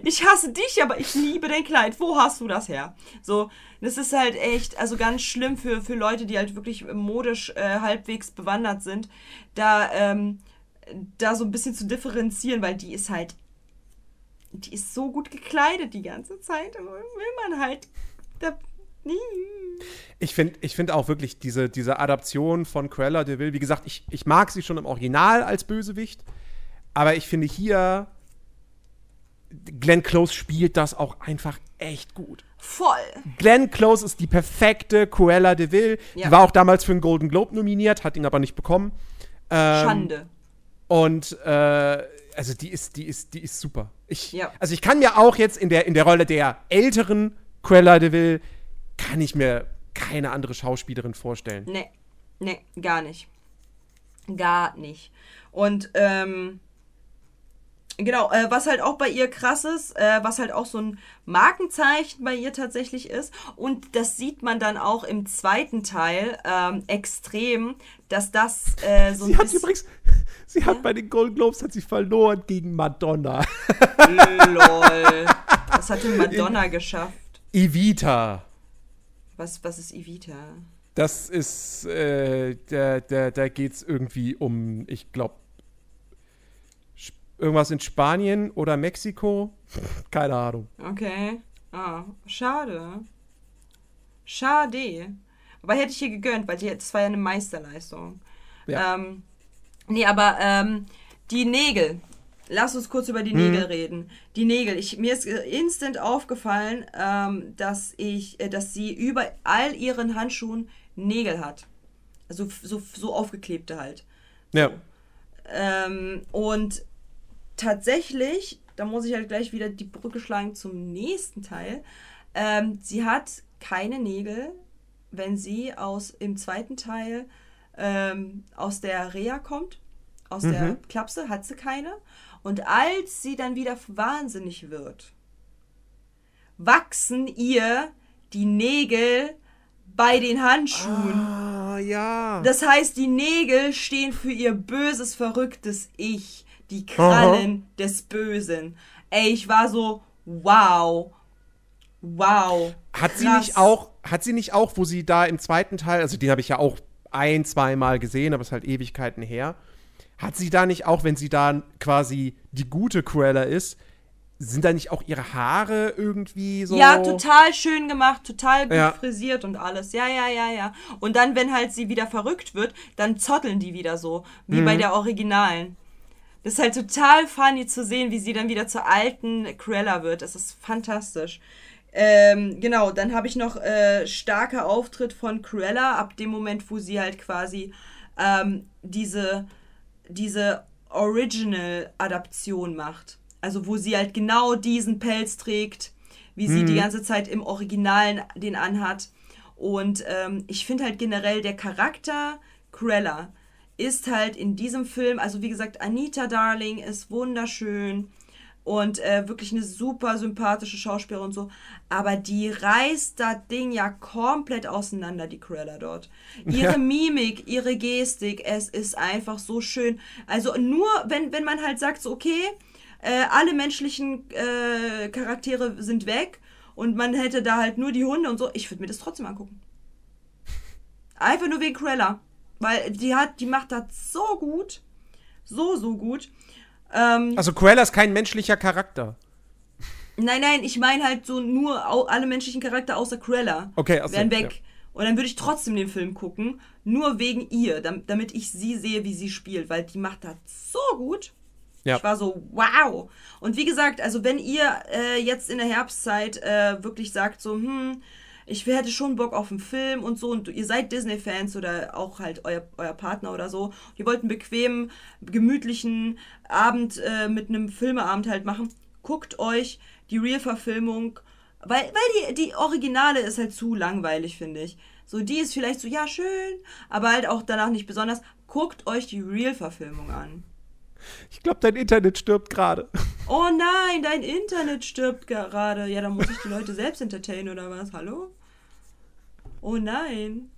Ich hasse dich, aber ich liebe dein Kleid. Wo hast du das her? So, das ist halt echt, also ganz schlimm für, für Leute, die halt wirklich modisch äh, halbwegs bewandert sind, da, ähm, da so ein bisschen zu differenzieren, weil die ist halt, die ist so gut gekleidet die ganze Zeit. Will man halt, da, Ich finde ich find auch wirklich diese, diese Adaption von Cruella de Vil, wie gesagt, ich, ich mag sie schon im Original als Bösewicht, aber ich finde hier, Glenn Close spielt das auch einfach echt gut. voll. Glenn Close ist die perfekte Cruella de Vil. Ja. Die war auch damals für einen Golden Globe nominiert, hat ihn aber nicht bekommen. Ähm, Schande. Und äh, also die ist, die ist, die ist super. Ich, Ja. Also ich kann mir auch jetzt in der, in der Rolle der älteren Cruella de Vil, kann ich mir keine andere Schauspielerin vorstellen. Nee, nee, gar nicht. Gar nicht. Und, ähm, genau, äh, was halt auch bei ihr krass ist, äh, was halt auch so ein Markenzeichen bei ihr tatsächlich ist, und das sieht man dann auch im zweiten Teil ähm, extrem, dass das äh, so ein Sie hat bisschen. übrigens, sie hat bei den Golden Globes hat sie verloren gegen Madonna. Lol. Das hatte Madonna geschafft. Evita. Was, was ist Evita? Das ist, äh, da, da, da geht es irgendwie um, ich glaube, irgendwas in Spanien oder Mexiko. Keine Ahnung. Okay. Ah, schade. Schade. Aber hätte ich ihr gegönnt, weil die, das war ja eine Meisterleistung. Ja. Ähm, nee, aber ähm, die Nägel. Lass uns kurz über die Nägel reden. Die Nägel. Ich, mir ist instant aufgefallen, ähm, dass ich, äh, dass sie über all ihren Handschuhen Nägel hat. Also so, so aufgeklebte halt. Ja. Ähm, und tatsächlich, da muss ich halt gleich wieder die Brücke schlagen zum nächsten Teil. Ähm, sie hat keine Nägel, wenn sie aus im zweiten Teil ähm, aus der Reha kommt, aus der Klapse, hat sie keine. Und als sie dann wieder wahnsinnig wird, wachsen ihr die Nägel bei den Handschuhen. Ah, ja. Das heißt, die Nägel stehen für ihr böses, verrücktes Ich. Die Krallen des Bösen. Ey, ich war so, wow. Wow. Hat sie nicht auch, hat sie nicht auch, wo sie da im zweiten Teil, also den habe ich ja auch ein, zweimal gesehen, aber es ist halt Ewigkeiten her. Hat sie da nicht auch, wenn sie da quasi die gute Cruella ist, sind da nicht auch ihre Haare irgendwie so? Ja, total schön gemacht, total gut Ja. frisiert und alles. Ja, ja, ja, ja. Und dann, wenn halt sie wieder verrückt wird, dann zotteln die wieder so, wie Mhm. bei der Originalen. Das ist halt total funny zu sehen, wie sie dann wieder zur alten Cruella wird. Das ist fantastisch. Ähm, genau, dann habe ich noch äh, starker Auftritt von Cruella ab dem Moment, wo sie halt quasi ähm, diese, diese Original-Adaption macht. Also wo sie halt genau diesen Pelz trägt, wie sie die ganze Zeit im Originalen den anhat. Und ähm, ich finde halt generell der Charakter Cruella ist halt in diesem Film, also wie gesagt, Anita Darling ist wunderschön und äh, wirklich eine super sympathische Schauspielerin und so. Aber die reißt das Ding ja komplett auseinander, die Cruella dort. Ihre Ja. Mimik, ihre Gestik, es ist einfach so schön. Also nur, wenn, wenn man halt sagt, so, okay, äh, alle menschlichen äh, Charaktere sind weg und man hätte da halt nur die Hunde und so, ich würde mir das trotzdem angucken. Einfach nur wegen Cruella. Weil die hat, die macht das so gut. So, so gut. Ähm, Also Cruella ist kein menschlicher Charakter. Nein, nein, ich meine halt so nur au- alle menschlichen Charakter außer Cruella Okay, ach so, wären weg. Und dann würde ich trotzdem den Film gucken, nur wegen ihr, dam- damit ich sie sehe, wie sie spielt, weil die macht das so gut. Ja. Ich war so, wow. Und wie gesagt, also wenn ihr äh, jetzt in der Herbstzeit äh, wirklich sagt, so, hm, ich hätte schon Bock auf einen Film und so, und ihr seid Disney-Fans oder auch halt euer, euer Partner oder so, ihr wollt einen bequemen, gemütlichen Abend äh, mit einem Filmeabend halt machen, guckt euch die Real-Verfilmung, weil, weil die, die Originale ist halt zu langweilig, finde ich. So, die ist vielleicht so, ja, schön, aber halt auch danach nicht besonders. Guckt euch die Real-Verfilmung an. Ich glaube, dein Internet stirbt gerade. Oh nein, dein Internet stirbt gerade. Ja, dann muss ich die Leute selbst entertainen oder was? Hallo? Oh nein.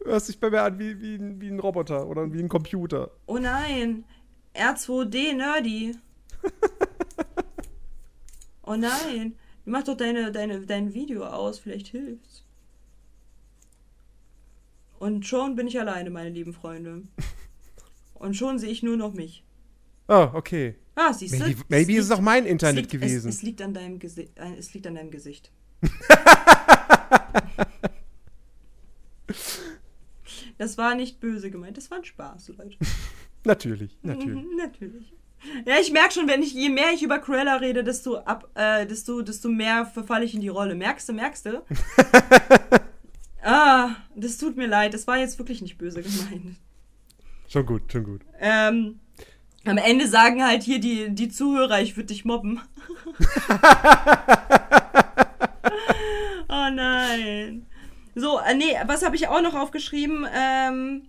Du hörst dich bei mir an wie, wie, ein- wie ein Roboter oder wie ein Computer. Oh nein. R2D Nerdy. Oh nein. Mach doch deine, deine, dein Video aus, vielleicht hilft's. Und schon bin ich alleine, meine lieben Freunde. Und schon sehe ich nur noch mich. Oh, okay. Ah, siehst du? Maybe, maybe ist es auch mein Internet liegt, gewesen. Es, es, liegt an deinem Gesi äh, es liegt an deinem Gesicht. das war nicht böse gemeint, das war ein Spaß, Leute. natürlich, natürlich. Mhm, Natürlich. Ja, ich merke schon, wenn ich, je mehr ich über Cruella rede, desto ab, äh, desto, desto mehr verfalle ich in die Rolle. Merkst du, merkst du? ah, das tut mir leid. Das war jetzt wirklich nicht böse gemeint. Schon gut, schon gut. Ähm, am Ende sagen halt hier die, die Zuhörer, ich würde dich mobben. oh nein. So, äh, nee, was habe ich auch noch aufgeschrieben? Ähm,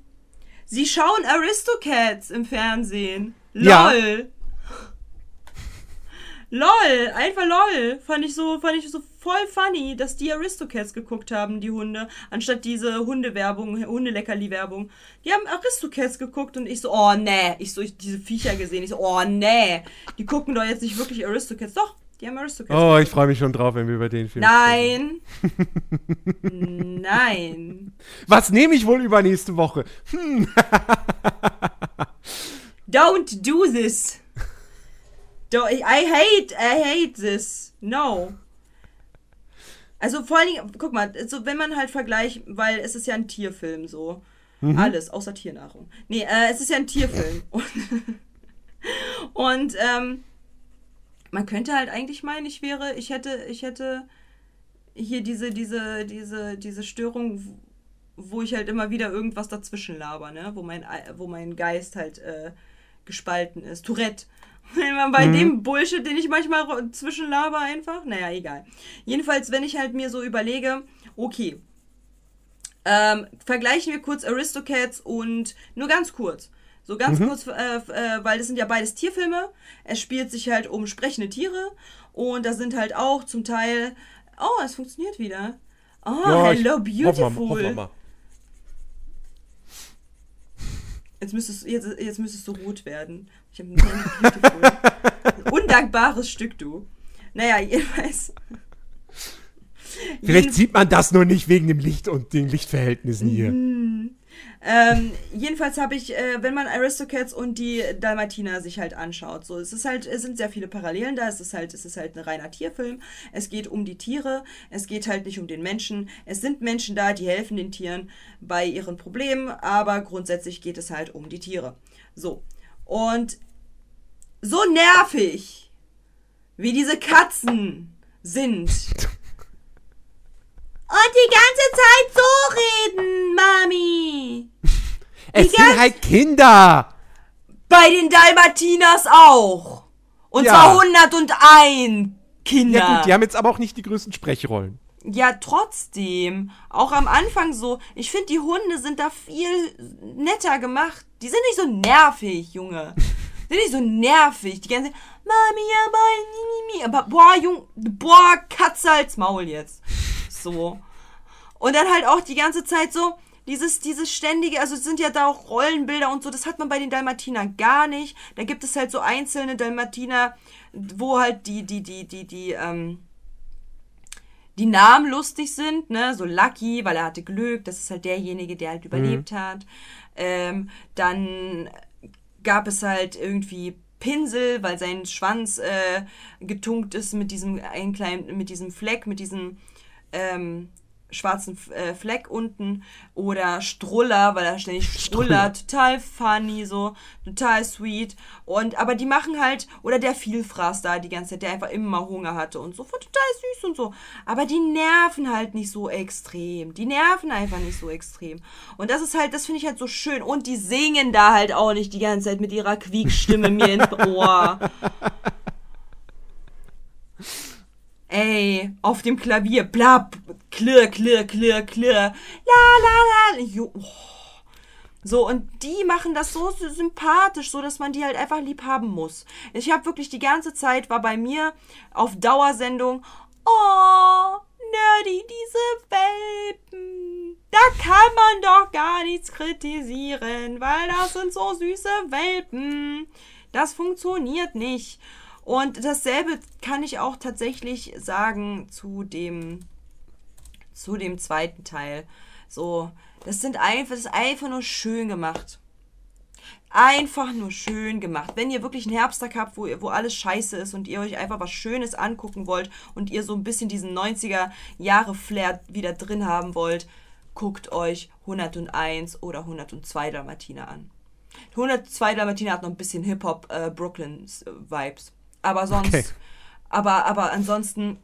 sie schauen Aristocats im Fernsehen. Ja. LOL. Einfach LOL. Fand ich so, fand ich so voll funny, dass die Aristocats geguckt haben, die Hunde, anstatt diese Hundewerbung, Hundeleckerli-Werbung. Die haben Aristocats geguckt und ich so, oh nee. Ich so, ich diese Viecher gesehen. Ich so, oh nee. Die gucken doch jetzt nicht wirklich Aristocats. Doch, die haben Aristocats Oh, ich freue mich schon drauf, wenn wir über den Film. Nein. Nein. Was nehme ich wohl übernächste Woche? Don't do this. Do I hate, I hate this. No. Also vor allen Dingen, guck mal, so wenn man halt vergleicht, weil es ist ja ein Tierfilm so. Alles, außer Tiernahrung. Nee, äh, es ist ja ein Tierfilm. Und, und ähm, man könnte halt eigentlich meinen, ich wäre, ich hätte, ich hätte hier diese, diese, diese, diese Störung, wo ich halt immer wieder irgendwas dazwischen laber, ne? Wo mein, Ei- wo mein Geist halt äh, gespalten ist. Tourette. Wenn man bei dem Bullshit, den ich manchmal zwischenlaber einfach. Naja, egal. Jedenfalls, wenn ich halt mir so überlege, okay, ähm, vergleichen wir kurz Aristocats und nur ganz kurz. So ganz kurz, äh, äh, weil das sind ja beides Tierfilme. Es spielt sich halt um sprechende Tiere und da sind halt auch zum Teil Oh, es funktioniert wieder. Oh, Ja, hello, hoffen wir beautiful. hoffen wir mal. Jetzt müsstest, jetzt, jetzt müsstest du rot werden. Ich habe beautiful. Undankbares Stück, du. Naja, jedenfalls. Vielleicht sieht man das nur nicht wegen dem Licht und den Lichtverhältnissen hier. Ähm, jedenfalls habe ich, äh, wenn man Aristocats und die Dalmatiner sich halt anschaut, so, es ist halt, es sind sehr viele Parallelen da, es ist halt, es ist halt ein reiner Tierfilm, es geht um die Tiere, es geht halt nicht um den Menschen, es sind Menschen da, die helfen den Tieren bei ihren Problemen, aber grundsätzlich geht es halt um die Tiere. So. Und so nervig, wie diese Katzen sind. Und die ganze Zeit so reden, Mami. Es Die sind halt Kinder! Bei den Dalmatiners auch. Und Ja. zwar 101 Kinder. Ja gut, die haben jetzt aber auch nicht die größten Sprechrollen. Ja, trotzdem. Auch am Anfang so. Ich finde, die Hunde sind da viel netter gemacht. Die sind nicht so nervig, Junge. Sind nicht so nervig. Die ganze Mami, aber, mi, mi, mi. aber boah, Junge, boah, Katze als Maul jetzt. So. Und dann halt auch die ganze Zeit so, dieses, dieses ständige, also es sind ja da auch Rollenbilder und so, das hat man bei den Dalmatinern gar nicht. Da gibt es halt so einzelne Dalmatiner, wo halt die, die, die, die, die, ähm, die Namen lustig sind, ne, so Lucky, weil er hatte Glück, das ist halt derjenige, der halt überlebt hat. Ähm, dann gab es halt irgendwie Pinsel, weil sein Schwanz äh, getunkt ist mit diesem einen kleinen, mit diesem Fleck, mit diesem ähm, schwarzen äh, Fleck unten oder Struller, weil er ständig strullert, total funny so, total sweet. Und aber die machen halt oder der Vielfraß da die ganze Zeit, der einfach immer Hunger hatte und so, total süß und so, aber die nerven halt nicht so extrem, die nerven einfach nicht so extrem. Und das ist halt, das finde ich halt so schön. Und die singen da halt auch nicht die ganze Zeit mit ihrer Quiekstimme mir ins Ohr. Ey, auf dem Klavier, blab, klirr, klirr, klirr, klirr, la, la, la, jo, oh. So, und die machen das so sy- sympathisch, so dass man die halt einfach lieb haben muss. Ich habe wirklich die ganze Zeit, war bei mir auf Dauersendung, oh, Nerdy, diese Welpen. Da kann man doch gar nichts kritisieren, weil das sind so süße Welpen. Das funktioniert nicht. Und dasselbe kann ich auch tatsächlich sagen zu dem, zu dem zweiten Teil. So, das sind einfach, das ist einfach nur schön gemacht. Einfach nur schön gemacht. Wenn ihr wirklich einen Herbsttag habt, wo, ihr- wo alles scheiße ist und ihr euch einfach was Schönes angucken wollt und ihr so ein bisschen diesen 90er Jahre Flair wieder drin haben wollt, guckt euch 101 oder 102 Dalmatiner an. 102 Dalmatiner hat noch ein bisschen Hip-Hop äh. Aber sonst, Okay. aber, aber ansonsten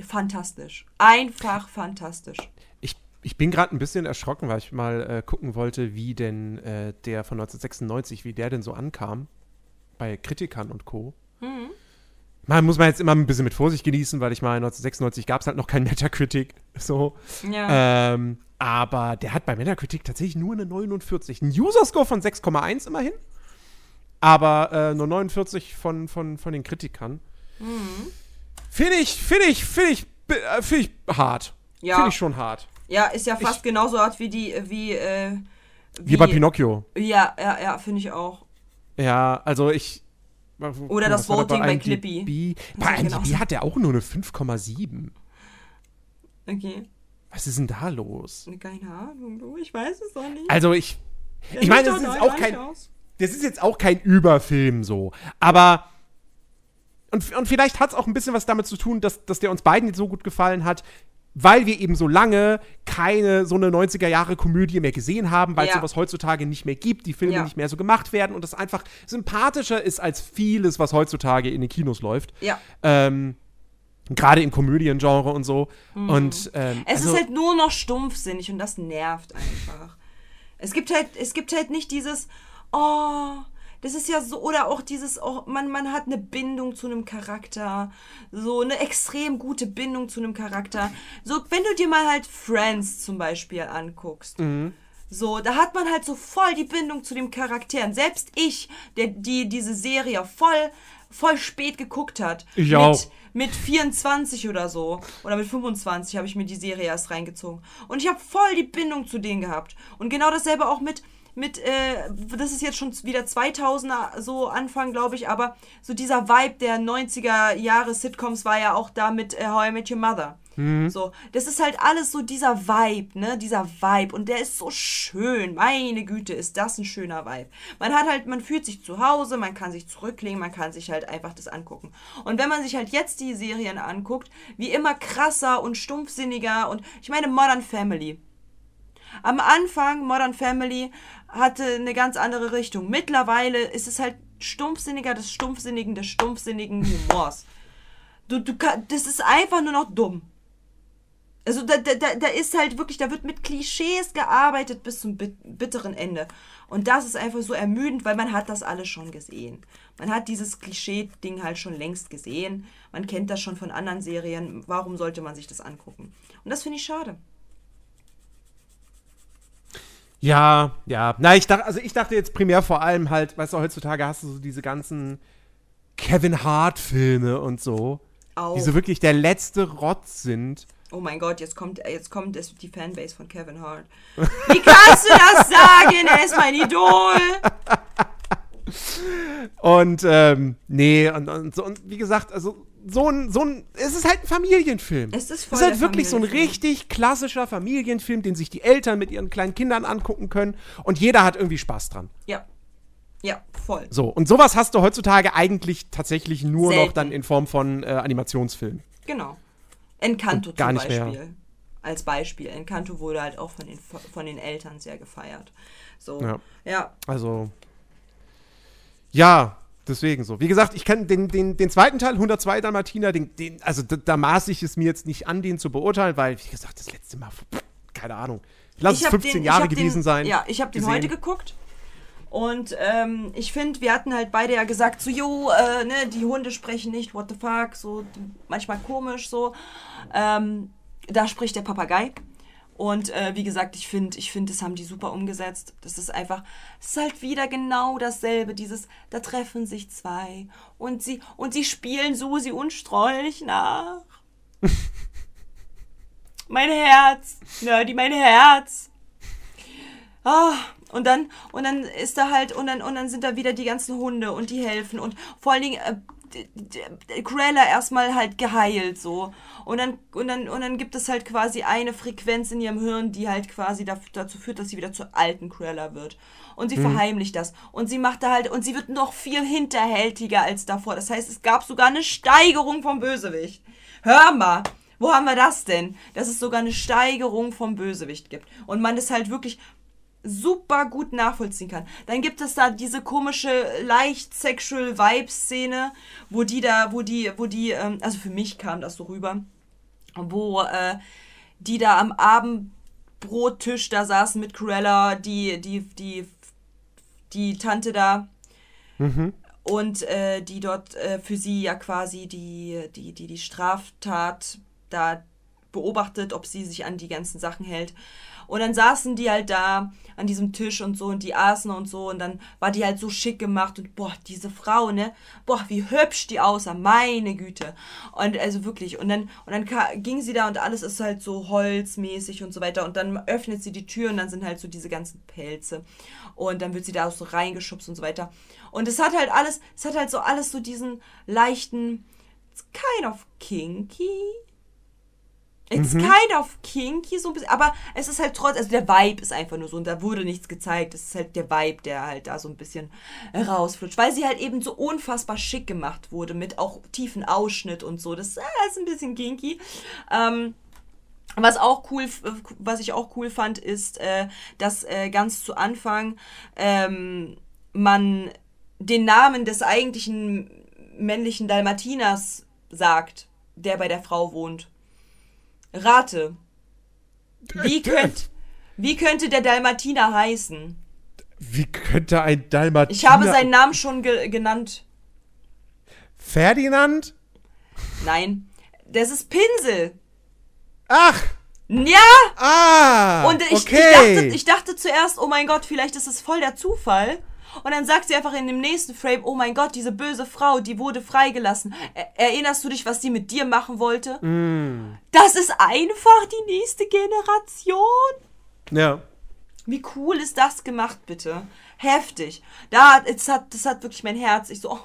fantastisch. Einfach fantastisch. Ich, ich bin gerade ein bisschen erschrocken, weil ich mal äh, gucken wollte, wie denn äh, der von 1996, wie der denn so ankam. Bei Kritikern und Co. Mhm. Man muss man jetzt immer ein bisschen mit Vorsicht genießen, weil ich meine, 1996 gab es halt noch kein Metacritic. So. Ja. Ähm, aber der hat bei Metacritic tatsächlich nur eine 49. Ein User-Score von 6,1 immerhin. Aber äh, nur 49 von, von, von den Kritikern. Mhm. Finde ich, finde ich, finde ich, äh, finde ich hart. Ja. Finde ich schon hart. ja, ist ja fast genauso hart wie die, wie, äh, Wie, bei Pinocchio. Ja, ja, ja, finde ich auch. Ja, also ich. Oder das Voting bei? Clippy. Muss Bei ich genau IMDb sagen. hat er auch nur eine 5,7. Okay. Was ist denn da los? Keine Ahnung, du, ich weiß es doch nicht. Also ich. Der Ich meine, doch ist auch kein. aus. Das ist jetzt auch kein Überfilm so. Aber. Und, und vielleicht hat es auch ein bisschen was damit zu tun, dass, dass der uns beiden jetzt so gut gefallen hat, weil wir eben so lange keine so eine 90er-Jahre-Komödie mehr gesehen haben, weil es Ja. sowas heutzutage nicht mehr gibt, die Filme Ja. nicht mehr so gemacht werden und das einfach sympathischer ist als vieles, was heutzutage in den Kinos läuft. Ja. Ähm, Gerade im Komödiengenre und so. Und ähm, Mhm. Es also, ist halt nur noch stumpfsinnig und das nervt einfach. Es gibt halt, es gibt halt nicht dieses, oh, das ist ja so, oder auch dieses, oh, man, man hat eine Bindung zu einem Charakter, so eine extrem gute Bindung zu einem Charakter. So, wenn du dir mal halt Friends zum Beispiel anguckst, So, da hat man halt so voll die Bindung zu den Charakteren. Selbst ich, der die diese Serie voll voll spät geguckt hat. Ich mit, auch. Mit 24 oder so oder mit 25 habe ich mir die Serie erst reingezogen und ich habe voll die Bindung zu denen gehabt. Und genau dasselbe auch mit mit äh, das ist jetzt schon wieder 2000er so Anfang, glaube ich, aber so dieser Vibe der 90er Jahre Sitcoms war ja auch da mit äh, How I Met Your Mother. So, das ist halt alles so dieser Vibe, ne? Dieser Vibe. Und der ist so schön. Meine Güte, ist das ein schöner Vibe. Man hat halt, man fühlt sich zu Hause, man kann sich zurücklegen, man kann sich halt einfach das angucken. Und wenn man sich halt jetzt die Serien anguckt, wie immer krasser und stumpfsinniger und ich meine Modern Family. Am Anfang, Modern Family, hatte eine ganz andere Richtung. Mittlerweile ist es halt stumpfsinniger des stumpfsinnigen des stumpfsinnigen Humors. Du, du, das ist einfach nur noch dumm. Also da, da, da ist halt wirklich, da wird mit Klischees gearbeitet bis zum bit- bitteren Ende. Und das ist einfach so ermüdend, weil man hat das alles schon gesehen. Man hat dieses Klischee-Ding halt schon längst gesehen. Man kennt das schon von anderen Serien. Warum sollte man sich das angucken? Und das finde ich schade. Ja, ja. Na, ich dachte, also ich dachte jetzt primär vor allem halt, weißt du, heutzutage hast du so diese ganzen Kevin Hart-Filme und so, Auch. die so wirklich der letzte Rotz sind. Oh mein Gott, jetzt kommt, jetzt kommt das, die Fanbase von Kevin Hart. Wie kannst du das sagen? Er ist mein Idol. Und ähm, nee, und, und, so, und wie gesagt, also so ein, so ein, es ist halt ein Familienfilm. Es ist voll es ist halt wirklich so ein richtig klassischer Familienfilm, den sich die Eltern mit ihren kleinen Kindern angucken können und jeder hat irgendwie Spaß dran. Ja. Ja, voll. So, und sowas hast du heutzutage eigentlich tatsächlich nur noch Selten. dann in Form von äh, Animationsfilmen. Genau. Encanto Und gar zum nicht mehr. Beispiel. Als Beispiel. Encanto wurde halt auch von den, von den Eltern sehr gefeiert. So. Ja. ja. Also, ja, deswegen so. Wie gesagt, ich kann den, den, den zweiten Teil, 102 Dalmatiner, den, den, also da, da maß ich es mir jetzt nicht an, den zu beurteilen, weil, wie gesagt, das letzte Mal, pff, keine Ahnung. Lass es hab 15 den- ich Jahre gewesen den, sein. Ja, ich habe den heute geguckt. Und ähm, ich finde, wir hatten halt beide ja gesagt, so, jo, äh, ne, die Hunde sprechen nicht, what the fuck, so manchmal komisch, so. Ähm, da spricht der Papagei. Und äh, wie gesagt, ich finde, ich finde, das haben die super umgesetzt. Das ist einfach, es ist halt wieder genau dasselbe. Dieses, da treffen sich zwei und sie und sie spielen Susi und Strolch nach. mein Herz, Nerdy, mein Herz. Ah, und dann, und dann ist da halt, und dann, und dann sind da wieder die ganzen Hunde und die helfen und vor allen Dingen, äh, Cruella erstmal halt geheilt so. Und dann, und dann, und dann gibt es halt quasi eine Frequenz in ihrem Hirn, die halt quasi dazu führt, dass sie wieder zur alten Cruella wird. Und sie verheimlicht das. Und sie macht da halt, und sie wird noch viel hinterhältiger als davor. Das heißt, es gab sogar eine Steigerung vom Bösewicht. Hör mal! Wo haben wir das denn? Dass es sogar eine Steigerung vom Bösewicht gibt. Und man ist halt wirklich super gut nachvollziehen kann. Dann gibt es da diese komische, leicht sexual Vibe-Szene, wo die da, wo die, wo die, ähm, also für mich kam das so rüber, wo äh, die da am Abendbrottisch da saßen mit Cruella, die, die, die, die Tante da, und äh, die dort äh, für sie ja quasi die, die, die, die Straftat da beobachtet, ob sie sich an die ganzen Sachen hält. Und dann saßen die halt da an diesem Tisch und so und die aßen und so und dann war die halt so schick gemacht und boah, diese Frau, ne? Boah, wie hübsch die aussah, meine Güte. Und also wirklich, und dann, und dann ging sie da und alles ist halt so holzmäßig und so weiter und dann öffnet sie die Tür und dann sind halt so diese ganzen Pelze und dann wird sie da auch so reingeschubst und so weiter. Und es hat halt alles, es hat halt so alles so diesen leichten, kind of kinky. It's kind of kinky, so ein bisschen, aber es ist halt trotz, also der Vibe ist einfach nur so und da wurde nichts gezeigt. Es ist halt der Vibe, der halt da so ein bisschen rausflutscht, weil sie halt eben so unfassbar schick gemacht wurde mit auch tiefen Ausschnitt und so. Das äh, ist ein bisschen kinky. Ähm, was auch cool, was ich auch cool fand, ist, äh, dass äh, ganz zu Anfang ähm, man den Namen des eigentlichen männlichen Dalmatiners sagt, der bei der Frau wohnt. Rate. Wie, könnt, wie könnte der Dalmatiner heißen? Wie könnte ein Dalmatiner... Ich habe seinen Namen schon ge genannt. Ferdinand? Nein. Das ist Pinsel. Ach! Ja! Ah! Und ich, okay. ich, dachte, ich dachte zuerst, oh mein Gott, vielleicht ist es voll der Zufall. Und dann sagt sie einfach in dem nächsten Frame, oh mein Gott, diese böse Frau, die wurde freigelassen. Er erinnerst du dich, was sie mit dir machen wollte? Mm. Das ist einfach die nächste Generation. ja. Wie cool ist das gemacht, bitte? Heftig. Da, es hat, das hat wirklich mein Herz. Ich so, oh.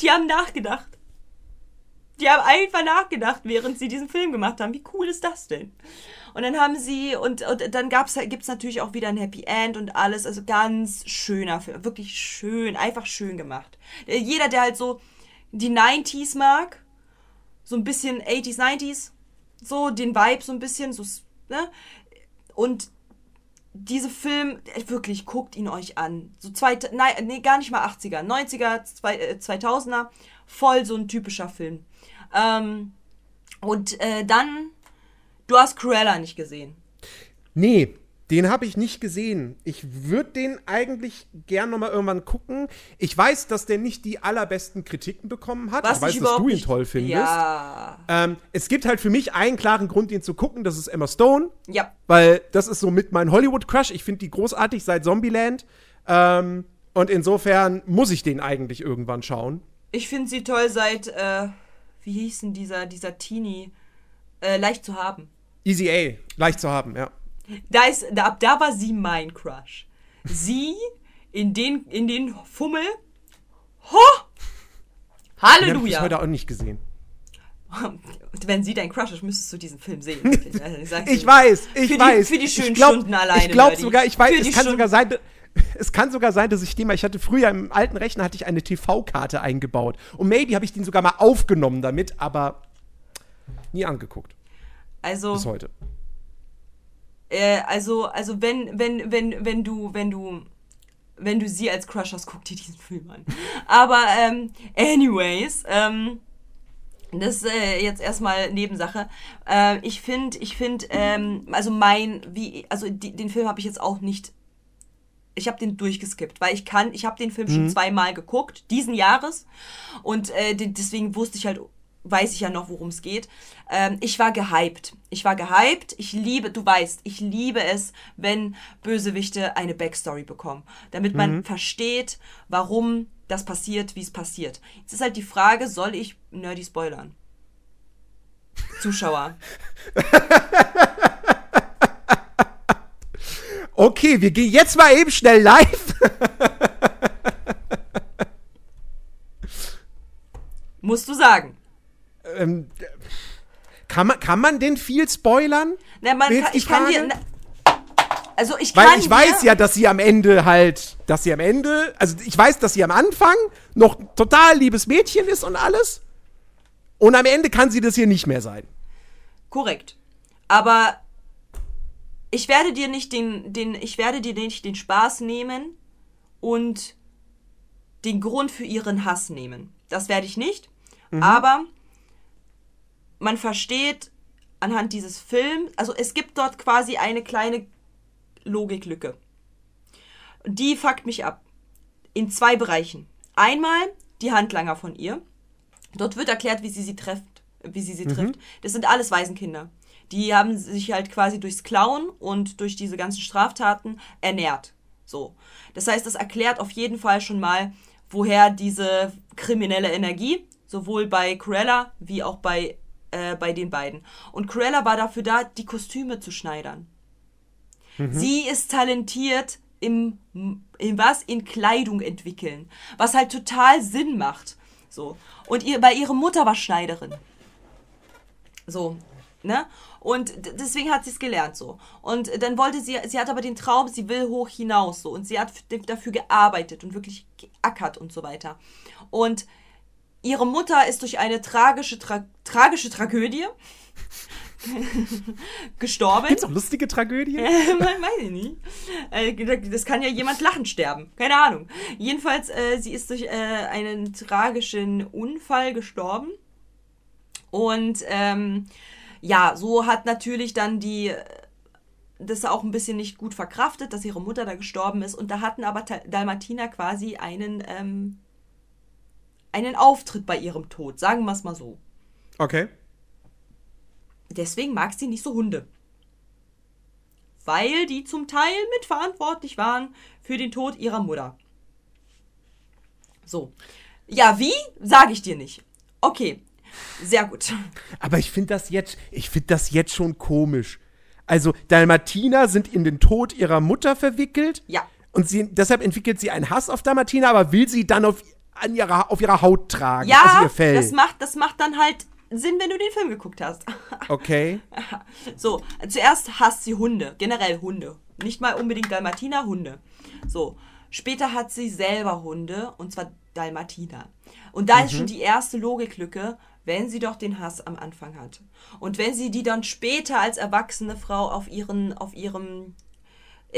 Die haben nachgedacht. Die haben einfach nachgedacht, während sie diesen Film gemacht haben. Wie cool ist das denn? Und dann haben sie, und, und dann gab's, gibt's natürlich auch wieder ein Happy End und alles. Also ganz schöner Film. Wirklich schön. Einfach schön gemacht. Äh, Jeder, der halt so die 90s mag, so ein bisschen 80s, 90s, so den Vibe so ein bisschen, so, ne? Und diese Film, äh, wirklich, guckt ihn euch an. So zwei, nein, nee, gar nicht mal 80er, 90er, zwei, äh, 2000er, voll so ein typischer Film. Ähm, und äh, dann, du hast Cruella nicht gesehen. Nee, den habe ich nicht gesehen. Ich würde den eigentlich gern noch mal irgendwann gucken. Ich weiß, dass der nicht die allerbesten Kritiken bekommen hat. Was ich weiß, dass du ihn toll findest. Ja. Ähm, es gibt halt für mich einen klaren Grund, den zu gucken. Das ist Emma Stone. Ja. Weil das ist so mit mein Hollywood-Crush. Ich finde die großartig seit Zombieland. Ähm, und insofern muss ich den eigentlich irgendwann schauen. Ich finde sie toll seit, äh, wie hieß denn dieser, dieser Teenie? Äh, leicht zu haben. Easy A, leicht zu haben, ja. Da ist, da, ab da war sie mein Crush. Sie in den, in den Fummel. Ho! Den habe ich Halleluja! heute auch nicht gesehen. Wenn sie dein Crush ist, müsstest du diesen Film sehen. Also, ich dir. weiß, ich Für die- weiß. für die schönen ich glaub, Stunden alleine, Ich glaube sogar, ich weiß, die es kann Stunden- sogar sein, es kann sogar sein, dass ich den mal, ich hatte früher im alten Rechner hatte ich eine TV-Karte eingebaut. Und maybe habe ich den sogar mal aufgenommen damit, aber nie angeguckt. Also, Bis heute. äh, also, also wenn, wenn, wenn, wenn du, wenn du, wenn du sie als Crush hast, guck dir diesen Film an. Aber, ähm, anyways, ähm, das ist äh, jetzt erstmal Nebensache. Äh, ich finde, ich finde, ähm, also mein, wie, also die, den Film habe ich jetzt auch nicht. Ich habe den durchgeskippt, weil ich kann, ich habe den Film schon zweimal geguckt, diesen Jahres. Und äh, den, deswegen wusste ich halt, weiß ich ja noch, worum es geht. Ähm, ich war gehypt. Ich war gehypt. Ich liebe, du weißt, ich liebe es, wenn Bösewichte eine Backstory bekommen. Damit man versteht, warum das passiert, wie es passiert. Jetzt ist halt die Frage, soll ich nerdy spoilern? Zuschauer. Okay, wir gehen jetzt mal eben schnell live. Musst du sagen. Ähm, kann, man, kann man denn viel spoilern? Na, man kann, ich kann dir. Also ich kann Weil ich weiß ja, dass sie am Ende halt, dass sie am Ende, also ich weiß, dass sie am Anfang noch total liebes Mädchen ist und alles. Und am Ende kann sie das hier nicht mehr sein. Korrekt. Aber ich werde dir nicht den, den, ich werde dir nicht den Spaß nehmen und den Grund für ihren Hass nehmen. Das werde ich nicht. Aber man versteht anhand dieses Films, also es gibt dort quasi eine kleine Logiklücke. Die fuckt mich ab. In zwei Bereichen. Einmal die Handlanger von ihr. Dort wird erklärt, wie sie sie trifft, wie sie sie trifft. Das sind alles Waisenkinder. Die haben sich halt quasi durchs Klauen und durch diese ganzen Straftaten ernährt. So. Das heißt, das erklärt auf jeden Fall schon mal, woher diese kriminelle Energie sowohl bei Cruella wie auch bei, äh, bei den beiden. Und Cruella war dafür da, die Kostüme zu schneidern. Sie ist talentiert im, in was? In Kleidung entwickeln. Was halt total Sinn macht. So. Und ihr, bei ihrer Mutter war Schneiderin. So. Ne? Und deswegen hat sie es gelernt so. Und dann wollte sie, sie hat aber den Traum, sie will hoch hinaus so. Und sie hat dafür gearbeitet und wirklich geackert und so weiter. Und ihre Mutter ist durch eine tragische, tra tragische Tragödie gestorben. Gibt's auch lustige Tragödien? Man weiß ich nicht. Äh, Das kann ja jemand lachend sterben. Keine Ahnung. Jedenfalls, äh, sie ist durch äh, einen tragischen Unfall gestorben. Und ähm, ja, so hat natürlich dann die äh, das auch ein bisschen nicht gut verkraftet, dass ihre Mutter da gestorben ist. Und da hatten aber Dalmatiner quasi einen, ähm, einen Auftritt bei ihrem Tod. Sagen wir es mal so. Okay. deswegen mag sie nicht so Hunde. Weil die zum Teil mitverantwortlich waren für den Tod ihrer Mutter. So. Ja, wie? Sage ich dir nicht. Okay. Sehr gut. Aber ich finde das jetzt, ich finde das jetzt schon komisch. Also Dalmatiner sind in den Tod ihrer Mutter verwickelt. Ja. Und sie, deshalb entwickelt sie einen Hass auf Dalmatiner, aber will sie dann auf, an ihrer, auf ihrer Haut tragen, also Ja, ihr Fell. das macht, das macht dann halt Sinn, wenn du den Film geguckt hast. okay. So, zuerst hasst sie Hunde, generell Hunde. Nicht mal unbedingt Dalmatiner, Hunde. So, später hat sie selber Hunde, und zwar Dalmatiner. Und da ist schon die erste Logiklücke, wenn sie doch den Hass am Anfang hat. Und wenn sie die dann später als erwachsene Frau auf, ihren, auf ihrem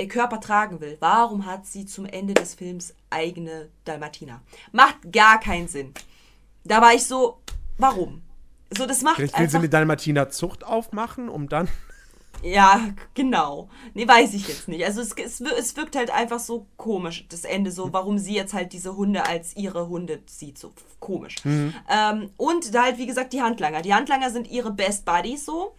Körper tragen will, warum hat sie zum Ende des Films eigene Dalmatiner? Macht gar keinen Sinn. Da war ich so, warum? So, das macht Vielleicht will sie eine Dalmatiner Zucht aufmachen, um dann. ja, genau. Nee, weiß ich jetzt nicht. Also es, es, es wirkt halt einfach so komisch, das Ende so, warum sie jetzt halt diese Hunde als ihre Hunde sieht, so komisch. Ähm, und da halt, wie gesagt, die Handlanger. Die Handlanger sind ihre Best Buddies so.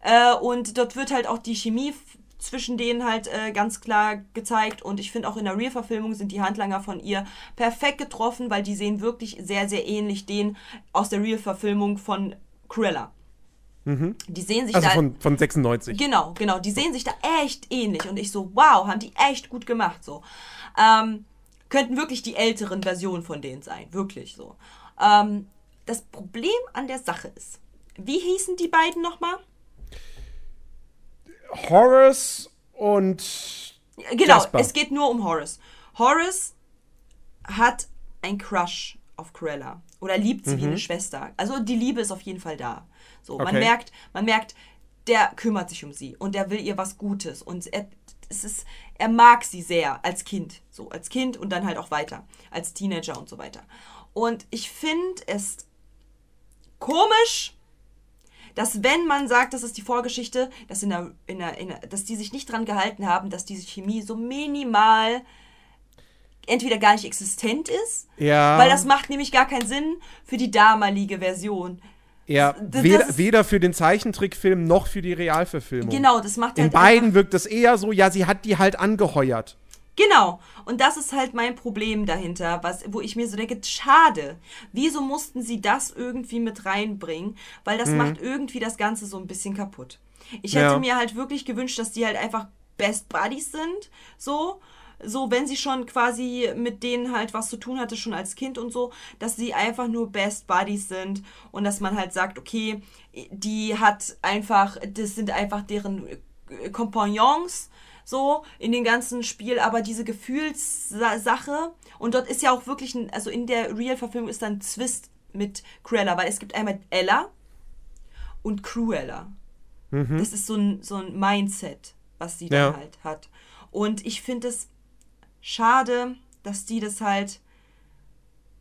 Äh, und dort wird halt auch die Chemie zwischen denen halt äh, ganz klar gezeigt. Und ich finde auch in der Real-Verfilmung sind die Handlanger von ihr perfekt getroffen, weil die sehen wirklich sehr, sehr ähnlich den aus der Real-Verfilmung von Cruella. Die sehen sich Also da von, von 96. Genau, genau. Die sehen sich da echt ähnlich. Und ich so, wow, haben die echt gut gemacht. So. Ähm, könnten wirklich die älteren Versionen von denen sein. Wirklich so. Ähm, das Problem an der Sache ist, wie hießen die beiden nochmal? Horace und. Genau, Jasper. es geht nur um Horace. Horace hat ein Crush auf Cruella oder liebt sie wie eine Schwester. Also die Liebe ist auf jeden Fall da. So, man Okay. merkt, man merkt, der kümmert sich um sie und der will ihr was Gutes und er, es ist, er mag sie sehr als Kind, so als Kind und dann halt auch weiter als Teenager und so weiter. Und ich finde es komisch, dass wenn man sagt, das ist die Vorgeschichte, dass, in der, in der, in der, dass die sich nicht dran gehalten haben, dass diese Chemie so minimal entweder gar nicht existent ist, Ja. weil das macht nämlich gar keinen Sinn für die damalige Version. Ja, das weder, weder für den Zeichentrickfilm noch für die Realverfilmung. Genau, das macht In halt beiden wirkt es eher so, ja, sie hat die halt angeheuert. Genau. Und das ist halt mein Problem dahinter, was, wo ich mir so denke, schade. Wieso mussten sie das irgendwie mit reinbringen? Weil das macht irgendwie das Ganze so ein bisschen kaputt. Ich hätte Ja. mir halt wirklich gewünscht, dass die halt einfach Best Buddies sind. So. So, wenn sie schon quasi mit denen halt was zu tun hatte, schon als Kind und so, dass sie einfach nur Best Buddies sind und dass man halt sagt, okay, die hat einfach, das sind einfach deren Kompagnons, so in dem ganzen Spiel, aber diese Gefühlssache und dort ist ja auch wirklich ein, also in der Real-Verfilmung ist dann ein Twist mit Cruella, weil es gibt einmal Ella und Cruella. Das ist so ein, so ein Mindset, was sie dann Ja. halt hat. Und ich finde es schade, dass die das halt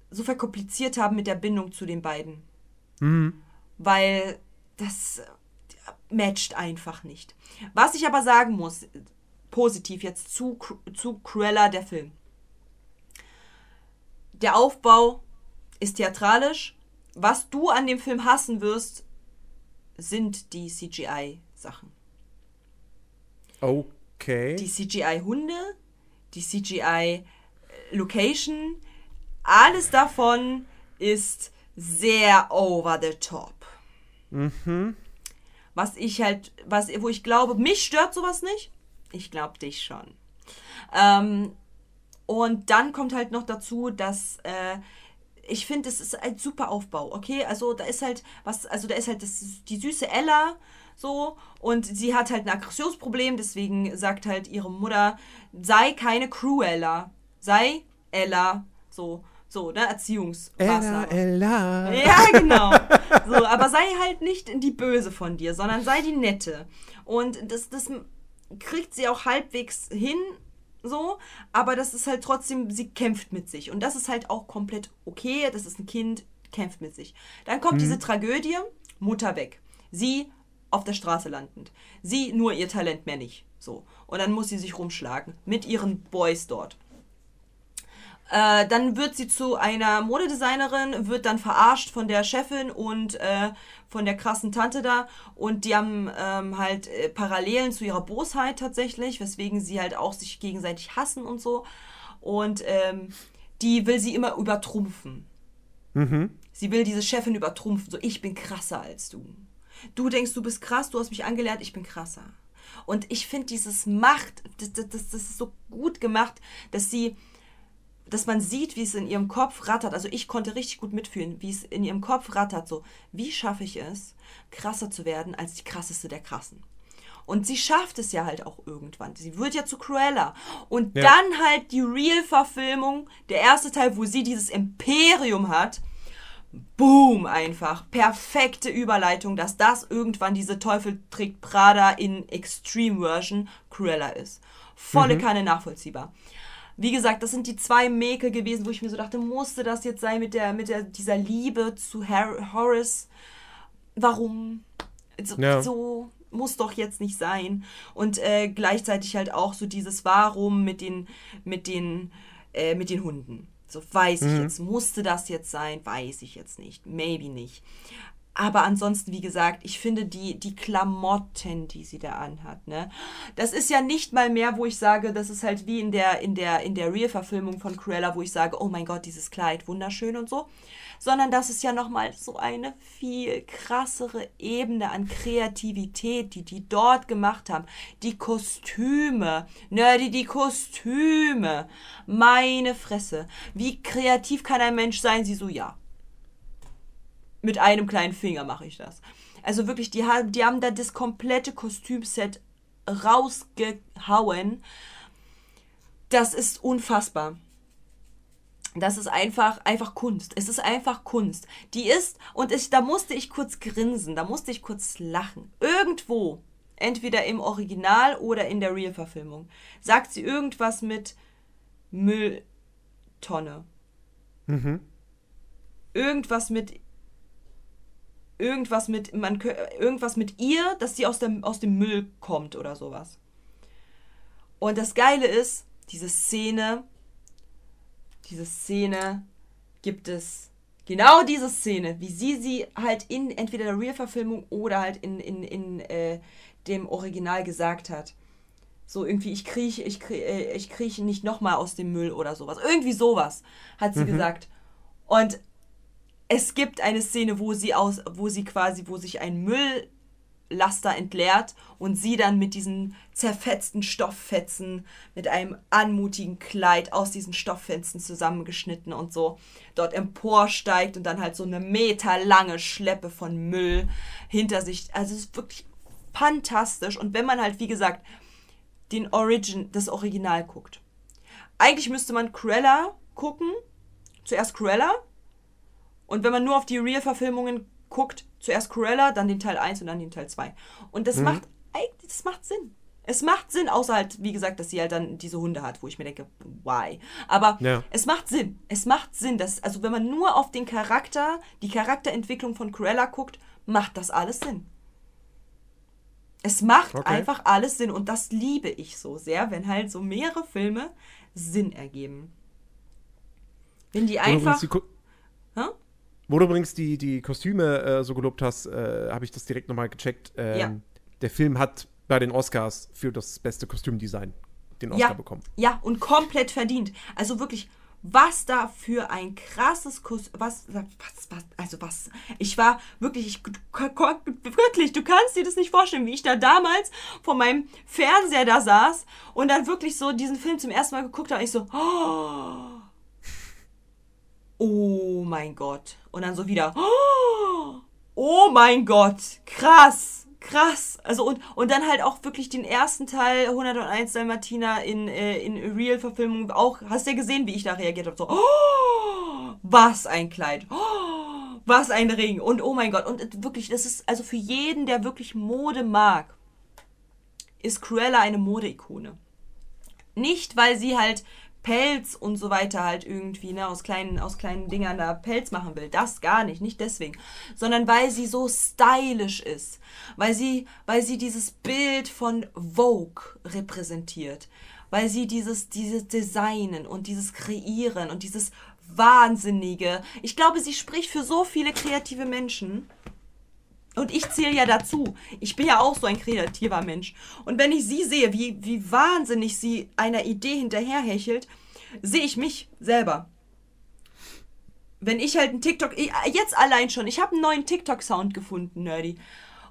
so verkompliziert haben mit der Bindung zu den beiden. Weil das matcht einfach nicht. Was ich aber sagen muss, positiv jetzt zu, zu Cruella, der Film. Der Aufbau ist theatralisch. Was du an dem Film hassen wirst, sind die CGI-Sachen. Okay. Die CGI-Hunde, die CGI-Location, alles davon ist sehr over the top. Was ich halt, was, wo ich glaube, mich stört sowas nicht. Ich glaube dich schon. Ähm, und dann kommt halt noch dazu, dass äh, ich finde, es ist ein super Aufbau, okay? Also da ist halt was, also da ist halt das, die süße Ella so und sie hat halt ein Aggressionsproblem, deswegen sagt halt ihre Mutter, sei keine Cruella, sei Ella, so, so, ne, Ella, Erziehungsmaßnahme. Ella. Ja, genau. So, aber sei halt nicht die Böse von dir, sondern sei die Nette. Und das, das kriegt sie auch halbwegs hin, so, aber das ist halt trotzdem, sie kämpft mit sich. Und das ist halt auch komplett okay. Das ist ein Kind, kämpft mit sich. Dann kommt diese Tragödie, Mutter weg. Sie auf der Straße landend. Sie nur ihr Talent mehr nicht. So. Und dann muss sie sich rumschlagen mit ihren Boys dort. Äh, dann wird sie zu einer Modedesignerin, wird dann verarscht von der Chefin und äh, von der krassen Tante da. Und die haben ähm, halt äh, Parallelen zu ihrer Bosheit tatsächlich, weswegen sie halt auch sich gegenseitig hassen und so. Und ähm, die will sie immer übertrumpfen. Sie will diese Chefin übertrumpfen, so ich bin krasser als du. Du denkst, du bist krass, du hast mich angelernt, ich bin krasser. Und ich finde dieses Macht, das, das das ist so gut gemacht, dass sie, dass man sieht, wie es in ihrem Kopf rattert. Also ich konnte richtig gut mitfühlen, wie es in ihrem Kopf rattert. So, wie schaffe ich es, krasser zu werden als die krasseste der Krassen? Und sie schafft es ja halt auch irgendwann. Sie wird ja zu Cruella. Und Ja. dann halt die Real-Verfilmung, der erste Teil, wo sie dieses Imperium hat. Boom, einfach. Perfekte Überleitung, dass das irgendwann diese Teufel trägt Prada in Extreme Version Cruella ist. Volle Kanne nachvollziehbar. Wie gesagt, das sind die zwei Mäkel gewesen, wo ich mir so dachte, musste das jetzt sein mit der, mit der, dieser Liebe zu Har Horace? Warum? So, Ja. so muss doch jetzt nicht sein. Und äh, gleichzeitig halt auch so dieses Warum mit den, mit den, äh, mit den Hunden. So weiß ich jetzt, musste das jetzt sein? Weiß ich jetzt nicht. Maybe nicht. Aber ansonsten, wie gesagt, ich finde die, die Klamotten, die sie da anhat, ne, das ist ja nicht mal mehr, wo ich sage, das ist halt wie in der, in der, in der Real-Verfilmung von Cruella, wo ich sage, oh mein Gott, dieses Kleid, wunderschön und so. Sondern das ist ja nochmal so eine viel krassere Ebene an Kreativität, die die dort gemacht haben. Die Kostüme, Nerdy, die Kostüme. Meine Fresse. Wie kreativ kann ein Mensch sein? Sie so, ja mit einem kleinen Finger mache ich das. Also wirklich, die haben, die haben da das komplette Kostümset rausgehauen. Das ist unfassbar. Das ist einfach, einfach Kunst. Es ist einfach Kunst. Die ist, und ich, da musste ich kurz grinsen, da musste ich kurz lachen. Irgendwo, entweder im Original oder in der Real-Verfilmung, sagt sie irgendwas mit Mülltonne. Irgendwas mit irgendwas mit man irgendwas mit ihr, dass sie aus dem aus dem Müll kommt oder sowas. Und das Geile ist, diese Szene, diese Szene gibt es genau diese Szene, wie sie sie halt in entweder der Real-Verfilmung oder halt in in in äh, dem Original gesagt hat. So irgendwie, ich krieche, ich krieche, äh, ich krieche nicht nochmal aus dem Müll oder sowas. Irgendwie sowas, hat sie gesagt. Und es gibt eine Szene, wo sie aus, wo sie quasi, wo sich ein Mülllaster entleert und sie dann mit diesen zerfetzten Stofffetzen, mit einem anmutigen Kleid aus diesen Stofffetzen zusammengeschnitten und so dort emporsteigt und dann halt so eine meterlange Schleppe von Müll hinter sich. Also es ist wirklich fantastisch. Und wenn man halt, wie gesagt, den Origin, das Original guckt. Eigentlich müsste man Cruella gucken. Zuerst Cruella. Und wenn man nur auf die Real-Verfilmungen guckt, zuerst Cruella, dann den Teil 1 und dann den Teil 2. Und das macht eigentlich, das macht Sinn. Es macht Sinn, außer halt, wie gesagt, dass sie halt dann diese Hunde hat, wo ich mir denke, why? Aber Ja. es macht Sinn. Es macht Sinn, dass, also wenn man nur auf den Charakter, die Charakterentwicklung von Cruella guckt, macht das alles Sinn. Es macht Okay. einfach alles Sinn und das liebe ich so sehr, wenn halt so mehrere Filme Sinn ergeben. Wenn die einfach. Ko- Hä? Wo du übrigens die, die Kostüme äh, so gelobt hast, äh, habe ich das direkt nochmal gecheckt. Ähm, Ja. Der Film hat bei den Oscars für das beste Kostümdesign den Oscar ja, bekommen. Ja, und komplett verdient. Also wirklich, was da für ein krasses Kuss, was, was, was, also was, ich war wirklich, ich, wirklich, du kannst dir das nicht vorstellen, wie ich da damals vor meinem Fernseher da saß und dann wirklich so diesen Film zum ersten Mal geguckt habe, ich so, oh, oh mein Gott. Und dann so wieder, oh, mein Gott, krass, krass. Also und, und dann halt auch wirklich den ersten Teil 101 Dalmatina in, äh, in Real-Verfilmung auch, hast du ja gesehen, wie ich da reagiert habe, so, oh, was ein Kleid, oh, was ein Ring und oh mein Gott. Und wirklich, das ist also für jeden, der wirklich Mode mag, ist Cruella eine Modeikone. Nicht, weil sie halt Pelz und so weiter halt irgendwie, ne, aus kleinen, aus kleinen Dingern da Pelz machen will. Das gar nicht, nicht deswegen. Sondern weil sie so stylisch ist. Weil sie, weil sie dieses Bild von Vogue repräsentiert. weil sie dieses, dieses Designen und dieses Kreieren und dieses Wahnsinnige. Ich glaube, sie spricht für so viele kreative Menschen. Und ich zähle ja dazu. Ich bin ja auch so ein kreativer Mensch. Und wenn ich sie sehe, wie, wie wahnsinnig sie einer Idee hinterherhechelt, sehe ich mich selber. Wenn ich halt einen TikTok, jetzt allein schon, ich habe einen neuen TikTok-Sound gefunden, Nerdy.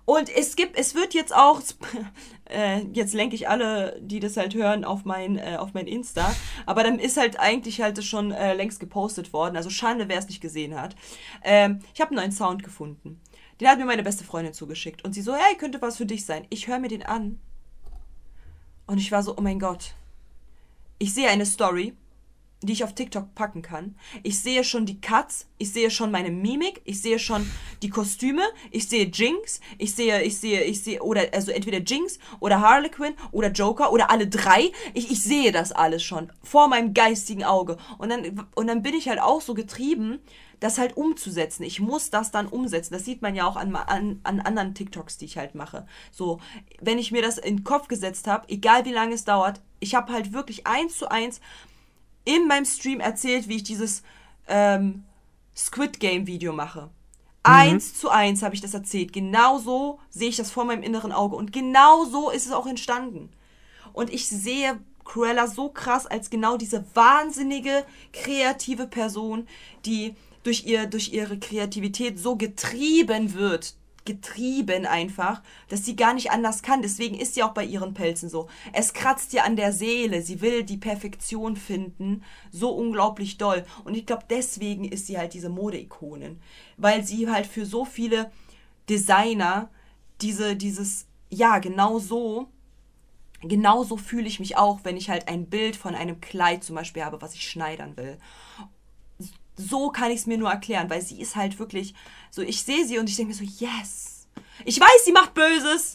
Und es gibt, es wird jetzt auch, äh, jetzt lenke ich alle, die das halt hören, auf mein, äh, auf mein Insta. Aber dann ist halt eigentlich halt schon äh, längst gepostet worden. Also Schande, wer es nicht gesehen hat. Ähm, ich habe einen neuen Sound gefunden. Den hat mir meine beste Freundin zugeschickt. Und sie so, hey, könnte was für dich sein. Ich höre mir den an. Und ich war so, oh mein Gott. Ich sehe eine Story, die ich auf TikTok packen kann. Ich sehe schon die Cuts, ich sehe schon meine Mimik, ich sehe schon die Kostüme, ich sehe Jinx, ich sehe, ich sehe, ich sehe, oder also entweder Jinx oder Harlequin oder Joker oder alle drei. Ich, ich sehe das alles schon vor meinem geistigen Auge. Und dann, und dann bin ich halt auch so getrieben, das halt umzusetzen. Ich muss das dann umsetzen. Das sieht man ja auch an, an, an anderen TikToks, die ich halt mache. So, wenn ich mir das in den Kopf gesetzt habe, egal wie lange es dauert, ich habe halt wirklich eins zu eins in meinem Stream erzählt, wie ich dieses ähm, Squid Game Video mache. Eins zu eins habe ich das erzählt. Genau so sehe ich das vor meinem inneren Auge. Und genau so ist es auch entstanden. Und ich sehe Cruella so krass als genau diese wahnsinnige, kreative Person, die durch, ihr, durch ihre Kreativität so getrieben wird. Getrieben einfach, dass sie gar nicht anders kann. Deswegen ist sie auch bei ihren Pelzen so. Es kratzt ihr an der Seele. Sie will die Perfektion finden. So unglaublich doll. Und ich glaube, deswegen ist sie halt diese Modeikonin. Weil sie halt für so viele Designer diese, dieses, ja, genau so genauso fühle ich mich auch, wenn ich halt ein Bild von einem Kleid zum Beispiel habe, was ich schneidern will. So kann ich es mir nur erklären, weil sie ist halt wirklich so, ich sehe sie und ich denke mir so, yes. Ich weiß, sie macht Böses.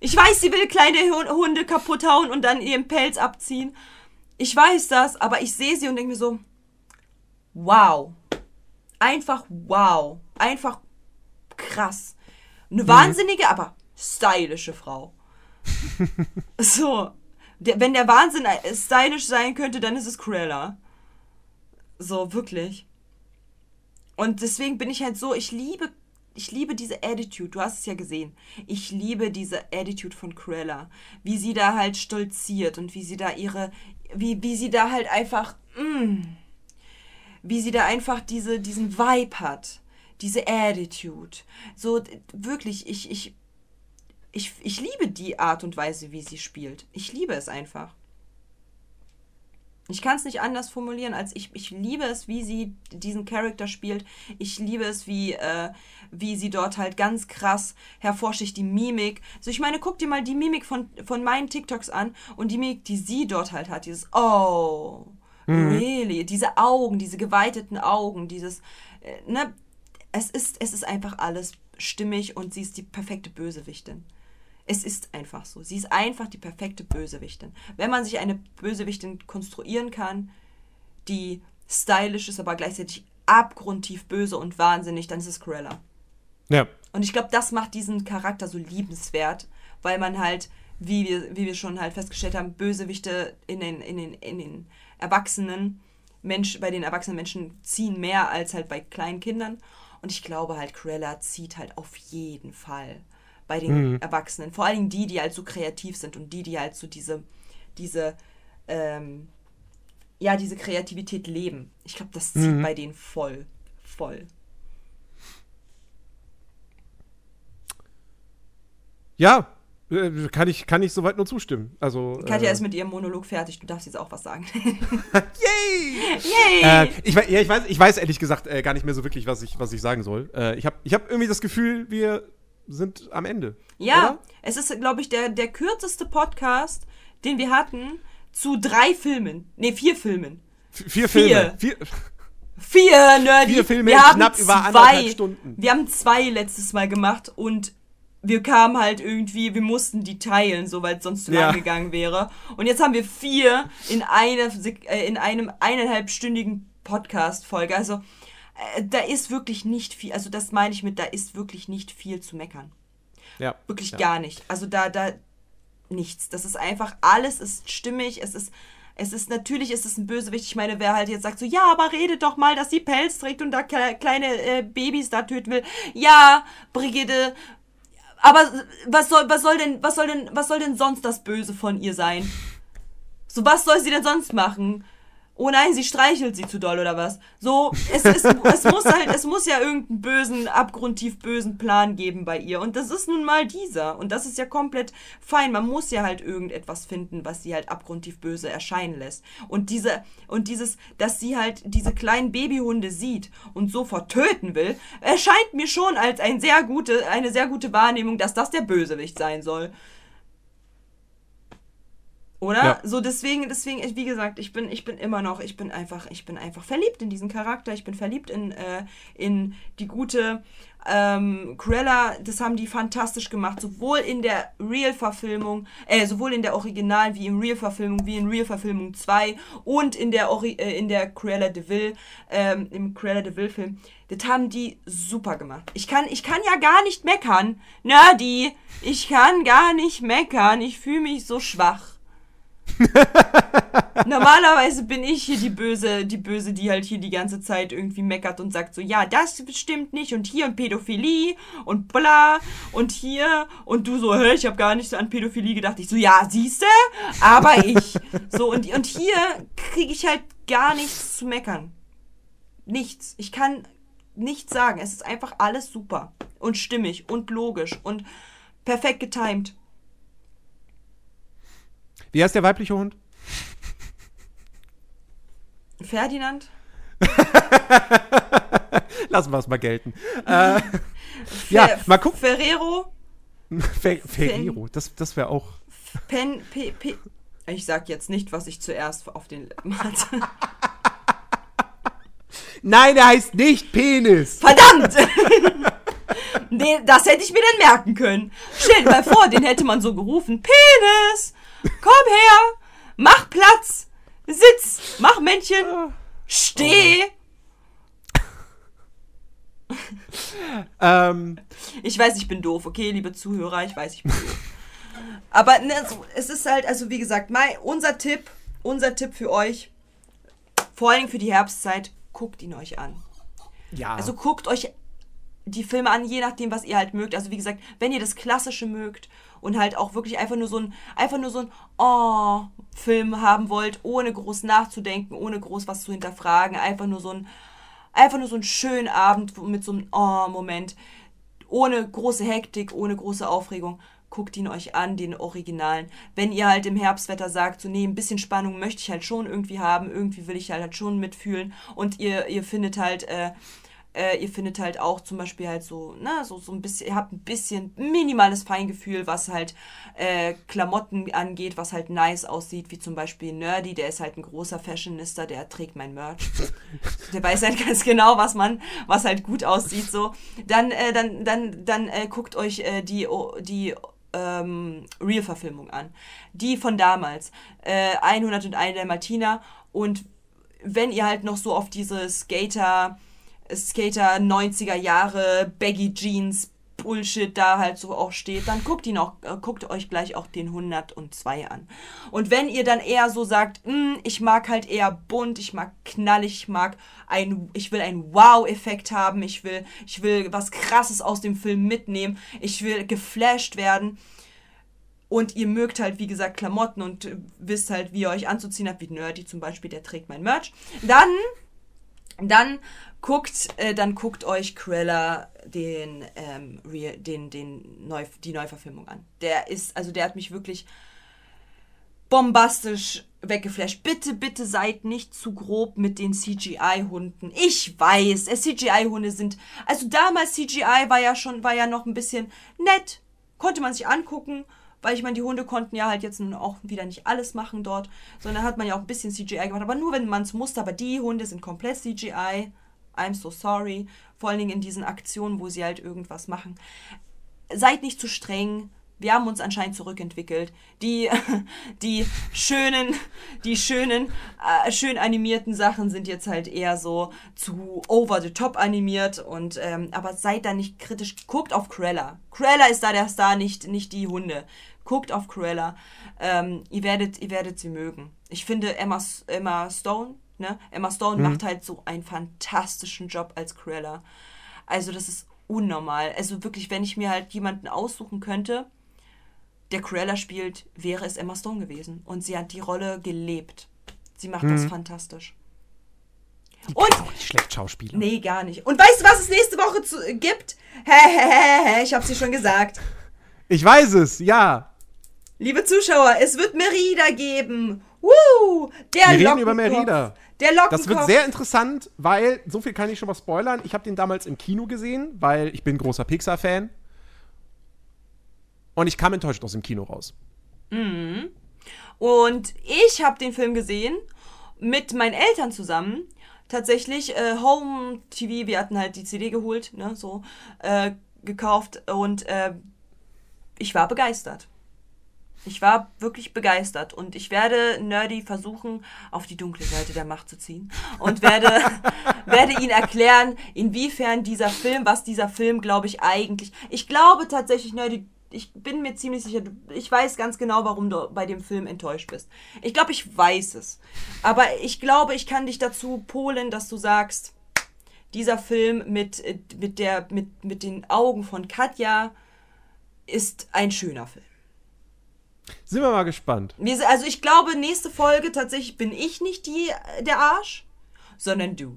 Ich weiß, sie will kleine Hu- Hunde kaputt hauen und dann ihren Pelz abziehen. Ich weiß das, aber ich sehe sie und denke mir so, wow. Einfach wow. Einfach krass. Eine wahnsinnige, aber stylische Frau. so. Der, wenn der Wahnsinn äh, stylisch sein könnte, dann ist es Cruella. So, wirklich. Und deswegen bin ich halt so, ich liebe, ich liebe diese Attitude, du hast es ja gesehen. Ich liebe diese Attitude von Cruella. Wie sie da halt stolziert und wie sie da ihre, wie, wie sie da halt einfach, mm, wie sie da einfach diese, diesen Vibe hat. Diese Attitude. So, wirklich, ich, ich, ich, ich liebe die Art und Weise, wie sie spielt. Ich liebe es einfach. Ich kann es nicht anders formulieren, als ich, ich liebe es, wie sie diesen Charakter spielt. Ich liebe es, wie, äh, wie sie dort halt ganz krass hervorsticht, die Mimik. So, ich meine, guck dir mal die Mimik von, von meinen TikToks an und die Mimik, die sie dort halt hat. Dieses Oh, really? Diese Augen, diese geweiteten Augen, dieses, äh, ne? Es ist, es ist einfach alles stimmig und sie ist die perfekte Bösewichtin. Es ist einfach so. Sie ist einfach die perfekte Bösewichtin. Wenn man sich eine Bösewichtin konstruieren kann, die stylisch ist, aber gleichzeitig abgrundtief böse und wahnsinnig, dann ist es Cruella. Ja. Und ich glaube, das macht diesen Charakter so liebenswert, weil man halt, wie wir, wie wir schon halt festgestellt haben, Bösewichte in den, in den, in den Erwachsenen, Mensch, bei den erwachsenen Menschen ziehen mehr als halt bei kleinen Kindern. Und ich glaube halt, Cruella zieht halt auf jeden Fall bei den Erwachsenen. Vor allen Dingen die, die halt so kreativ sind und die, die halt so diese, diese, ähm, ja, diese Kreativität leben. Ich glaube, das zieht bei denen voll, voll. Ja, äh, kann ich, kann ich soweit nur zustimmen. Also, Katja äh, ist mit ihrem Monolog fertig. Du darfst jetzt auch was sagen. Yay! Yay! Äh, ich, ja, ich, weiß, ich weiß ehrlich gesagt äh, gar nicht mehr so wirklich, was ich, was ich sagen soll. Äh, ich habe ich hab irgendwie das Gefühl, wir sind am Ende. ja, Oder? es ist, glaube ich, der, der kürzeste Podcast, den wir hatten zu drei Filmen. Ne, vier Filmen. V vier Vier. Filme. Vier, Vier, Nerdy. Vier Filme wir haben knapp über zwei, anderthalb Stunden. Wir haben zwei letztes Mal gemacht und wir kamen halt irgendwie, wir mussten die teilen, so weil es sonst zu Ja. lang gegangen wäre. Und jetzt haben wir vier in, eine, Sek- äh, in einem eineinhalbstündigen Podcast-Folge. Also da ist wirklich nicht viel, also das meine ich mit, da ist wirklich nicht viel zu meckern. ja. Wirklich ja. gar nicht. Also da, da, nichts. Das ist einfach, alles ist stimmig, es ist, es ist, natürlich ist es ein Bösewicht. Ich meine, wer halt jetzt sagt so, ja, aber redet doch mal, dass sie Pelz trägt und da kle- kleine äh, Babys da töten will. Ja, Brigitte, aber was soll, was soll denn, was soll denn, was soll denn sonst das Böse von ihr sein? So, was soll sie denn sonst machen? Oh nein, sie streichelt sie zu doll oder was? So, es, es, es muss halt, es muss ja irgendeinen bösen, abgrundtief bösen Plan geben bei ihr. Und das ist nun mal dieser. Und das ist ja komplett fein. Man muss ja halt irgendetwas finden, was sie halt abgrundtief böse erscheinen lässt. Und diese, und dieses, dass sie halt diese kleinen Babyhunde sieht und sofort töten will, erscheint mir schon als ein sehr gute, eine sehr gute Wahrnehmung, dass das der Bösewicht sein soll. Oder? Ja. So deswegen, deswegen, wie gesagt, ich bin, ich bin immer noch, ich bin einfach, ich bin einfach verliebt in diesen Charakter. Ich bin verliebt in, äh, in die gute ähm, Cruella. Das haben die fantastisch gemacht, sowohl in der Real-Verfilmung, äh, sowohl in der Original wie in Real-Verfilmung, wie in Real-Verfilmung 2 und in der, Ori äh, in der Cruella de Vil, ähm, im Cruella de Vil-Film. Das haben die super gemacht. Ich kann, ich kann ja gar nicht meckern. Na, die, ich kann gar nicht meckern. Ich fühle mich so schwach. Normalerweise bin ich hier die Böse, die Böse, die halt hier die ganze Zeit irgendwie meckert und sagt so, ja, das stimmt nicht und hier und Pädophilie und bla und hier und du so, hä, ich habe gar nicht so an Pädophilie gedacht. Ich so, ja, siehste, aber ich. So und, und hier kriege ich halt gar nichts zu meckern. Nichts. Ich kann nichts sagen. Es ist einfach alles super und stimmig und logisch und perfekt getimed. Wie heißt der weibliche Hund? Ferdinand? Lassen wir es mal gelten. äh, ja, mal gucken. Ferrero? Fer Ferrero, das, das wäre auch. Pen, P, P. Ich sag jetzt nicht, was ich zuerst auf den Lippen hatte. Nein, er heißt nicht Penis. Verdammt! nee, das hätte ich mir dann merken können. Stell dir mal vor, den hätte man so gerufen. Penis! Komm her! Mach Platz! Sitz! Mach Männchen! Steh! Ähm, Ich weiß, ich bin doof, okay, liebe Zuhörer, ich weiß, ich bin doof. Aber ne, es ist halt, also wie gesagt, mein, unser Tipp, unser Tipp für euch, vor allem für die Herbstzeit, guckt ihn euch an. ja. Also guckt euch die Filme an, je nachdem, was ihr halt mögt. Also wie gesagt, wenn ihr das Klassische mögt und halt auch wirklich einfach nur so ein, einfach nur so ein Oh-Film haben wollt, ohne groß nachzudenken, ohne groß was zu hinterfragen, einfach nur so ein, einfach nur so einen schönen Abend mit so einem Oh-Moment, ohne große Hektik, ohne große Aufregung. Guckt ihn euch an, den Originalen. Wenn ihr halt im Herbstwetter sagt, so, nee, ein bisschen Spannung möchte ich halt schon irgendwie haben, irgendwie will ich halt, schon mitfühlen und ihr, ihr findet halt, äh, äh, ihr findet halt auch zum Beispiel halt so, ne, so, so ein bisschen, ihr habt ein bisschen minimales Feingefühl, was halt äh, Klamotten angeht, was halt nice aussieht, wie zum Beispiel Nerdy, der ist halt ein großer Fashionista, der trägt mein Merch. Der weiß halt ganz genau, was man, was halt gut aussieht, so. Dann, äh, dann, dann, dann äh, guckt euch äh, die, o- die ähm, Real-Verfilmung an. Die von damals. Äh, 101 der Martina. Und wenn ihr halt noch so auf diese Skater, Skater 90er Jahre, Baggy Jeans, Bullshit da halt so auch steht, dann guckt ihn auch, äh, guckt euch gleich auch den 102 an. Und wenn ihr dann eher so sagt, "Mm, ich mag halt eher bunt, ich mag knallig, ich mag ein, ich will einen Wow-Effekt haben, ich will, ich will was krasses aus dem Film mitnehmen, ich will geflasht werden, und ihr mögt halt, wie gesagt, Klamotten und wisst halt, wie ihr euch anzuziehen habt, wie Nerdy zum Beispiel, der trägt mein Merch, dann, dann guckt, äh, dann guckt euch Cruella den, ähm, den, den Neu, die Neuverfilmung an. Der ist, also der hat mich wirklich bombastisch weggeflasht. Bitte, bitte seid nicht zu grob mit den CGI-Hunden. Ich weiß, äh, CGI-Hunde sind, also damals CGI war ja schon, war ja noch ein bisschen nett, konnte man sich angucken, weil ich meine, die Hunde konnten ja halt jetzt auch wieder nicht alles machen dort, sondern hat man ja auch ein bisschen CGI gemacht, aber nur wenn man es musste, aber die Hunde sind komplett CGI. I'm so sorry. Vor allen Dingen in diesen Aktionen, wo sie halt irgendwas machen seid nicht zu streng. Wir haben uns anscheinend zurückentwickelt. Die, die schönen, die schönen, äh, schön animierten Sachen sind jetzt halt eher so zu over the top animiert und ähm, aber seid da nicht kritisch. Guckt auf Cruella. Cruella ist da der Star, nicht, nicht die Hunde. Guckt auf Cruella. Ähm, ihr, werdet, ihr werdet sie mögen. Ich finde Emma, Emma Stone, ne? Emma Stone macht halt so einen fantastischen Job als Cruella. Also das ist unnormal. Also wirklich, wenn ich mir halt jemanden aussuchen könnte, der Cruella spielt, wäre es Emma Stone gewesen. Und sie hat die Rolle gelebt. Sie macht das fantastisch. Und Auch nicht schlecht Schauspieler. Nee, gar nicht. Und weißt du, was es nächste Woche zu, äh, gibt? Hä, hä, hä, hä, ich hab's dir schon gesagt. Ich weiß es, ja. Liebe Zuschauer, es wird Merida geben. Woo! Der Wir reden über Merida. Der Lockenkopf. Das wird sehr interessant, weil, so viel kann ich schon mal spoilern, ich habe den damals im Kino gesehen, weil ich bin großer Pixar-Fan. Und ich kam enttäuscht aus dem Kino raus. Und ich habe den Film gesehen mit meinen Eltern zusammen. Tatsächlich äh, Home TV, wir hatten halt die CD geholt, ne, so äh, gekauft und äh, ich war begeistert. Ich war wirklich begeistert und ich werde Nerdy versuchen, auf die dunkle Seite der Macht zu ziehen und werde, werde ihn erklären, inwiefern dieser Film, was dieser Film, glaube ich, eigentlich. Ich glaube tatsächlich, Nerdy, ich bin mir ziemlich sicher, ich weiß ganz genau, warum du bei dem Film enttäuscht bist. Ich glaube, ich weiß es. Aber ich glaube, ich kann dich dazu polen, dass du sagst, dieser Film mit, äh, mit, der, mit, mit den Augen von Katja ist ein schöner Film. Sind wir mal gespannt. Also ich glaube, nächste Folge tatsächlich bin ich nicht die, der Arsch, sondern du.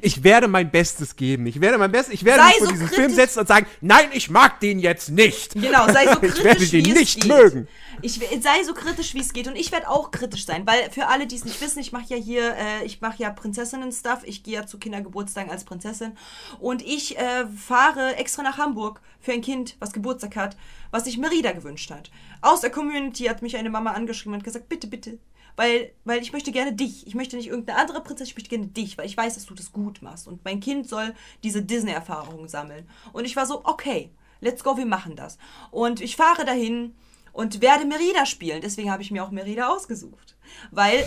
Ich werde mein Bestes geben. Ich werde mein Bestes. Ich werde Sei mich vor so diesen kritisch. Film setzen und sagen, nein, ich mag den jetzt nicht. Genau, sei so kritisch, ich werde den nicht geht. mögen. Ich sei so kritisch, wie es geht. Und ich werde auch kritisch sein, weil für alle, die es nicht wissen, ich mache ja hier, äh, ich mache ja Prinzessinnen-Stuff. Ich gehe ja zu Kindergeburtstagen als Prinzessin. Und ich äh, fahre extra nach Hamburg für ein Kind, was Geburtstag hat, was sich Merida gewünscht hat. Aus der Community hat mich eine Mama angeschrieben und gesagt, bitte, bitte. Weil, weil ich möchte gerne dich. Ich möchte nicht irgendeine andere Prinzessin, ich möchte gerne dich, weil ich weiß, dass du das gut machst. Und mein Kind soll diese Disney-Erfahrungen sammeln. Und ich war so, okay, let's go, wir machen das. Und ich fahre dahin und werde Merida spielen. Deswegen habe ich mir auch Merida ausgesucht. Weil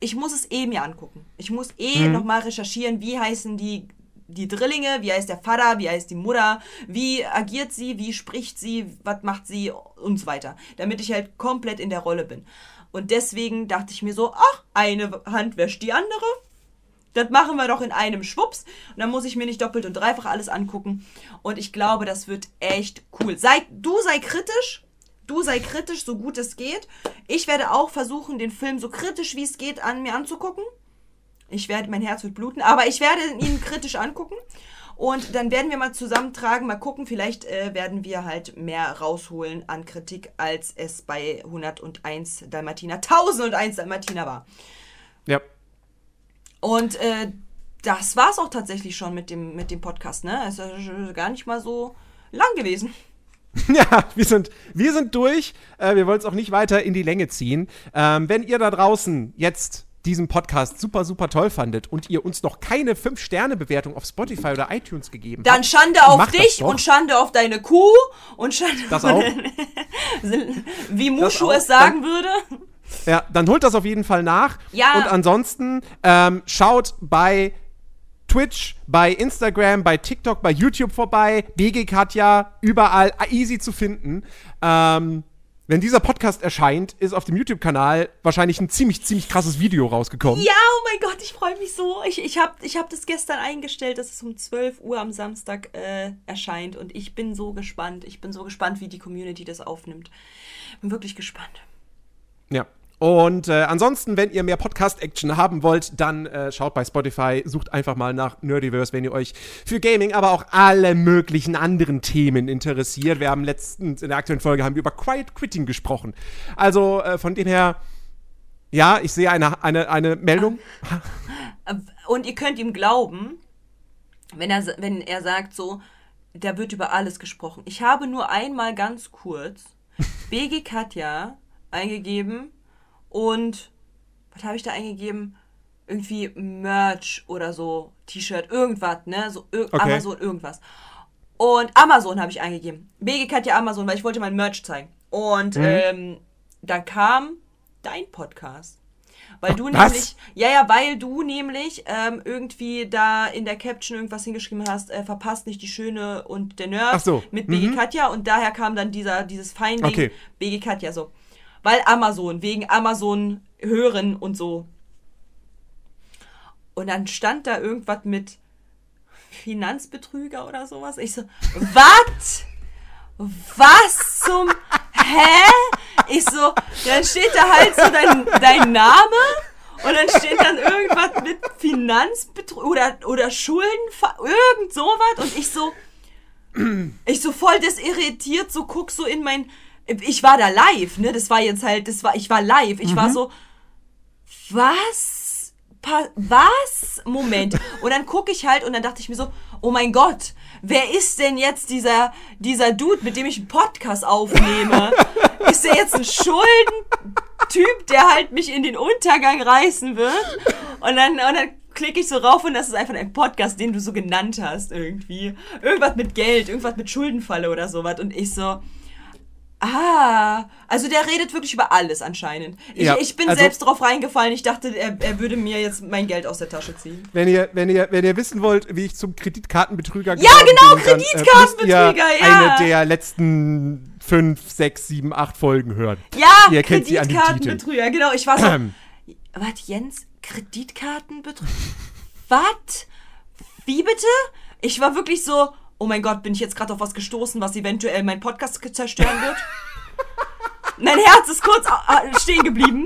ich muss es eh mir angucken. Ich muss eh nochmal recherchieren, wie heißen die, die Drillinge, wie heißt der Vater, wie heißt die Mutter, wie agiert sie, wie spricht sie, was macht sie und so weiter. Damit ich halt komplett in der Rolle bin. Und deswegen dachte ich mir so, ach, eine Hand wäscht die andere. Das machen wir doch in einem Schwupps. Und dann muss ich mir nicht doppelt und dreifach alles angucken. Und ich glaube, das wird echt cool. Sei, du sei kritisch. Du sei kritisch, so gut es geht. Ich werde auch versuchen, den Film so kritisch wie es geht an mir anzugucken. Ich werde, mein Herz wird bluten, aber ich werde ihn kritisch angucken. Und dann werden wir mal zusammentragen, mal gucken, vielleicht äh, werden wir halt mehr rausholen an Kritik, als es bei 101 Dalmatiner, 1001 Dalmatiner war. Ja. Und äh, das war's auch tatsächlich schon mit dem, mit dem Podcast, ne? Es ist gar nicht mal so lang gewesen. Ja, wir sind, wir sind durch. Äh, wir wollen es auch nicht weiter in die Länge ziehen. Ähm, wenn ihr da draußen jetzt diesen Podcast super, super toll fandet und ihr uns noch keine 5-Sterne-Bewertung auf Spotify oder iTunes gegeben Dann habt, Schande auf dich und Schande auf deine Kuh und Schande Das auch. wie Muschu auch. es sagen würde. Ja, dann holt das auf jeden Fall nach. Ja. Und ansonsten ähm, schaut bei Twitch, bei Instagram, bei TikTok, bei YouTube vorbei. BG Katja, überall easy zu finden. Ähm, wenn dieser Podcast erscheint, ist auf dem YouTube-Kanal wahrscheinlich ein ziemlich, ziemlich krasses Video rausgekommen. Ja, oh mein Gott, ich freue mich so. Ich, ich habe ich hab das gestern eingestellt, dass es um 12 Uhr am Samstag äh, erscheint. Und ich bin so gespannt. Ich bin so gespannt, wie die Community das aufnimmt. Bin wirklich gespannt. Ja. Und äh, ansonsten, wenn ihr mehr Podcast-Action haben wollt, dann äh, schaut bei Spotify, sucht einfach mal nach Nerdiverse, wenn ihr euch für Gaming, aber auch alle möglichen anderen Themen interessiert. Wir haben letztens in der aktuellen Folge haben wir über Quiet Quitting gesprochen. Also äh, von dem her, ja, ich sehe eine, eine, eine Meldung. Und ihr könnt ihm glauben, wenn er, wenn er sagt so, da wird über alles gesprochen. Ich habe nur einmal ganz kurz BG Katja eingegeben und was habe ich da eingegeben? Irgendwie Merch oder so, T-Shirt, irgendwas, ne? So ir Okay. Amazon, irgendwas. Und Amazon habe ich eingegeben. BG Katja Amazon, weil ich wollte mein Merch zeigen. Und ähm, dann kam dein Podcast. Weil du Was? nämlich, ja, ja, weil du nämlich ähm, irgendwie da in der Caption irgendwas hingeschrieben hast, äh, verpasst nicht die Schöne und der Nerd so, mit BG mhm. Katja und daher kam dann dieser, dieses Finding Okay. BG Katja so. Weil Amazon, wegen Amazon hören und so. Und dann stand da irgendwas mit Finanzbetrüger oder sowas. Ich so, was? Was zum Hä? Ich so, dann steht da halt so dein, dein Name und dann steht dann irgendwas mit Finanzbetrug oder, oder Schulden, irgend sowas und ich so, ich so voll desirritiert, so guck so in mein, ich war da live, ne, das war jetzt halt, das war, ich war live, ich war so, was? Pa was? Moment. Und dann gucke ich halt und dann dachte ich mir so, oh mein Gott, wer ist denn jetzt dieser, dieser Dude, mit dem ich einen Podcast aufnehme? Ist der jetzt ein Schuldentyp, der halt mich in den Untergang reißen wird? Und dann, und dann klicke ich so rauf und das ist einfach ein Podcast, den du so genannt hast irgendwie. Irgendwas mit Geld, irgendwas mit Schuldenfalle oder sowas. Und ich so, Ah, also der redet wirklich über alles anscheinend. Ich, Ja, ich bin also- selbst drauf reingefallen. Ich dachte, er, er würde mir jetzt mein Geld aus der Tasche ziehen. Wenn ihr, wenn, ihr, wenn ihr wissen wollt, wie ich zum Kreditkartenbetrüger Ja, genau, Kreditkartenbetrüger, müsst ihr ja. eine der letzten fünf, sechs, sieben, acht Folgen hören. Ja, Ihr kennt. Kreditkartenbetrüger, genau. Ich war so, was, Jens? Kreditkartenbetrüger? was? Wie bitte? Ich war wirklich so, oh mein Gott, bin ich jetzt gerade auf was gestoßen, was eventuell mein Podcast zerstören wird? mein Herz ist kurz stehen geblieben.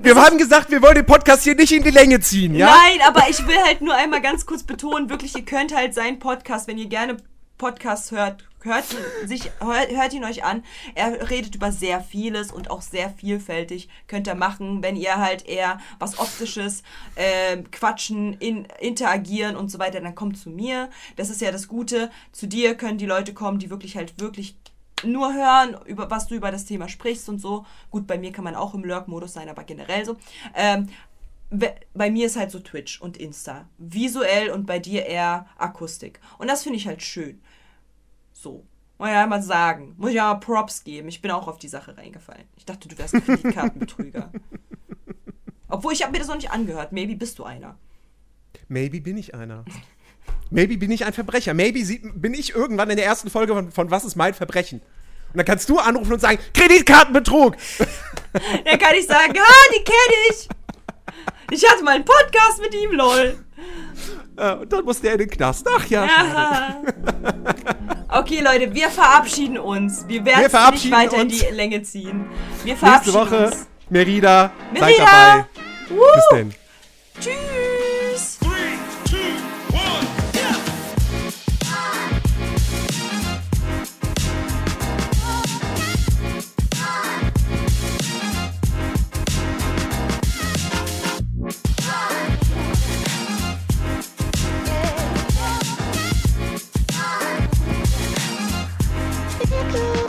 Wir haben gesagt, wir wollen den Podcast hier nicht in die Länge ziehen, ja? Nein, aber ich will halt nur einmal ganz kurz betonen, wirklich, ihr könnt halt seinen Podcast, wenn ihr gerne Podcasts hört, hört sich, hört, hört ihn euch an. Er redet über sehr vieles und auch sehr vielfältig. Könnt ihr machen, wenn ihr halt eher was Optisches, ähm, quatschen, in, interagieren und so weiter, dann kommt zu mir. Das ist ja das Gute. Zu dir können die Leute kommen, die wirklich halt wirklich nur hören, über was du über das Thema sprichst und so. Gut, bei mir kann man auch im Lurk-Modus sein, aber generell so. Ähm, bei mir ist halt so Twitch und Insta. Visuell und bei dir eher Akustik. Und das finde ich halt schön. So. Muss ich ja mal sagen. Muss ich ja mal Props geben. Ich bin auch auf die Sache reingefallen. Ich dachte, du wärst ein Kreditkartenbetrüger. Obwohl, ich habe mir das noch nicht angehört. Maybe bist du einer. Maybe bin ich einer. Maybe bin ich ein Verbrecher. Maybe bin ich irgendwann in der ersten Folge von, von Was ist mein Verbrechen? Und dann kannst du anrufen und sagen, Kreditkartenbetrug! Dann kann ich sagen, ah, die kenne ich. Ich hatte mal einen Podcast mit ihm, lol. Äh, und dann muss der in den Knast. Ach ja. Ja. Okay, Leute, wir verabschieden uns. Wir werden Wir es nicht weiter in uns. die Länge ziehen. Wir Nächste verabschieden Woche, uns. Merida, seid Merida! dabei. Woo! Bis denn. Tschüss. Go